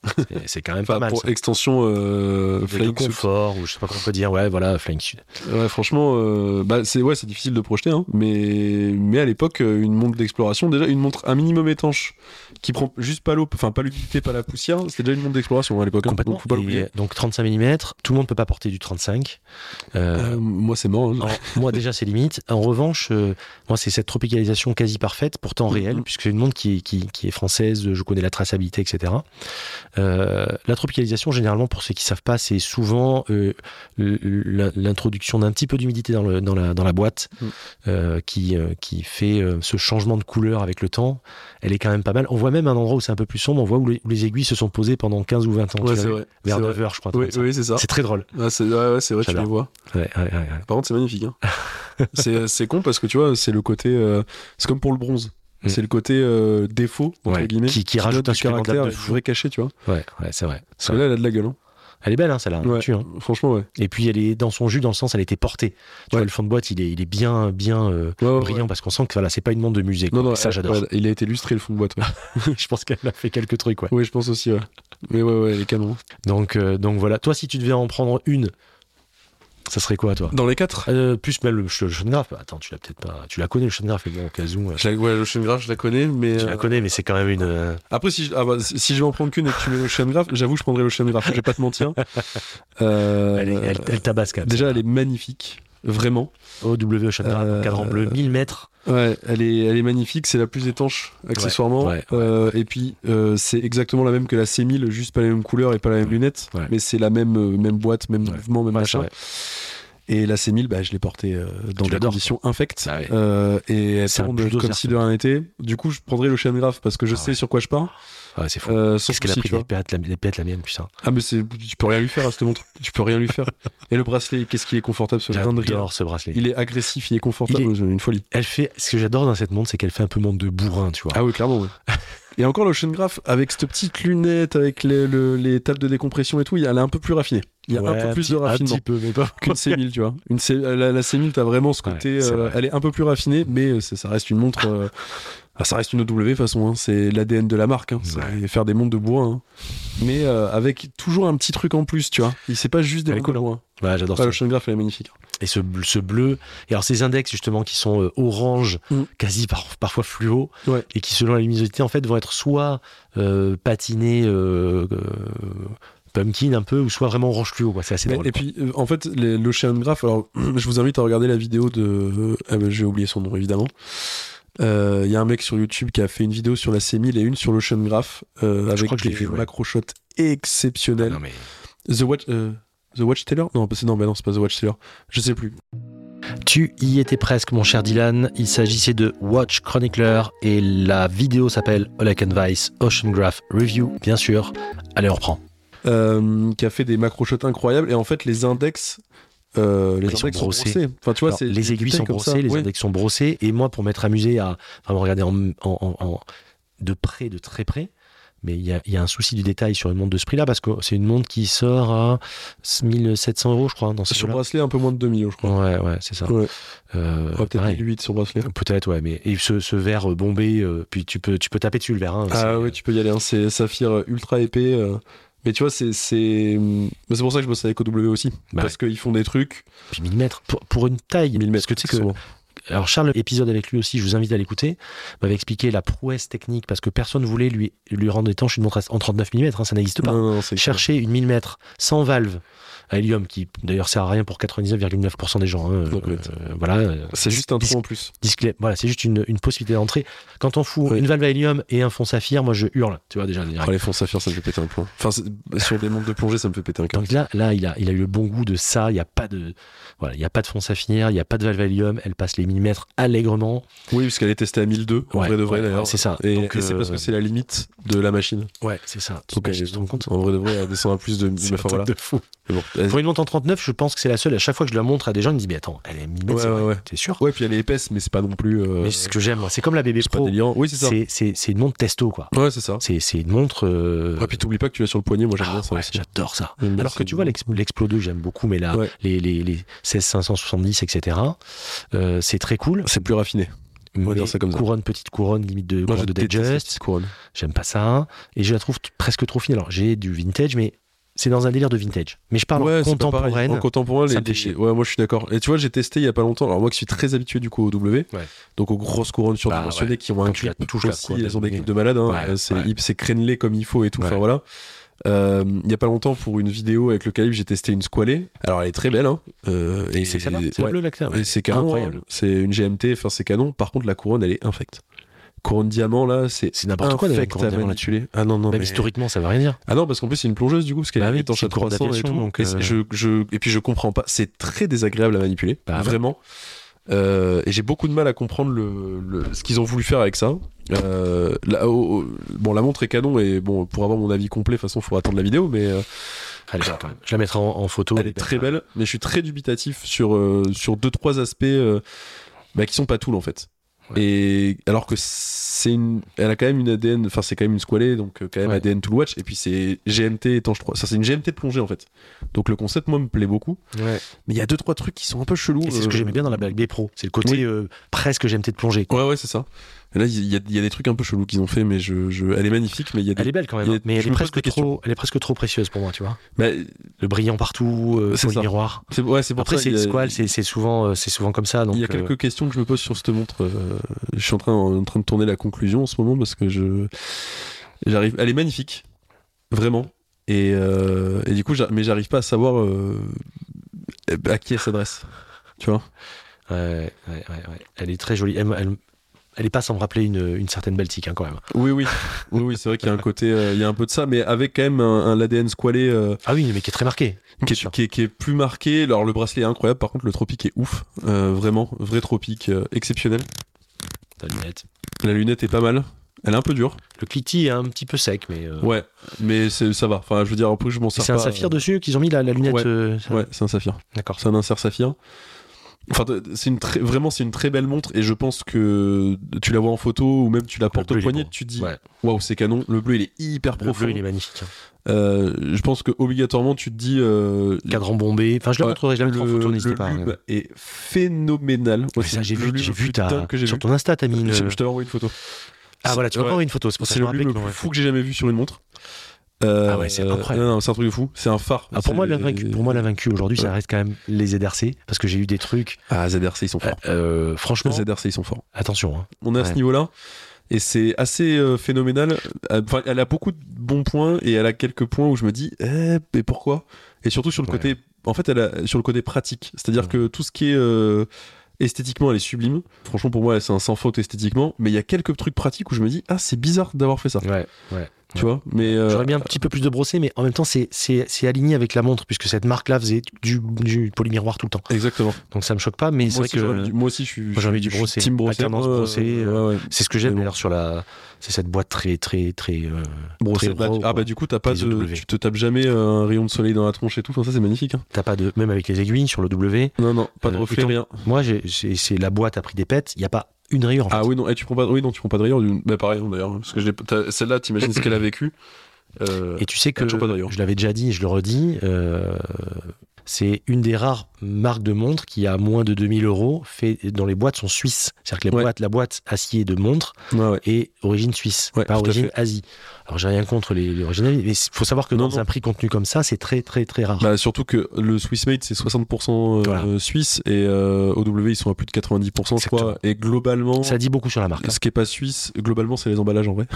c'est- quand même Enfin, pas mal. pour ça. extension euh, Flying confort, ou je sais pas comment on peut dire, ouais, voilà, Flying Sud. Ouais, franchement, euh, bah, c'est ouais, difficile de projeter, hein, mais mais à l'époque, euh, une montre d'exploration, déjà une montre un minimum étanche qui prend juste pas l'eau, enfin pas l'humidité, pas la poussière, c'était déjà une montre d'exploration à l'époque. hein, Complètement. donc faut pas. Et donc 35 mm, tout le monde peut pas porter du 35. Euh, Euh, moi, c'est mort. hein. En- moi déjà c'est limite. En revanche, euh, moi c'est cette tropicalisation quasi parfaite, pourtant réelle, Mhm. puisque c'est une montre qui, qui, qui est française, je connais la traçabilité, etc. Euh, la tropicalisation, généralement, pour ceux qui savent pas, c'est souvent euh, l'introduction d'un petit peu d'humidité dans, la, dans la boîte Mhm. euh, qui, qui fait ce changement de couleur avec le temps. Elle est quand même pas mal. On voit même un endroit où c'est un peu plus sombre, on voit où les, où les aiguilles se sont posées pendant 15 ou 20 ans. Ouais, vrai. Vers c'est 9 vrai. heures, je crois. Oui, c'est ça. C'est très drôle. Ah, c'est ouais, ouais, vrai, tu les vois. Par contre, c'est magnifique. Hein. c'est con parce que tu vois, c'est le côté, c'est comme pour le bronze. Mm. C'est le côté euh, défaut entre Ouais, guillemets qui- rajoute un caractère de fou. vrai cachet, tu vois. Ouais, ouais, c'est vrai. Parce que là, elle a de la gueule. Hein. Elle est belle, hein, celle-là. Ouais. Hein. Franchement, ouais. Et puis elle est dans son jus, dans le sens, elle été portée. Tu Ouais. vois, le fond de boîte, il est, il est bien, bien euh, Ouais, brillant parce qu'on sent que voilà, c'est pas une montre de musée. quoi. Non, non, ça j'adore. il a été illustré le fond de boîte. (laughs) Je pense qu'elle a fait quelques trucs. Ouais. Oui, je pense aussi. Ouais. Mais ouais, ouais, elle est canon. Donc, euh, donc voilà. Toi, si tu devais en prendre une, ça serait quoi, toi Dans les quatre? Euh, Plus même le, le Schoengraf. Attends, tu l'as peut-être pas. Tu la connais le Schoengraf, bon, au cas où. euh, je la, Ouais, Graph, je la connais, mais. tu euh, la connais, mais c'est quand même une. euh, Après, si je, ah bah, si je vais en prendre qu'une et que tu mets l'Ocean Graph, j'avoue, je prendrais l'Ocean Graph. Je vais pas te mentir. (laughs) Euh, elle, est- elle, elle tabasse quand même. déjà, elle est magnifique. Vraiment. OW Schoengraf, Euh, cadran bleu, 1000 mètres. Ouais, elle est, elle est magnifique. C'est la plus étanche, accessoirement. ouais, ouais. Euh, et puis, euh, c'est exactement la même que la C1000, juste pas la même couleur et pas la même lunette. Mais c'est la même, même boîte, même mouvement, même machin. Et la C1000, bah, je l'ai portée euh, dans des conditions infectes. Ah ouais. Euh, et elle tourne comme si de rien n'était. Du coup, je prendrais l'Ocean Graph parce que je Ah sais ouais. sur quoi je pars. Ouais, c'est fou. Euh, Qu'est-ce qu'elle a pris des la, pètes, la mienne, putain. Ah, mais c'est, tu peux rien lui faire à cette montre. Tu peux rien lui faire. (laughs) Et le bracelet, qu'est-ce qu'il est confortable, ce. J'adore ce bracelet. Il est agressif, il est confortable. Il est- C'est Une folie. Elle fait, ce que j'adore dans cette montre, c'est qu'elle fait un peu montre de bourrin, tu vois. Ah oui, clairement, ouais. (laughs) Et encore l'Ocean Graph, avec cette petite lunette, avec les, le- les tables de décompression et tout, elle est un peu plus raffinée. Il y a Ouais, un peu plus petit- de raffinement Un petit peu, mais pas. (laughs) qu'une C1000, tu vois. Une C- la, la C1000, t'as vraiment ce côté. Ouais, euh, elle est un peu plus raffinée, mais euh, ça reste une montre. euh, ah, ça reste une OW, de toute façon. hein. C'est l'ADN de la marque. Hein. Ouais. faire des montres de bois. hein. mais euh, avec toujours un petit truc en plus, tu vois. Il c'est pas juste des est cool, hein. points. Ouais, j'adore ça. l'Ocean Graph, elle est magnifique. Et ce, bl- ce bleu. Et alors, ces index, justement, qui sont euh, orange, Mm. quasi par- parfois fluo, Ouais. et qui, selon la luminosité, en fait, vont être soit euh, patinés euh, euh, pumpkin un peu, ou soit vraiment orange fluo. quoi. C'est assez Mais- drôle. et quoi. puis, euh, en fait, l'Ocean Graph, alors, (clears throat) je vous invite à regarder la vidéo de. Ah, bah, J'ai oublié son nom, évidemment. Euh, Il y a un mec sur YouTube qui a fait une vidéo sur la C1000 et une sur l'Ocean Graph euh, avec des vu, ouais. macro-shots Ah, exceptionnels. non, mais... The Watch. euh, The Watchtower Non, bah, c'est- non, bah non, c'est pas The Watchtower. Je sais plus. Tu y étais presque, mon cher Dylan. Il s'agissait de Watch Chronicler et la vidéo s'appelle All I Can Vice Ocean Graph Review, bien sûr. Allez, on reprend. Euh, qui a fait des macro-shots incroyables. Et en fait, les index. Euh, les Ils sont index sont brossés. brossés. Enfin, tu vois, Alors, c'est les des aiguilles sont ça. brossées, les index sont brossés. Et moi, pour m'être amusé à vraiment regarder en, en- en- en- de près, de très près, mais il y a, il y a un souci du détail sur une montre de ce prix-là parce que c'est une montre qui sort à 1700 euros, je crois, dans ce Sur bracelet, un peu moins de 2 millions, je crois. Ouais, ouais, c'est ça. Ouais. Euh, Ouais, peut-être pareil. 1008 sur bracelet. Peut-être, ouais, mais et ce, ce verre euh, bombé, euh, puis tu peux, tu peux taper dessus le verre. hein, Ah ouais, tu peux y aller. hein. C'est saphir ultra épais. euh. Mais tu vois, c'est c'est c'est pour ça que je bosse avec OW aussi, Bah parce qu'ils font des trucs Puis millimètres pour, pour une taille. millimètres. Parce que tu sais que. Alors Charles, épisode avec lui aussi, je vous invite à l'écouter, m'avait expliqué la prouesse technique parce que personne voulait lui, lui rendre étanche une montre en 39 mm, ça n'existe pas. Non, non, c'est Chercher une 1000 mètres sans valve à hélium, qui d'ailleurs sert à rien pour 99,9% des gens. hein, Donc, euh, voilà. C'est juste un trou en plus. disclaimer. Voilà, c'est juste une, une possibilité d'entrée. Quand on fout Oui. une valve à hélium et un fond saphir, moi je hurle. Tu vois déjà. Oh, les fonds saphir, ça me fait péter un plomb. Enfin, sur des montres de plongée, ça me fait péter un câble. Donc là, là, il a, il a eu le bon goût de ça. Il n'y a pas de, voilà, il y a pas de fond saphir, il n'y a pas de valve à hélium. Elle passe les millimètres allègrement. Oui, parce qu'elle est testée à 1002, en Ouais, vrai de vrai ouais, d'ailleurs. c'est ça. Et, c'est euh, parce que c'est la limite de la machine. Ouais, c'est ça. Donc, te rends compte en vrai de vrai, elle descend à plus de. (laughs) C'est enfin, voilà. de fou. Mais bon, Pour une montre en 39, je pense que c'est la seule. À chaque fois que je la montre à des gens, ils me disent Mais attends, elle est millimètre, Ouais, c'est ouais, sûr? Ouais, puis elle est épaisse, mais c'est pas non plus. euh, Mais c'est ce que j'aime. C'est comme la BB Pro. Oui, c'est ça. C'est une montre testo, quoi. Ouais, c'est ça. C'est une montre. euh, Ouais, puis t'oublies pas que tu l'as sur le poignet, moi j'aime ah, bien ça ouais. J'adore ça. Bien, Alors que tu vois, l'Explo 2, j'aime beaucoup, mais là, les, les, les 16570, etc., euh, c'est très cool. C'est plus raffiné. va Mais dire ça comme ça. Couronne, petite couronne, limite de, Moi, couronne de Digest. J'aime pas ça. Et je la trouve presque trop fine. Alors, j'ai du vintage, mais c'est dans un délire de vintage. Mais je parle en Ouais, pareil. contemporaine. En contemporain, ça les, me fait chier. Ouais, moi je suis d'accord. Et tu vois, j'ai testé il y a pas longtemps. Alors moi qui suis très habitué du coup au W, Ouais. donc aux grosses couronnes surdimensionnées ouais. qui ont un touches, la aussi, elles ont des clips de malade. Hein. C'est ouais. hip- c'est crénelé comme il faut et tout. Enfin voilà. Euh, il y a pas longtemps pour une vidéo avec le calibre, j'ai testé une Squalé. Alors elle est très belle. Hein. Euh, et C'est ouais. bleu lactaire. Et c'est canon. Incroyable. hein. C'est une GMT. Enfin c'est canon. Par contre la couronne elle est infecte. Couronne diamant là, c'est C'est n'importe quoi, d'ailleurs. Ah non non. Même mais- historiquement, ça veut rien dire. ah non, parce qu'en plus, c'est une plongeuse du coup, parce qu'elle Bah est oui, une couronne 300 et tout. donc, et, euh, je, je- et puis je comprends pas, c'est très désagréable à manipuler, Bah vraiment. Euh, et j'ai beaucoup de mal à comprendre le, le- ce qu'ils ont voulu faire avec ça. Euh, la, oh, oh, bon, la montre est canon et bon, pour avoir mon avis complet, de toute façon, il faut attendre la vidéo, mais euh, Elle est belle. Je la mettrai en, en photo. elle est très belle. Mais je suis très dubitatif sur euh, sur deux trois aspects euh, bah, qui sont pas tout en fait. Ouais. Et alors que c'est une, elle a quand même une ADN, enfin c'est quand même une squalée, donc euh, quand même Ouais. ADN Tool Watch, et puis c'est GMT étanche 3. Ça c'est une GMT de plongée en fait. Donc le concept moi me plaît beaucoup. Ouais. Mais il y a deux trois trucs qui sont un peu chelous. C'est ce que euh, j'aimais bien dans la Black Bay Pro. C'est le côté Oui. euh, presque GMT de plongée. quoi. Ouais ouais c'est ça. Là il y, a- il y a des trucs un peu chelous qu'ils ont fait, mais je, je, elle est magnifique, mais il y a des. Elle est belle quand même, a- hein, mais elle est, presque trop, elle est presque trop précieuse pour moi, tu vois. Bah, Le brillant partout, euh, C'est le miroir. c'est ouais c'est pour Après, c'est Squall, c'est souvent, euh, c'est souvent comme ça. Il y a euh, quelques questions que je me pose sur cette montre. euh, je suis en train, en train de tourner la conclusion en ce moment parce que je, j'arrive. Elle est magnifique, vraiment. Et, euh, et du coup, mais j'arrive pas à savoir euh, à qui elle s'adresse. Tu vois ouais, ouais, ouais, ouais. Elle est très jolie. Elle, elle, elle est pas sans me rappeler une, une certaine Baltique hein, quand même. Oui, oui, oui, oui. C'est vrai qu'il y a un (laughs) côté, euh, il y a un peu de ça, mais avec quand même un, un l'ADN squalé euh, Ah oui, mais qui est très marqué. qui, est, sûr. qui, est, qui est plus marqué. Alors le bracelet est incroyable. Par contre, le tropique est ouf, Euh, vraiment, vrai tropique exceptionnel. Ta lunette. La lunette est pas mal. Elle est un peu dure. Le cliti est un petit peu sec, mais. Ouais, mais ça va. Enfin, je veux dire, après, je m'en sers C'est un pas, saphir dessus qu'ils ont mis la, la lunette. Ouais. Ouais, c'est un saphir. D'accord. C'est un insert saphir. Enfin, c'est une très, vraiment, c'est une très belle montre et je pense que tu la vois en photo ou même tu la portes au poignet, tu te dis Ouais. waouh, c'est canon. Le bleu, il est hyper Le profond. bleu, il est magnifique. hein. Euh, je pense que obligatoirement, tu te dis euh, Cadran bombé. Enfin, je la Ouais, montrerai, la mettrai en le, photo, le n'hésitez pas. lube hein. est phénoménal. Ça, j'ai le vu, j'ai le vu ta, que sur vu. ton Insta, t'as mis une. Je, je t'avais envoyé une photo. Ah voilà, tu m'as Ouais. envoyé une photo, c'est pour ça C'est que je le le plus fou que j'ai jamais vu sur une montre. Euh, Ah ouais, c'est incroyable. non, non, c'est un truc de fou. C'est un phare. Ah, pour, moi, l'invaincu, pour moi, l'invaincu aujourd'hui, ça reste quand même les ZRC, parce que j'ai eu des trucs. Ah, ZRC, ils sont forts. euh, franchement, ZRC, ils sont forts. attention. hein. On est à ce niveau-là. Et c'est assez euh, phénoménal. Euh, Enfin, elle a beaucoup de bons points et elle a quelques points où je me dis, eh, mais pourquoi? Et surtout sur le Ouais. côté, en fait, elle a sur le côté pratique. C'est-à-dire que tout ce qui est euh, esthétiquement, elle est sublime. Franchement, pour moi, c'est un sans faute esthétiquement. Mais il y a quelques trucs pratiques où je me dis, ah, c'est bizarre d'avoir fait ça. Ouais, ouais. Tu vois Mais euh, J'aurais bien un petit peu plus de brossé, mais en même temps, c'est, aligné avec la montre, puisque cette marque-là faisait du, du polymiroir tout le temps. exactement. Donc ça me choque pas, mais c'est Moi vrai aussi, que moi je suis. J'ai envie du brossé. Team brossé. Ouais, euh, ouais. c'est ce que j'aime bon. d'ailleurs sur la. C'est cette boîte très, très, très. euh, Brossé. très Bah, raw, ah bah du coup t'as pas de, tu te tapes jamais un rayon de soleil dans la tronche et tout. Enfin ça c'est magnifique. hein. T'as pas de. Même avec les aiguilles sur le W. Non non, pas de Euh, reflet rien. Moi, c'est la boîte a pris des pètes. Il y a pas une rayure. En fait. Ah oui non, eh, tu prends pas, oui non tu prends pas de rayures. du- Bah pareil d'ailleurs, parce que celle-là t'imagines ce qu'elle a vécu. Euh, Et tu sais que je l'avais déjà dit et je le redis. euh, c'est une des rares marques de montres qui a moins de 2000 euros fait dont les boîtes sont suisses. C'est-à-dire que les Ouais. boîtes, la boîte acier de montre ouais, ouais. est origine suisse, pas origine. Asie. Alors j'ai rien contre les, les originales, mais il faut savoir que Non, dans non. un prix contenu comme ça, c'est très très très rare. Bah, surtout que le Swissmade c'est 60% euh, Voilà. suisse et euh, OW ils sont à plus de 90% je crois. Et globalement, ça dit beaucoup sur la marque. hein. ce qui est pas suisse, globalement c'est les emballages en vrai.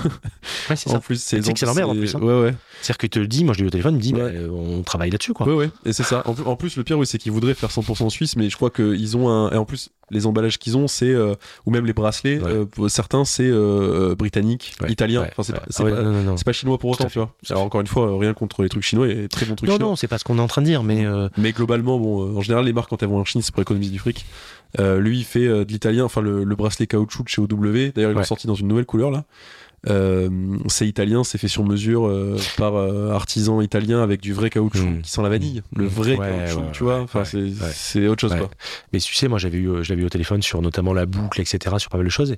Ouais, c'est (laughs) ça. plus c'est Tu que c'est leur merde, en plus, hein. Ouais ouais. C'est-à-dire qu'il te le dit, moi je l'ai eu au téléphone, il me dit, bah, on travaille là-dessus quoi. Ouais, ouais, et c'est ça. En plus, en plus, le pire, oui, c'est qu'ils voudraient faire 100% suisse, mais je crois qu'ils ont un. Et en plus, les emballages qu'ils ont, c'est. euh, ou même les bracelets, Ouais. euh, certains, c'est euh, britannique, Ouais, italien. ouais, Enfin, c'est pas, Ah pas- non, non, non. pas chinois pour autant, tu vois. Alors, encore une fois, rien contre les trucs chinois et très bons trucs Non, chinois. non, c'est pas ce qu'on est en train de dire, mais Mais globalement, bon, en général, les marques, quand elles vont en Chine, c'est pour économiser du fric. Lui, il fait de l'italien, enfin, le, le bracelet caoutchouc de chez OW. D'ailleurs, ils l'ont sorti dans une nouvelle couleur, là. Euh, c'est italien, c'est fait sur mesure euh, par euh, artisan italien avec du vrai caoutchouc Mm. qui sent la vanille, le vrai Ouais, caoutchouc, ouais, tu vois. Enfin, c'est autre chose, quoi. Mais tu sais, moi j'avais eu, je l'avais eu au téléphone sur notamment la boucle, etc., sur pas mal de choses.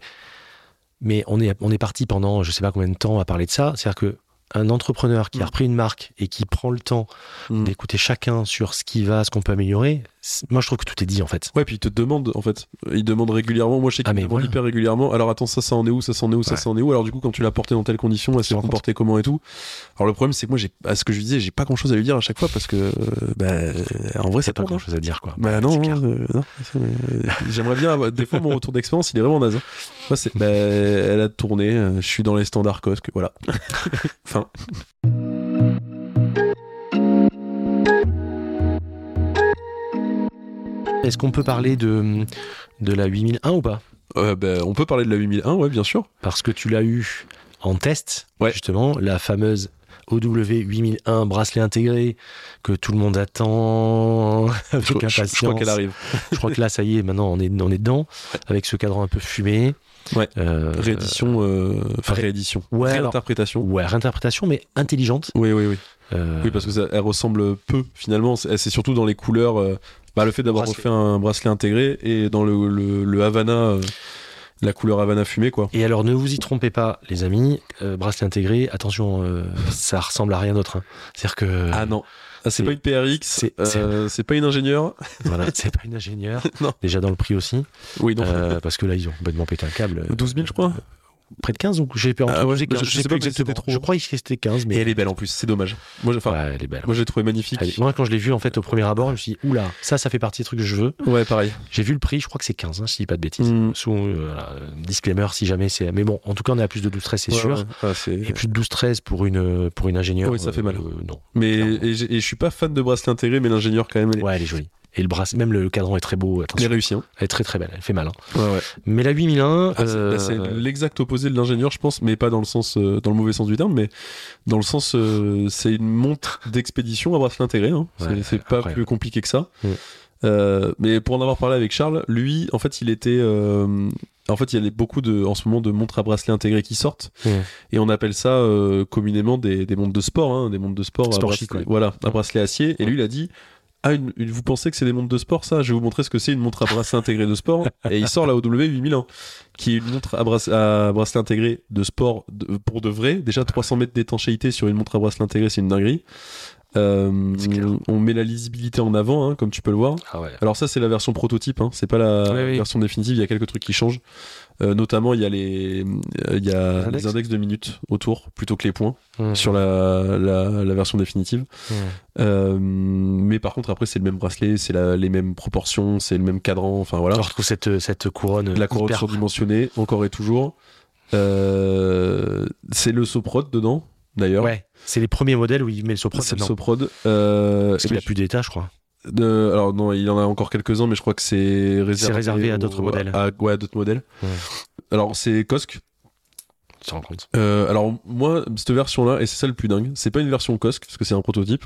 Mais on est, on est parti pendant je sais pas combien de temps à parler de ça. C'est-à-dire que un entrepreneur qui a Mm. repris une marque et qui prend le temps Mm. d'écouter chacun sur ce qui va, ce qu'on peut améliorer, moi je trouve que tout est dit en fait. Ouais, puis il te demande, en fait. Il demande régulièrement. Moi, je sais qu'il Ah, me demande voilà. hyper régulièrement. Alors, attends, ça, ça en est où Ça, ça en est où Ça, Ouais. ça en est où? Alors, du coup, quand tu l'as porté dans telle condition, elle s'est comportée comment et tout? Alors, le problème, c'est que moi, j'ai, à ce que je lui disais, j'ai pas grand chose à lui dire à chaque fois parce que, euh, bah, en vrai, C'est c'est pas grand chose à dire quoi. Bah non, euh, non, euh, j'aimerais bien avoir, des fois mon retour d'expérience il est vraiment naze. hein. Moi c'est bah, elle a tourné, euh, je suis dans les standards codes, que- voilà. (laughs) enfin, Est-ce qu'on peut parler de, de la 8001 ou pas euh, bah, on peut parler de la 8001, ouais bien sûr. Parce que tu l'as eu en test, Ouais. justement, la fameuse OW 8001 bracelet intégré que tout le monde attend avec Je, je- je impatience. crois qu'elle arrive. Je crois que là, ça y est, maintenant on est, on est dedans, avec ce cadran un peu fumé. Ouais. Euh, Réédition, euh, enfin ré- réédition, Ouais, alors- réinterprétation. Ouais, réinterprétation, mais intelligente. Oui, oui, oui. Euh, Oui, parce que ça, elle ressemble peu finalement. C'est surtout dans les couleurs. Bah, le fait d'avoir refait un bracelet intégré et dans le, le, le Havana, euh, la couleur Havana fumée quoi. Et alors, ne vous y trompez pas, les amis, euh, bracelet intégré, attention, euh, ça ressemble à rien d'autre. hein. C'est-à-dire que. Ah non. Ah, c'est pas une PRX, c'est- euh, pas une ingénieure. (laughs) Voilà, c'est pas une ingénieure. (laughs) Non. Déjà dans le prix aussi. Oui. Euh, parce que là, ils ont complètement pété un câble. 12 000, je crois. Près de 15, donc j'ai peur. Ah ouais, j'ai je- 15, je sais pas exactement. trop. Je crois que c'était 15, mais. Et elle est belle en plus, c'est dommage. Moi, je- enfin, Ouais, elle est belle. moi je l'ai trouvé magnifique. Elle Moi, quand je l'ai vue en fait au premier abord, je me suis dit, oula, ça, ça fait partie des trucs que je veux. Ouais, pareil. J'ai vu le prix, je crois que c'est 15, hein, si je dis pas de bêtises. Mm. Sous euh, euh, disclaimer, si jamais c'est. Mais bon, en tout cas, on est à plus de 12-13, c'est Ouais, sûr. Ah, c'est- Et plus de 12-13 pour une, pour une ingénieure. Oui, ça fait mal. euh, non. Mais et, et je suis pas fan de bracelet intégré, mais l'ingénieur quand même, elle, est- Ouais, elle est jolie. Et le même le cadran est très beau. elle est réussie. Hein. elle est très très belle. Elle fait mal. hein. Ouais, ouais. Mais la 8001, Ah, c'est euh, bah, c'est l'exact opposé de l'ingénieur, je pense, mais pas dans le sens, euh, dans le mauvais sens du terme, mais dans le sens, euh, c'est une montre d'expédition à bracelet intégré. Hein. C'est- Ouais, c'est pas plus compliqué que ça. Mm. Euh, mais pour en avoir parlé avec Charles, lui, en fait, il était. euh, en fait, il y a beaucoup de, en ce moment de montres à bracelet intégré qui sortent, Mm. et on appelle ça euh, communément des, des montres de sport, hein, des montres de sport, à Sport bracelet, chic, ouais. voilà, à bracelet acier. Et lui, il a dit. Ah, une- une- vous pensez que c'est des montres de sport, ça? Je vais vous montrer ce que c'est une montre à bracelet intégré de sport. Et il sort la OW 8001, qui est une montre à, brace- à bracelet intégré de sport de- pour de vrai. Déjà 300 mètres d'étanchéité sur une montre à bracelet intégré, c'est une dinguerie. Euh, on met la lisibilité en avant, hein, comme tu peux le voir. Ah ouais. Alors ça c'est la version prototype, hein, c'est pas la Oui, oui. version définitive. Il y a quelques trucs qui changent. Euh, notamment il y a les euh, il y a Les index. les index de minutes autour plutôt que les points Mmh. sur la, la, la version définitive. Mmh. Euh, mais par contre après c'est le même bracelet, c'est les mêmes proportions, c'est le même cadran. Enfin voilà. On retrouve cette, cette couronne. la couronne hyper- surdimensionnée encore et toujours. Euh, c'est le Soprod dedans d'ailleurs. Ouais, c'est les premiers modèles où il met le Sopro C'est le. Soprod. Parce qu'il a plus d'état, je crois. De- alors non, il y en a encore quelques-uns, mais je crois que c'est réservé, réservé à au- d'autres modèles. À, ouais, d'autres modèles. Ouais. Alors c'est compte Euh, alors moi, cette version-là, et c'est ça le plus dingue, c'est pas une version Cosque parce que c'est un prototype.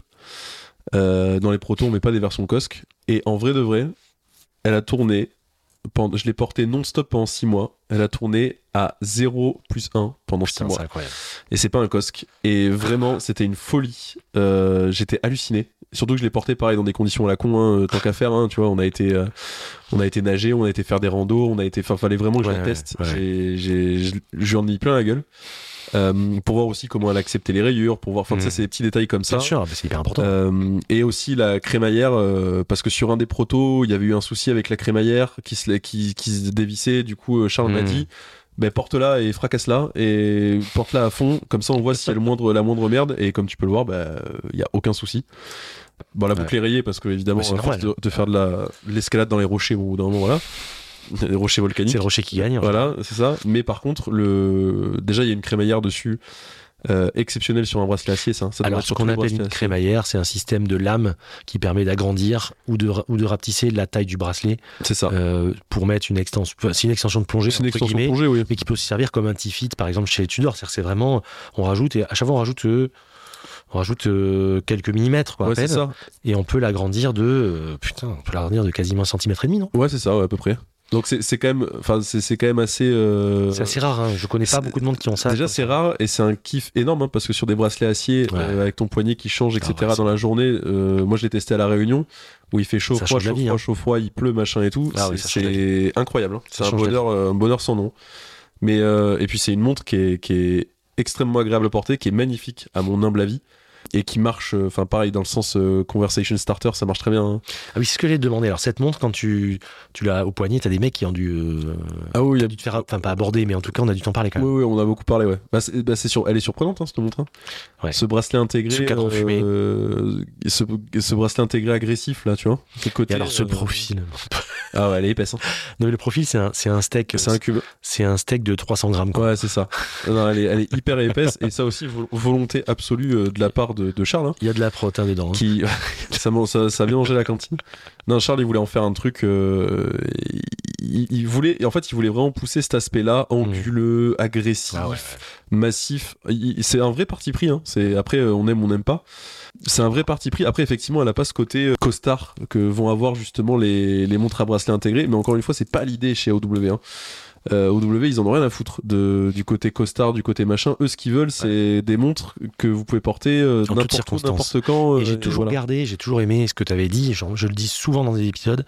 Euh, dans les protos, on met pas des versions Cosque. Et en vrai de vrai, elle a tourné. Pendant, je l'ai portée non-stop pendant 6 mois. Elle a tourné à 0 plus 1 pendant 6 Putain, mois. incroyable. Et c'est pas un Cosque. Et vraiment, c'était une folie. Euh, J'étais halluciné. Surtout que je l'ai porté pareil dans des conditions à la con, hein, tant qu'à faire. hein, tu vois, on a été, euh, on a été nager, on a été faire des randos, on a été. Enfin, fallait vraiment que je Ouais, la teste. ouais. J'ai, j'ai, je- je lui en ai mis plein la gueule. Euh, pour voir aussi comment elle acceptait les rayures, pour voir. Enfin, sais, Mhm. c'est des petits détails comme ça. Bien sûr, c'est hyper important. Euh, et aussi la crémaillère, euh, parce que sur un des protos, il y avait eu un souci avec la crémaillère qui se, qui, qui se dévissait. Du coup, euh, Charles m'a Mhm. dit ben, porte-la et fracasse-la et porte-la à fond. Comme ça, on voit s'il y a le moindre, la moindre merde. Et comme tu peux le voir, ben, il y a aucun souci. Bon, la boucle est rayée parce que, évidemment, à force de, de faire de la- de l'escalade dans les rochers, au bout d'un moment, voilà. (laughs) Les rochers volcaniques. C'est le rocher qui gagne. en fait. Voilà, c'est ça. Mais par contre, le... déjà, il y a une crémaillère dessus. Euh, exceptionnelle sur un bracelet acier, ça. Alors, ce qu'on appelle une crémaillère, c'est un système de lame qui permet d'agrandir ou de, ou de rapetisser la taille du bracelet C'est ça. euh, pour mettre une extension. C'est une extension de plongée, c'est une extension guillemets, plongée, oui. mais qui peut aussi servir comme un T-fit, par exemple, chez les Tudor. C'est-à-dire que c'est vraiment, on rajoute, et à chaque fois, on rajoute, euh, on rajoute euh, quelques millimètres, quoi, Ouais, peine, ça. et on peut l'agrandir de, euh, putain, on peut l'agrandir de quasiment un centimètre et demi, non? Ouais, c'est ça, ouais, à peu près. Donc c'est quand même, enfin c'est quand même assez. euh, C'est assez rare, hein. je connais pas beaucoup de monde qui ont ça. Déjà c'est rare et c'est un kiff énorme hein, parce que sur des bracelets acier Ouais. euh, avec ton poignet qui change etc Ah ouais, dans la journée, euh, moi je l'ai testé à la Réunion où il fait chaud Ça froid chaud vie, froid hein. chaud froid il pleut machin et tout. Ah C'est- incroyable. hein. C'est un bonheur un bonheur sans nom. Mais et puis c'est une montre qui est qui est extrêmement agréable à porter, qui est magnifique à mon humble avis et qui marche, euh, enfin pareil dans le sens euh, conversation starter, ça marche très bien. hein. Ah oui, c'est ce que j'ai demandé. Alors, cette montre, quand tu, tu l'as au poignet, t'as des mecs qui ont dû, euh, Ah oui, il a dû te faire, enfin, pas aborder, mais en tout cas, on a dû t'en parler quand Oui, même. oui, on a beaucoup parlé, ouais. Bah, c'est, bah, c'est sur... Elle est surprenante, hein, cette montre. hein. Ouais. Ce bracelet intégré. Ce cadran fumé. euh, ce, ce bracelet intégré agressif, là, tu vois. Ce côté, Et alors, ce euh, profil. Ah ouais, elle est épaisse. hein. Non, mais le profil, c'est un, c'est un steak. C'est un cube. C'est un steak de 300 grammes, quoi. Ouais, c'est ça. Non, elle, est, elle est hyper épaisse. Et ça aussi, vo- volonté absolue de la part de, de Charles. hein, Il y a de la protéine dedans. hein. qui (laughs) ça, ça, ça vient manger à la cantine. Non, Charles, il voulait en faire un truc. euh, il, il voulait, en fait, il voulait vraiment pousser cet aspect-là, anguleux, agressif, Ah ouais, massif. C'est un vrai parti pris. Hein. C'est après, euh, on aime, on n'aime pas. C'est un vrai parti pris. Après, effectivement, elle a pas ce côté euh, costard que vont avoir justement les, les montres à bracelet intégrés. Mais encore une fois, c'est pas l'idée chez OW. Euh, OW, ils en ont rien à foutre de, du côté costard, du côté machin. Eux, ce qu'ils veulent, c'est des montres que vous pouvez porter euh, n'importe où, n'importe quand. Et euh, j'ai toujours voilà. gardé, j'ai toujours aimé ce que tu avais dit, genre, je le dis souvent dans des épisodes.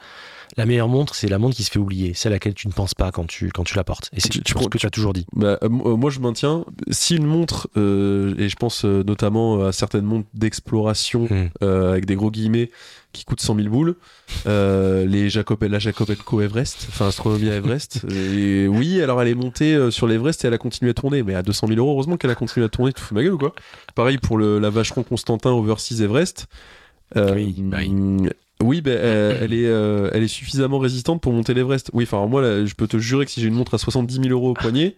La meilleure montre, c'est la montre qui se fait oublier, celle à laquelle tu ne penses pas quand tu, quand tu la portes. Et c'est Tu- tu ce que tu as toujours dit. Bah, euh, moi, moi, je maintiens, si une montre, euh, et je pense euh, notamment à certaines montres d'exploration Mm. euh, avec des gros guillemets qui coûtent 100 000 boules, euh, (laughs) les Jacob, la Jacob Co Everest, enfin Astronomia Everest, (laughs) et oui, alors elle est montée euh, sur l'Everest et elle a continué à tourner, mais à 200 000 euros, heureusement qu'elle a continué à tourner, tu fous de ma gueule ou quoi? Pareil pour le, la Vacheron Constantin Overseas Everest. Euh, Oui, bah oui. Oui, ben, euh, (clears throat) elle, est, euh, elle est suffisamment résistante pour monter l'Everest. Oui, enfin, moi, là, je peux te jurer que si j'ai une montre à 70 000 euros au (laughs) poignet,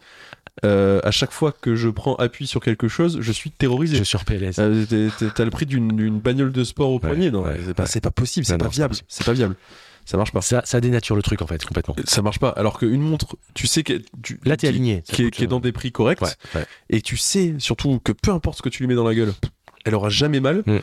euh, à chaque fois que je prends appui sur quelque chose, je suis terrorisé. Je suis sur PLS. Euh, T'as le prix d'une bagnole de sport au poignet, non ouais, C'est pas, ouais. c'est pas possible, c'est pas viable, c'est pas viable. Ça marche pas. Ça, ça dénature le truc, en fait, complètement. Ça marche pas. Alors qu'une montre, tu sais que tu, Là, t'es aligné. qui est, dans des prix corrects, et tu sais surtout que peu importe ce que tu lui mets dans la gueule, elle aura jamais mal. Mm.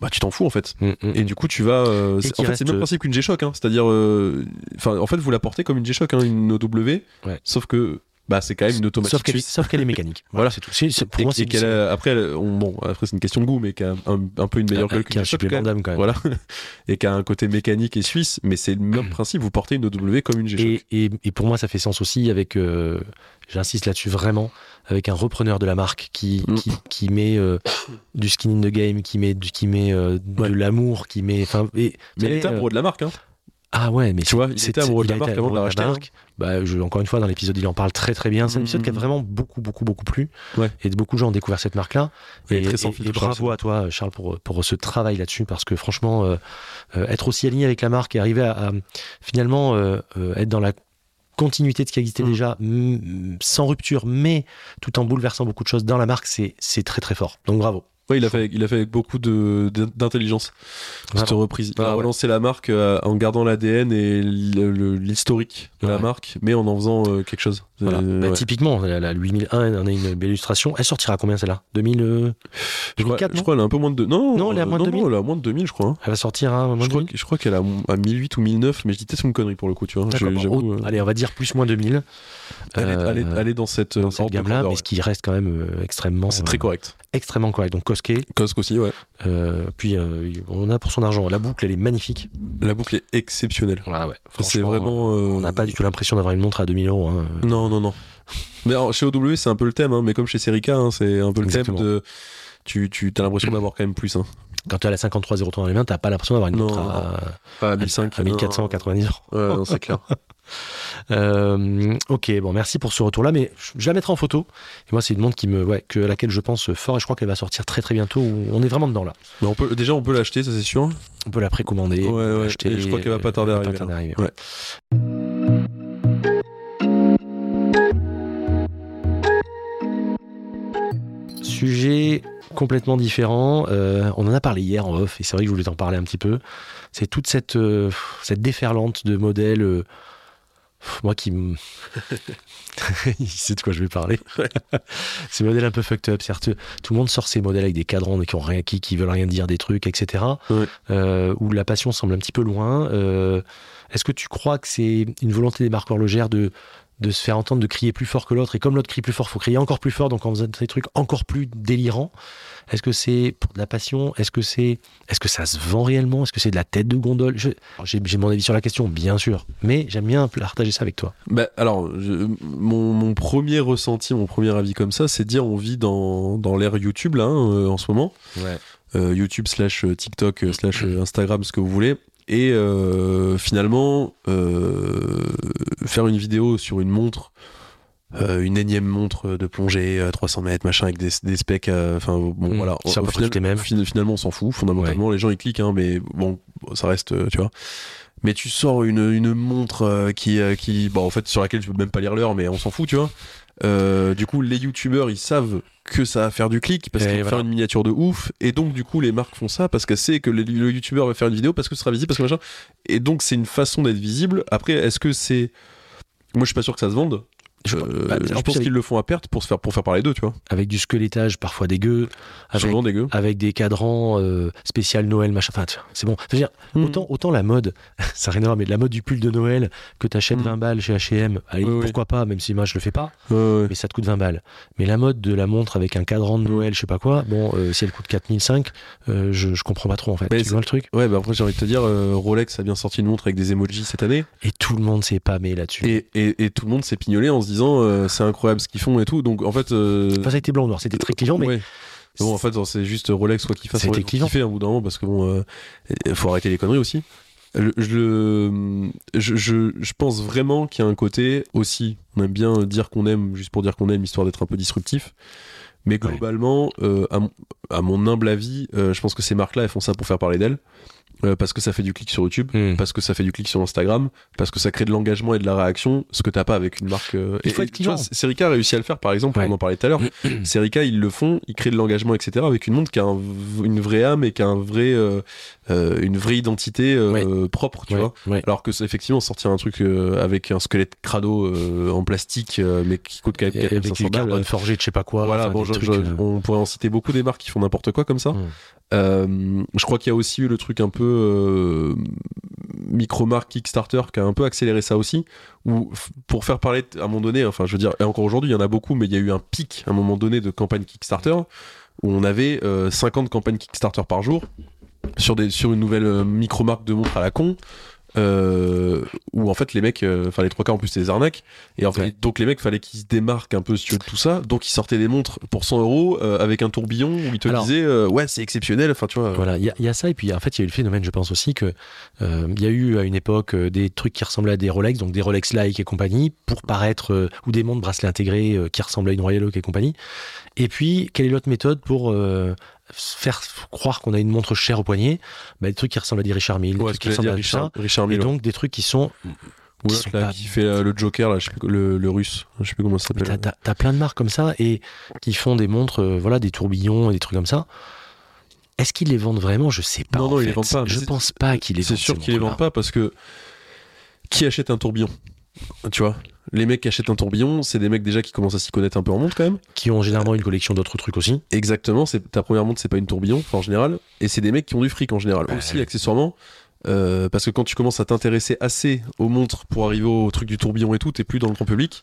Bah tu t'en fous en fait. Mm, mm. Et du coup, tu vas. euh, en fait, c'est le même principe qu'une G-Shock. Hein. C'est-à-dire. euh, Enfin, en fait, vous la portez comme une G-Shock, hein, une OW. Ouais. Sauf que bah c'est quand même une automatique Sauf qu'elle est, suisse. sauf qu'elle est mécanique. (laughs) Voilà, c'est tout. C'est- pour Et, moi, c'est qu'elle a- après, on- bon, après c'est une question de goût, mais qui a un, un peu une meilleure gueule qui a un qu'une G-Shock, quand même. d'âme quand même. Voilà, (laughs) et qui a un côté mécanique et suisse, mais c'est le même (clears throat) principe. Vous portez une OW comme une G-Shock. Et, et, et pour moi, ça fait sens aussi avec, euh, j'insiste là-dessus vraiment, avec un repreneur de la marque qui, Mm. qui, qui met euh, du skin in the game, qui met, du- qui met euh, de Ouais. l'amour, qui met. Et, Mais il était euh, amoureux de la marque, hein. Ah ouais, mais Tu vois, il c'est- était amoureux de la marque avant de la racheter, hein. Bah, je, encore une fois, dans l'épisode, il en parle très très bien. C'est un épisode qui a Mhm. vraiment beaucoup, beaucoup, beaucoup plu. Ouais. Et beaucoup de gens ont découvert cette marque-là. Et, et- et bravo à toi, Charles, pour, pour ce travail là-dessus, parce que franchement, euh, euh, être aussi aligné avec la marque et arriver à, à, finalement euh, être dans la continuité de ce qui existait Mhm. déjà, mm, sans rupture, mais tout en bouleversant beaucoup de choses dans la marque, c'est très très fort. Donc bravo. Ouais, il a fait, il a fait avec beaucoup d'intelligence cette reprise. Il a relancé la marque euh, en gardant l'ADN et l'historique de la marque, mais en en faisant euh, quelque chose. Voilà. Euh, Bah, ouais. Typiquement, la, la 8001, on a une belle illustration. Elle sortira combien celle-là? 2000 euh, je crois, 2004, je crois qu'elle a un peu moins de. Non, Non, elle est à moins de non, 2000. non, elle est à moins de 2000, je crois. hein. Elle va sortir à moins Je de crois, 2000 que- je crois qu'elle est à, à 1008 ou 1009, mais je dis peut-être une connerie pour le coup, tu vois. Je- bon, euh, Allez, on va dire plus moins 2000. elle, est, euh, elle est- elle est dans cette, dans euh, gamme-là, mais ce qui reste quand même euh, extrêmement. C'est très euh, correct. extrêmement correct. Donc Koske, Cosque aussi, ouais. euh, puis euh, on a pour son argent. La boucle, elle est magnifique. La boucle est exceptionnelle. Voilà, ouais. C'est vraiment. euh, On n'a pas du tout l'impression d'avoir une montre à 2000 euros. hein. Non, non, non. (laughs) Mais alors, chez OW, c'est un peu le thème, hein, mais comme chez Serica, hein, c'est un peu le Exactement. thème de. Tu, tu as l'impression d'avoir quand même plus. Hein. Quand tu as la 5303 dans les mains, t'as pas l'impression d'avoir une Non, montre non, à, Pas à à, 1500. à 1490 euros. Ouais, non, c'est clair. (laughs) Euh, ok, bon, merci pour ce retour-là, mais je la mettrai en photo. Et moi, c'est une montre qui me, ouais, que, à laquelle je pense fort, et je crois qu'elle va sortir très très bientôt. On est vraiment dedans là. Mais on peut, déjà, on peut l'acheter, ça c'est sûr. On peut la précommander, Ouais, ouais, l'acheter, et je crois qu'elle va pas tarder à pas tarder arriver. Sujet complètement différent. euh, on en a parlé hier en off, et c'est vrai que je voulais t'en parler un petit peu. C'est toute cette, euh, cette déferlante de modèles. euh, moi qui. (laughs) Il sait de quoi je vais parler. (laughs) ces modèles un peu fucked up. Certes, tout le monde sort ces modèles avec des cadrans qui, ont rien, qui, qui veulent rien dire, des trucs, etc. Ouais. Où la passion semble un petit peu loin. Est-ce que tu crois que c'est une volonté des marques horlogères de, de se faire entendre, de crier plus fort que l'autre Et comme l'autre crie plus fort, faut crier encore plus fort, donc en faisant des trucs encore plus délirants. Est-ce que c'est pour de la passion? Est-ce que c'est, est-ce que ça se vend réellement? Est-ce que c'est de la tête de gondole? J'ai mon avis sur la question, bien sûr, mais j'aime bien partager ça avec toi. Bah, alors, je- mon, mon premier ressenti, mon premier avis comme ça, c'est de dire on vit dans, dans l'ère YouTube là, hein, euh, en ce moment. Ouais. Euh, YouTube slash euh, TikTok slash Instagram, ce que vous voulez. Et euh, finalement, euh, faire une vidéo sur une montre, euh, une énième montre de plongée à 300 mètres, machin, avec des, des specs, euh, enfin bon, Mm. voilà. Près final- les mêmes. fin- finalement, on s'en fout, fondamentalement. Les gens, ils cliquent, hein, mais bon, ça reste, tu vois. Mais tu sors une, une montre qui, qui, bon, en fait, sur laquelle tu peux même pas lire l'heure, mais on s'en fout, tu vois. Euh, du coup, les youtubeurs, ils savent que ça va faire du clic parce qu'ils vont voilà. faire une miniature de ouf. Et donc, du coup, les marques font ça parce qu'elles savent que le, le youtubeur va faire une vidéo parce que ce sera visible, parce que machin. Et donc, c'est une façon d'être visible. Après, est-ce que c'est. Moi, je suis pas sûr que ça se vende. Je- bah, je pense avec- qu'ils le font à perte pour, se faire, pour faire parler d'eux, tu vois. Avec du squelettage parfois dégueu, avec, Souvent dégueu. avec des cadrans euh, spécial Noël, machin. Enfin, c'est bon. Je veux dire, Hmm. autant, autant la mode, (laughs) ça n'a rien à voir, mais la mode du pull de Noël que t'achètes Mm. 20 balles chez H&M, allez, Oui, oui. pourquoi pas, même si moi je le fais pas, ouais. mais ça te coûte 20 balles. Mais la mode de la montre avec un cadran de Noël, je sais pas quoi, bon, euh, si elle coûte 4005, euh, je, je comprends pas trop en fait. Mais tu c'est- vois le truc? Ouais, bah après, j'ai envie de te dire, euh, Rolex a bien sorti une montre avec des emojis cette année. Et tout le monde s'est pâmé là-dessus. Et, et, et tout le monde s'est pignolé en se disant, euh, c'est incroyable ce qu'ils font et tout. Donc, en fait. euh, Enfin, ça a été blanc noir, c'était très clivant, mais ouais. Bon, en fait, c'est juste Rolex, quoi qu'il fasse. C'était clivant. fait un bout d'un moment, parce que bon, euh, faut arrêter les conneries aussi. Le- je, je, je, je pense vraiment qu'il y a un côté aussi. On aime bien dire qu'on aime, juste pour dire qu'on aime, histoire d'être un peu disruptif. Mais globalement, euh, à, mon- à mon humble avis, euh, je pense que ces marques-là, elles font ça pour faire parler d'elles. Euh, parce que ça fait du clic sur YouTube, Hmm. parce que ça fait du clic sur Instagram, parce que ça crée de l'engagement et de la réaction, ce que t'as pas avec une marque. euh, Il faut et- être. Serica a réussi à le faire, par exemple, Ouais. on en parlait tout à l'heure. (clears throat) Serica, ils le font, ils créent de l'engagement, etc. avec une montre qui a un une vraie âme et qui a un vrai, euh, euh, une vraie identité euh, propre, tu Ouais, vois. ouais. Alors que effectivement sortir un truc euh, avec un squelette crado en plastique, mais qui coûte quand même Et avec 4500 du balles. forgé de je sais pas quoi. Voilà, enfin, bon, des je- trucs, je- on pourrait en citer beaucoup des marques qui font n'importe quoi comme ça. Mm. Je crois qu'il y a aussi eu le truc un peu euh, micro-marque Kickstarter qui a un peu accéléré ça aussi. Où, pour faire parler, à un moment donné, enfin, je veux dire, et encore aujourd'hui, il y en a beaucoup, mais il y a eu un pic à un moment donné de campagne Kickstarter où on avait euh, 50 campagnes Kickstarter par jour sur, des, sur une nouvelle euh, micro-marque de montre à la con. Euh, où en fait les mecs, euh, enfin les trois quarts en plus c'est des arnaques, et en fait Ouais. donc les mecs fallait qu'ils se démarquent un peu si tu veux, de tout ça, donc ils sortaient des montres pour 100 euros avec un tourbillon où ils te Alors- disaient euh, ouais c'est exceptionnel, enfin tu vois. Voilà, il y, a- il y a ça, et puis en fait, il y a eu le phénomène, je pense aussi, que il y a eu à une époque des trucs qui ressemblaient à des Rolex, donc des Rolex Like et compagnie, pour paraître, ou des montres bracelets intégrés qui ressemblent à une Royal Oak et compagnie. Et puis, quelle est l'autre méthode pour faire croire qu'on a une montre chère au poignet bah, Des trucs qui ressemblent à des Richard Mille, des Ouais, trucs qui ressemblent à Richard, ça. Richard Et Mille. donc, des trucs qui sont. Ou qui là, pas- qui fait euh, le Joker là, je sais plus, le, le russe, je sais plus comment ça s'appelle. t'as, plein de marques comme ça et qui font des montres, euh, voilà, des tourbillons et des trucs comme ça. Est-ce qu'ils les vendent vraiment? Je sais pas. Non, en non, ils les vendent pas, Je c'est- pense pas qu'ils les C'est vendent. sûr ces qu'ils les vendent pas parce que qui achète un tourbillon? Tu vois? Les mecs qui achètent un tourbillon, c'est des mecs déjà qui commencent à s'y connaître un peu en montre quand même. Qui ont généralement une collection d'autres trucs aussi. Exactement, c'est ta première montre, c'est pas une tourbillon, en général, et c'est des mecs qui ont du fric en général. Aussi, accessoirement, euh, parce que quand tu commences à t'intéresser assez aux montres pour arriver au truc du tourbillon et tout, t'es plus dans le grand public.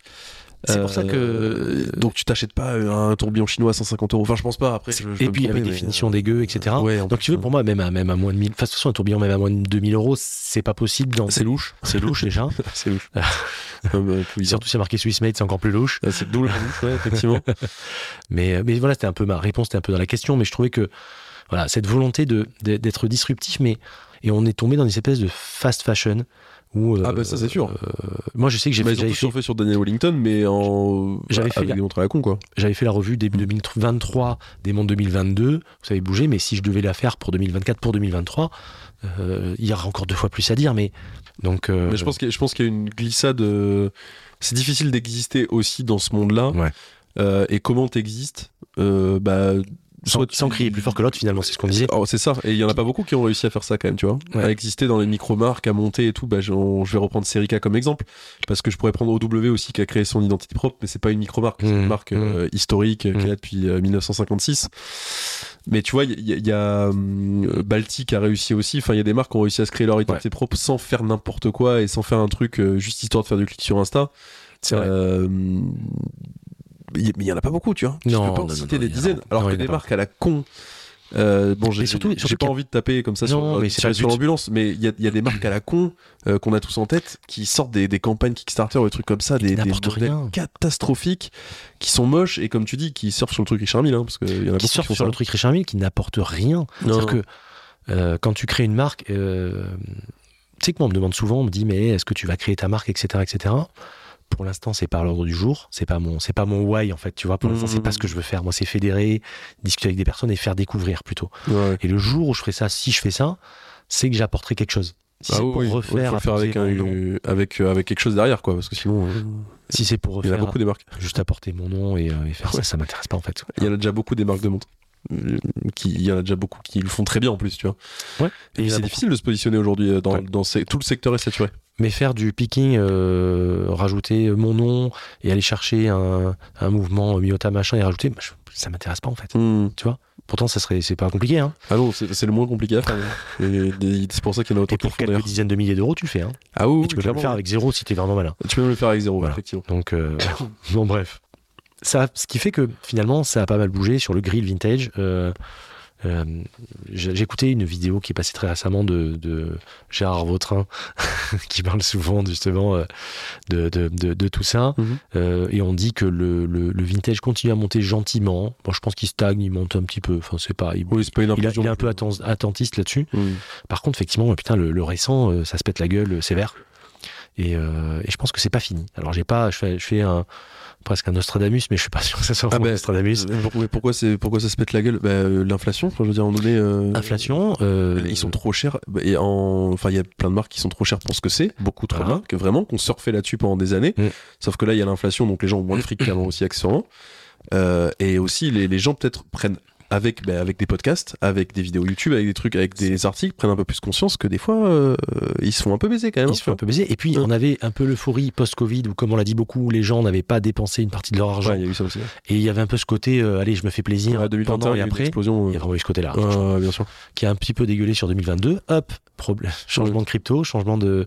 C'est pour ça que- Euh, donc tu t'achètes pas un tourbillon chinois à 150 euros. Enfin, je pense pas. Après, je- je peux et puis avec des mais, finitions euh, dégueu, etc. Ouais, en Donc tu veux, euh, pour moi, même à, même à moins de 1000, enfin, de toute façon, un tourbillon, même à moins de 2000 euros, c'est pas possible. Dans... c'est louche. C'est louche déjà. (laughs) c'est louche. Euh. (laughs) (laughs) Surtout si c'est marqué Swiss Made, c'est encore plus louche. Ah, C'est double louche, ouais, effectivement. Mais, euh, mais voilà, c'était un peu ma réponse, c'était un peu dans la question, mais je trouvais que voilà, cette volonté de, de- d'être disruptif, mais et on est tombé dans une espèce de fast fashion où. euh, Ah bah ça, c'est sûr. euh, moi, je sais que j'ai fait, j'avais surfé sur Daniel Wellington, mais en J'avais fait avec la- des montres à la con quoi. j'avais fait la revue début 2023 des montres 2022. Ça avait bougé, mais si je devais la faire pour 2024, pour 2023, euh, il y aura encore deux fois plus à dire. Mais donc, Mais je pense qu'il y a- je pense qu'il y a une glissade. C'est difficile d'exister aussi dans ce monde-là. Ouais. Euh, et comment t'existes euh, bah, soit sans crier plus fort que l'autre, finalement, c'est ce qu'on disait. Oh, c'est ça. Et il y en a pas beaucoup qui ont réussi à faire ça quand même, tu vois. Ouais. À exister dans les micro-marques, à monter et tout. Bah, je vais reprendre Serica comme exemple. Parce que je pourrais prendre OW aussi qui a créé son identité propre, mais c'est pas une micro-marque. C'est une marque euh, historique euh, qui est là depuis euh, 1956. Mais tu vois, il y, a- y a hum, Baltic qui a réussi aussi. Enfin, il y a des marques qui ont réussi à se créer leur identité propre sans faire n'importe quoi et sans faire un truc euh, juste histoire de faire du clic sur Insta. C'est vrai. Euh, il y en a pas beaucoup, tu vois. Non, je peux pas en citer des il y en a dizaines. pas. Alors que y des marques à la con. Euh, bon, j'ai surtout- pas y envie de taper comme ça Non, sur, mais but. l'ambulance, mais il y a, y des marques à la con euh, qu'on a tous en tête qui sortent des, des campagnes Kickstarter ou des trucs comme ça, des, des modèles catastrophiques qui sont moches et comme tu dis, qui surfent sur le truc Richard Mille, hein, parce qu'il y en a qui surfent sur ça. le truc Richard Mille qui n'apporte rien. C'est-à-dire que euh, quand tu crées une marque, euh, tu sais que moi on me demande souvent, on me dit mais est-ce que tu vas créer ta marque, etc., etc. Pour l'instant, c'est pas à l'ordre du jour, c'est pas mon, c'est pas mon why en fait. Tu vois, pour l'instant, c'est pas ce que je veux faire. Moi, c'est fédérer, discuter avec des personnes et faire découvrir plutôt. Ouais. Et le jour où je ferai ça, si je fais ça, c'est que j'apporterai quelque chose. Si Ah c'est oui, pour oui. Refaire, faut le faire avec, nom, avec, euh, avec quelque chose derrière, quoi, parce que sinon, euh, si c'est pour il y en a refaire, beaucoup des marques. juste apporter mon nom et, euh, et faire Ouais. ça, ça m'intéresse pas en fait. Il y en a déjà beaucoup des marques de montres. Qui, il y en a déjà beaucoup qui le font très bien en plus, tu vois. Ouais. Et, c'est difficile de se positionner aujourd'hui dans, Ouais. dans ces- tout le secteur est saturé. Mais faire du picking, euh, rajouter mon nom et aller chercher un, un mouvement Miota machin et rajouter, bah, je- ça m'intéresse pas en fait. Tu vois? Pourtant, ça serait, c'est pas compliqué. Hein. Ah non, c'est le moins compliqué à faire. (laughs) c'est pour ça qu'il y en a autant Et pour quelques dizaines de milliers d'euros, tu le fais. Hein. Ah oui, Et tu peux même le faire avec zéro si t'es vraiment malin. Tu peux même le faire avec zéro, Voilà. effectivement. Donc, euh, (coughs) bon, bref. Ça, ce qui fait que finalement, ça a pas mal bougé sur le grill vintage. Euh, euh, écouté une vidéo qui est passée très récemment de, de Gérard Vautrin, (laughs) qui parle souvent justement euh, de, de, de, de tout ça. Mhm. Euh, et on dit que le, le, le vintage continue à monter gentiment. Bon, je pense qu'il stagne, il monte un petit peu. Enfin, c'est pas. Il, Oui, pas une il, a- implosion. il est un peu atten- attentiste là-dessus. Mm. Par contre, effectivement, putain, le, le récent, ça se pète la gueule sévère. Et, euh, et je pense que c'est pas fini. Alors, j'ai pas, je fais, je fais un, presque un Nostradamus, mais je suis pas sûr que ça soit Ah ben, Nostradamus. Mais pourquoi, c'est, pourquoi ça se pète la gueule? Bah, euh, L'inflation, je veux dire, moment donné. euh, Inflation. euh, Ils sont trop chers. Bah, Et en... Enfin, il y a plein de marques qui sont trop chères pour ce que c'est. Beaucoup trop Voilà. Que vraiment, qu'on surfait là-dessus pendant des années. Mm. Sauf que là, il y a l'inflation, donc les gens ont moins de fric qu'avant aussi, accessoirement. Euh, et aussi, les, les gens peut-être prennent avec, bah, avec des podcasts, avec des vidéos YouTube, avec des trucs, avec des articles, prennent un peu plus conscience que des fois, euh, ils se font un peu baiser quand même. Ils hein, se font un peu baiser. Et puis, Ouais. on avait un peu l'euphorie post-Covid où, comme on l'a dit beaucoup, les gens n'avaient pas dépensé une partie de leur argent. Ouais, il y a eu ça aussi. Et il y avait un peu ce côté, euh, allez, je me fais plaisir Ouais, 2021, pendant il y et après. explosion. Il y a vraiment eu ce côté-là, euh, bien sûr. qui a un petit peu dégueulé sur 2022. Hop, problème, changement de crypto, changement de,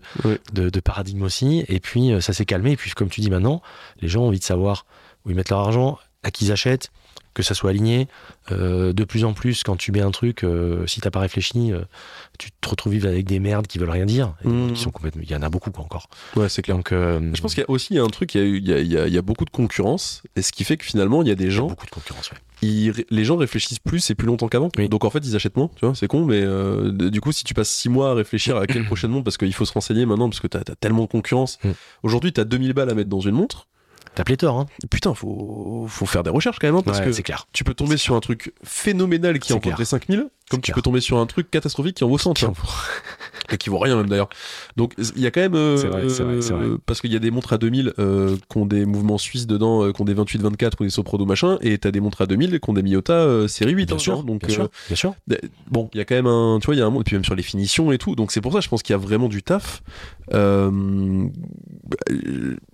de, de paradigme aussi. Et puis, euh, ça s'est calmé. Et puis, comme tu dis maintenant, les gens ont envie de savoir où ils mettent leur argent, à qui ils achètent, que ça soit aligné. Euh, de plus en plus, quand tu mets un truc, euh, si t'as pas réfléchi, euh, tu te retrouves vivre avec des merdes qui veulent rien dire. Et qui sont complètement, il y en a beaucoup, quoi, encore. Ouais, c'est clair. Donc, euh, Je pense qu'il y a aussi un truc, il y a, eu- il y, a, il y a- il y a beaucoup de concurrence, et ce qui fait que finalement, il y a des gens, beaucoup de concurrence, ouais. ils les gens réfléchissent plus et plus longtemps qu'avant. Oui. Donc en fait, ils achètent moins, tu vois, c'est con, mais euh, du coup, si tu passes 6 mois à réfléchir à quel (coughs) prochaine montre, parce qu'il faut se renseigner maintenant, parce que t'as as tellement de concurrence. Mm. Aujourd'hui, t'as 2000 balles à mettre dans une montre. T'as pléthore, hein. Putain, faut, faut faire des recherches quand même, hein, parce Ouais, que c'est clair. tu peux tomber sur un truc phénoménal qui en coûterait 5000, comme tu clair. peux tomber sur un truc catastrophique qui en vaut 100, tu vois. et qui vaut rien même d'ailleurs. Donc il y a quand même euh, vrai, c'est vrai, vrai. euh, parce qu'il y a des montres à 2000 euh, qui ont des mouvements suisses dedans, euh, qui ont des 28 24 ou des Soprodo machin et t'as des montres à 2000 qui ont des Miyota euh, série 8 Bien hein, sûr, donc bien sûr, euh, bien sûr. bon, il y a quand même un tu vois, il y a un monde et puis même sur les finitions et tout. Donc c'est pour ça je pense qu'il y a vraiment du taf.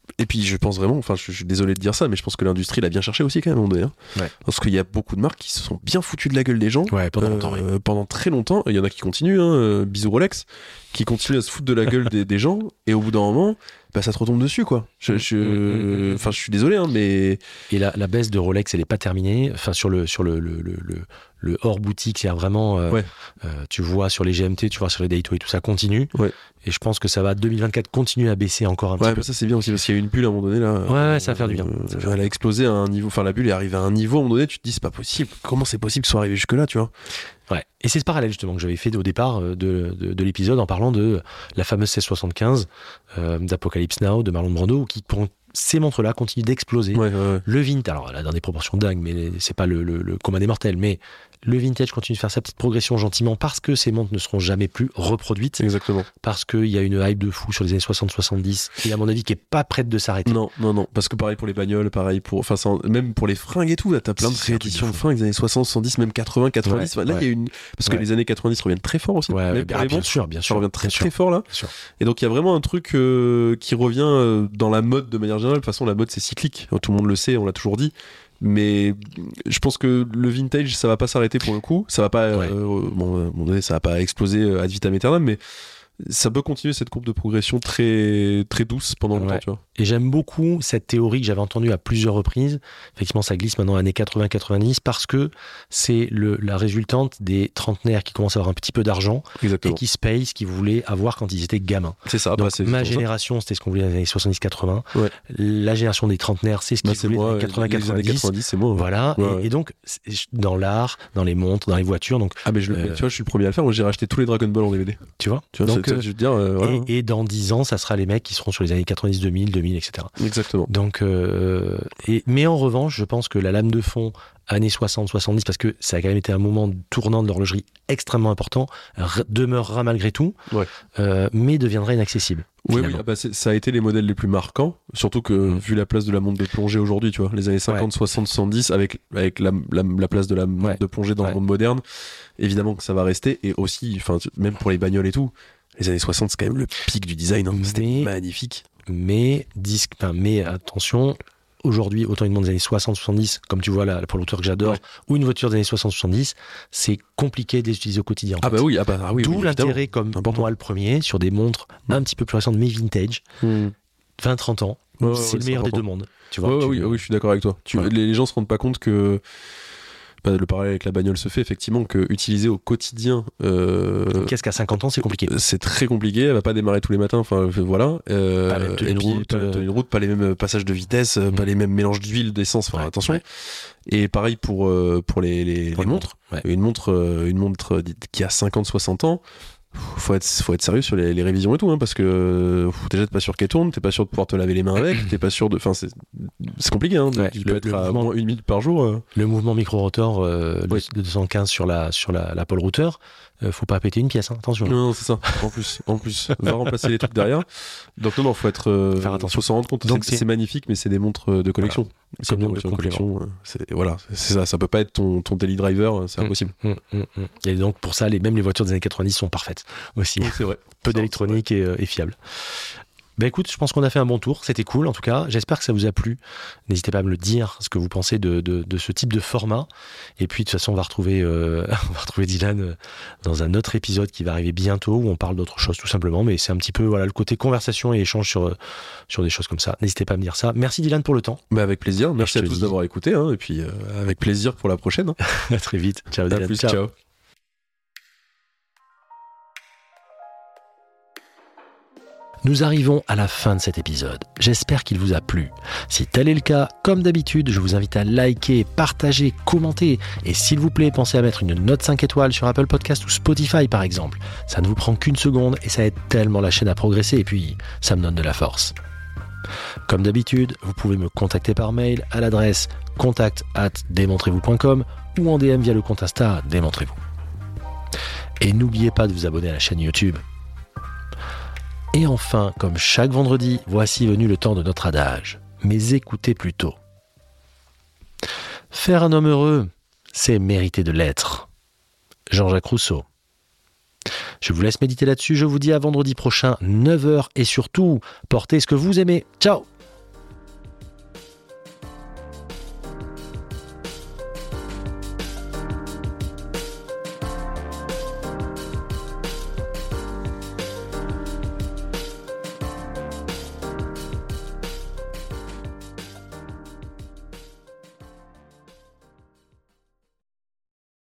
Euh, euh, et puis je pense vraiment, enfin je, suis désolé de dire ça, mais je pense que l'industrie l'a bien cherché aussi quand même donné, hein. Ouais. Parce qu'il y a beaucoup de marques qui se sont bien foutues de la gueule des gens. Ouais, pendant longtemps, oui. Euh, pendant très longtemps. Il y en a qui continuent, hein, euh, bisous Rolex, qui continuent à se foutre de la gueule des, des gens, et au bout d'un moment, bah, ça te retombe dessus, quoi. Je, Mm, je, enfin, je suis désolé, hein, mais Et la, la baisse de Rolex, elle n'est pas terminée. Enfin, sur le, sur le, le, le, le- hors boutique, c'est vraiment. euh, Ouais. euh, tu vois sur les GMT, tu vois sur les Dayto et tout ça continue. Ouais. Et je pense que ça va 2024 continuer à baisser encore un ouais, petit mais ça c'est bien aussi parce qu'il y a eu une bulle à un moment donné là. Ouais, ça va faire du bien. Euh, faire elle a explosé à un niveau, enfin la bulle est arrivée à un niveau à un moment donné, tu te dis c'est pas possible. Comment c'est possible que ce soit arrivé jusque là, tu vois? Peu. Ouais. Et c'est ce parallèle justement que j'avais fait au départ de, de, de l'épisode en parlant de la fameuse 1675 euh, d'Apocalypse Now de Marlon Brando qui pour ces montres-là continuent d'exploser. Ouais, ouais, ouais. Le vintage, alors là dans des proportions dingues, mais c'est pas le, le, le commun des mortels, mais le vintage continue de faire sa petite progression gentiment parce que ces montres ne seront jamais plus reproduites, Exactement. parce qu'il y a une hype de fou sur les années 60-70, et à mon avis qui est pas prête de s'arrêter. Non, non, non. Parce que pareil pour les bagnoles, pareil pour. Enfin, ça en- même pour les fringues et tout, là, t'as plein de rééditions de fringues des années 60, 70, même 80, 90. Ouais, là, il y a une. Parce que Ouais. les années 90 reviennent très fort aussi. Ouais, ah, bien sûr, bien Ça sûr. revient très fort là. Et donc il y a vraiment un truc euh, qui revient euh, dans la mode de manière générale. De toute façon, la mode c'est cyclique. Tout le monde le sait, on l'a toujours dit. Mais je pense que le vintage, ça va pas s'arrêter pour le coup. Ça va pas, Ouais. euh, bon, ça va pas exploser euh, ad vitam aeternam, mais ça peut continuer cette courbe de progression très très douce pendant longtemps, Ouais. tu vois. Et j'aime beaucoup cette théorie que j'avais entendue à plusieurs reprises. Effectivement, ça glisse maintenant années 80-90 parce que c'est la résultante des trentenaires qui commencent à avoir un petit peu d'argent et qui se payent ce qu'ils voulaient avoir quand ils étaient gamins. C'est ça. Donc, bah, ma génération, c'était ce qu'on voulait dans les années 70-80. Ouais. La génération des trentenaires, c'est ce Bah, qu'ils c'est voulaient dans moi. les les années 80-90. 90, c'est moi. Voilà. Ouais, et, donc, dans l'art, dans les montres, dans les voitures, donc, Ah mais je Euh, tu vois, je suis le premier à le faire. Moi, j'ai racheté tous les Dragon Ball en DVD. tu vois. Tu vois, donc, euh, je veux dire, voilà. et, et dans 10 ans, ça sera les mecs qui seront sur les années 90, 2000, 2000, etc. Exactement. Donc, euh, et, mais en revanche, je pense que la lame de fond années 60, 70, parce que ça a quand même été un moment tournant de l'horlogerie extrêmement important, demeurera malgré tout, Ouais. euh, mais deviendra inaccessible. Oui, oui, ah bah, ça a été les modèles les plus marquants, surtout que Mm. vu la place de la montre de plongée aujourd'hui, tu vois, les années 50, 60, 70, avec, avec la, la, la place de la montre Ouais. de plongée dans Ouais. le monde moderne, évidemment que ça va rester, et aussi, enfin, même pour les bagnoles et tout, les années 60, c'est quand même le pic du design, hein. c'était magnifique. Mais, disque, enfin, mais attention, aujourd'hui, autant une montre des années 60, 70, comme tu vois là, pour l'auteur que j'adore, Ouais. ou une voiture des années 60, 70, c'est compliqué de les utiliser au quotidien. en Ah fait. bah oui, ah bah ah oui, D'où oui, l'intérêt, comme Important. moi le premier, sur des montres un petit peu plus récentes, mais vintage, Mm. 20-30 ans, Ouais, ouais, c'est ouais, le meilleur des deux mondes. Tu vois, tu- oui, je suis d'accord avec toi. Tu, les, les gens se rendent pas compte que le parallèle avec la bagnole se fait effectivement que utiliser au quotidien euh, Qu'est-ce qu'à 50 ans, c'est compliqué. c'est très compliqué, elle va pas démarrer tous les matins, enfin euh, voilà. Euh, Pas même route, pas même euh. route, pas les mêmes passages de vitesse, euh, Mm. pas les mêmes mélanges d'huile, d'essence, enfin Ouais, attention. ouais. Et pareil pour, euh, pour les, les, Pour les les montres. Ouais. Une montre, euh, une montre qui a 50-60 ans, faut être, faut être sérieux sur les, les révisions et tout, hein, parce que euh, déjà t'es pas sûr qu'elle tourne, t'es pas sûr de pouvoir te laver les mains avec, t'es pas sûr de. Enfin, c'est compliqué, hein. Ouais, tu le- peux être à mouvement- une minute par jour. euh. Le mouvement micro-rotor euh, de 215 sur la, sur la, la pole router, euh, faut pas péter une pièce, hein, attention. Non, non, c'est ça. En plus, en plus, va remplacer les trucs derrière. Donc non, non, faut être, euh, Faire attention. Faut s'en rendre compte. Donc, C'est- magnifique, mais c'est des montres euh, de collection. C'est Comme des montre voitures de collection. euh, C'est voilà, c'est ça. Ça peut pas être ton, ton daily driver, c'est Mm. impossible. Hum, hum, hum. Et donc pour ça, les, même les voitures des années 90 sont parfaites aussi. Donc, C'est vrai. Peu d'électronique et, et fiable. Ben écoute, je pense qu'on a fait un bon tour. C'était cool en tout cas. J'espère que ça vous a plu. N'hésitez pas à me le dire, ce que vous pensez de, de, de ce type de format. Et puis de toute façon, on va retrouver, euh, (laughs) on va retrouver Dylan euh, dans un autre épisode qui va arriver bientôt où on parle d'autre chose tout simplement. Mais c'est un petit peu voilà le côté conversation et échange sur, euh, sur des choses comme ça. N'hésitez pas à me dire ça. Merci Dylan pour le temps. Mais avec plaisir. Merci à tous dis- d'avoir écouté. hein, et puis euh, avec plaisir pour la prochaine. hein. (laughs) à très vite. Ciao À Dylan. plus. Ciao. ciao. Nous arrivons à la fin de cet épisode. J'espère qu'il vous a plu. Si tel est le cas, comme d'habitude, je vous invite à liker, partager, commenter. Et s'il vous plaît, pensez à mettre une note 5 étoiles sur Apple Podcast ou Spotify par exemple. Ça ne vous prend qu'une seconde et ça aide tellement la chaîne à progresser et puis ça me donne de la force. Comme d'habitude, vous pouvez me contacter par mail à l'adresse contact at démontrez-vous.com ou en DM via le compte Insta démontrez-vous. Et n'oubliez pas de vous abonner à la chaîne YouTube. Et enfin, comme chaque vendredi, voici venu le temps de notre adage. Mais écoutez plutôt. Faire un homme heureux, c'est mériter de l'être. Jean-Jacques Rousseau. Je vous laisse méditer là-dessus, je vous dis à vendredi prochain, 9h, et surtout, portez ce que vous aimez. Ciao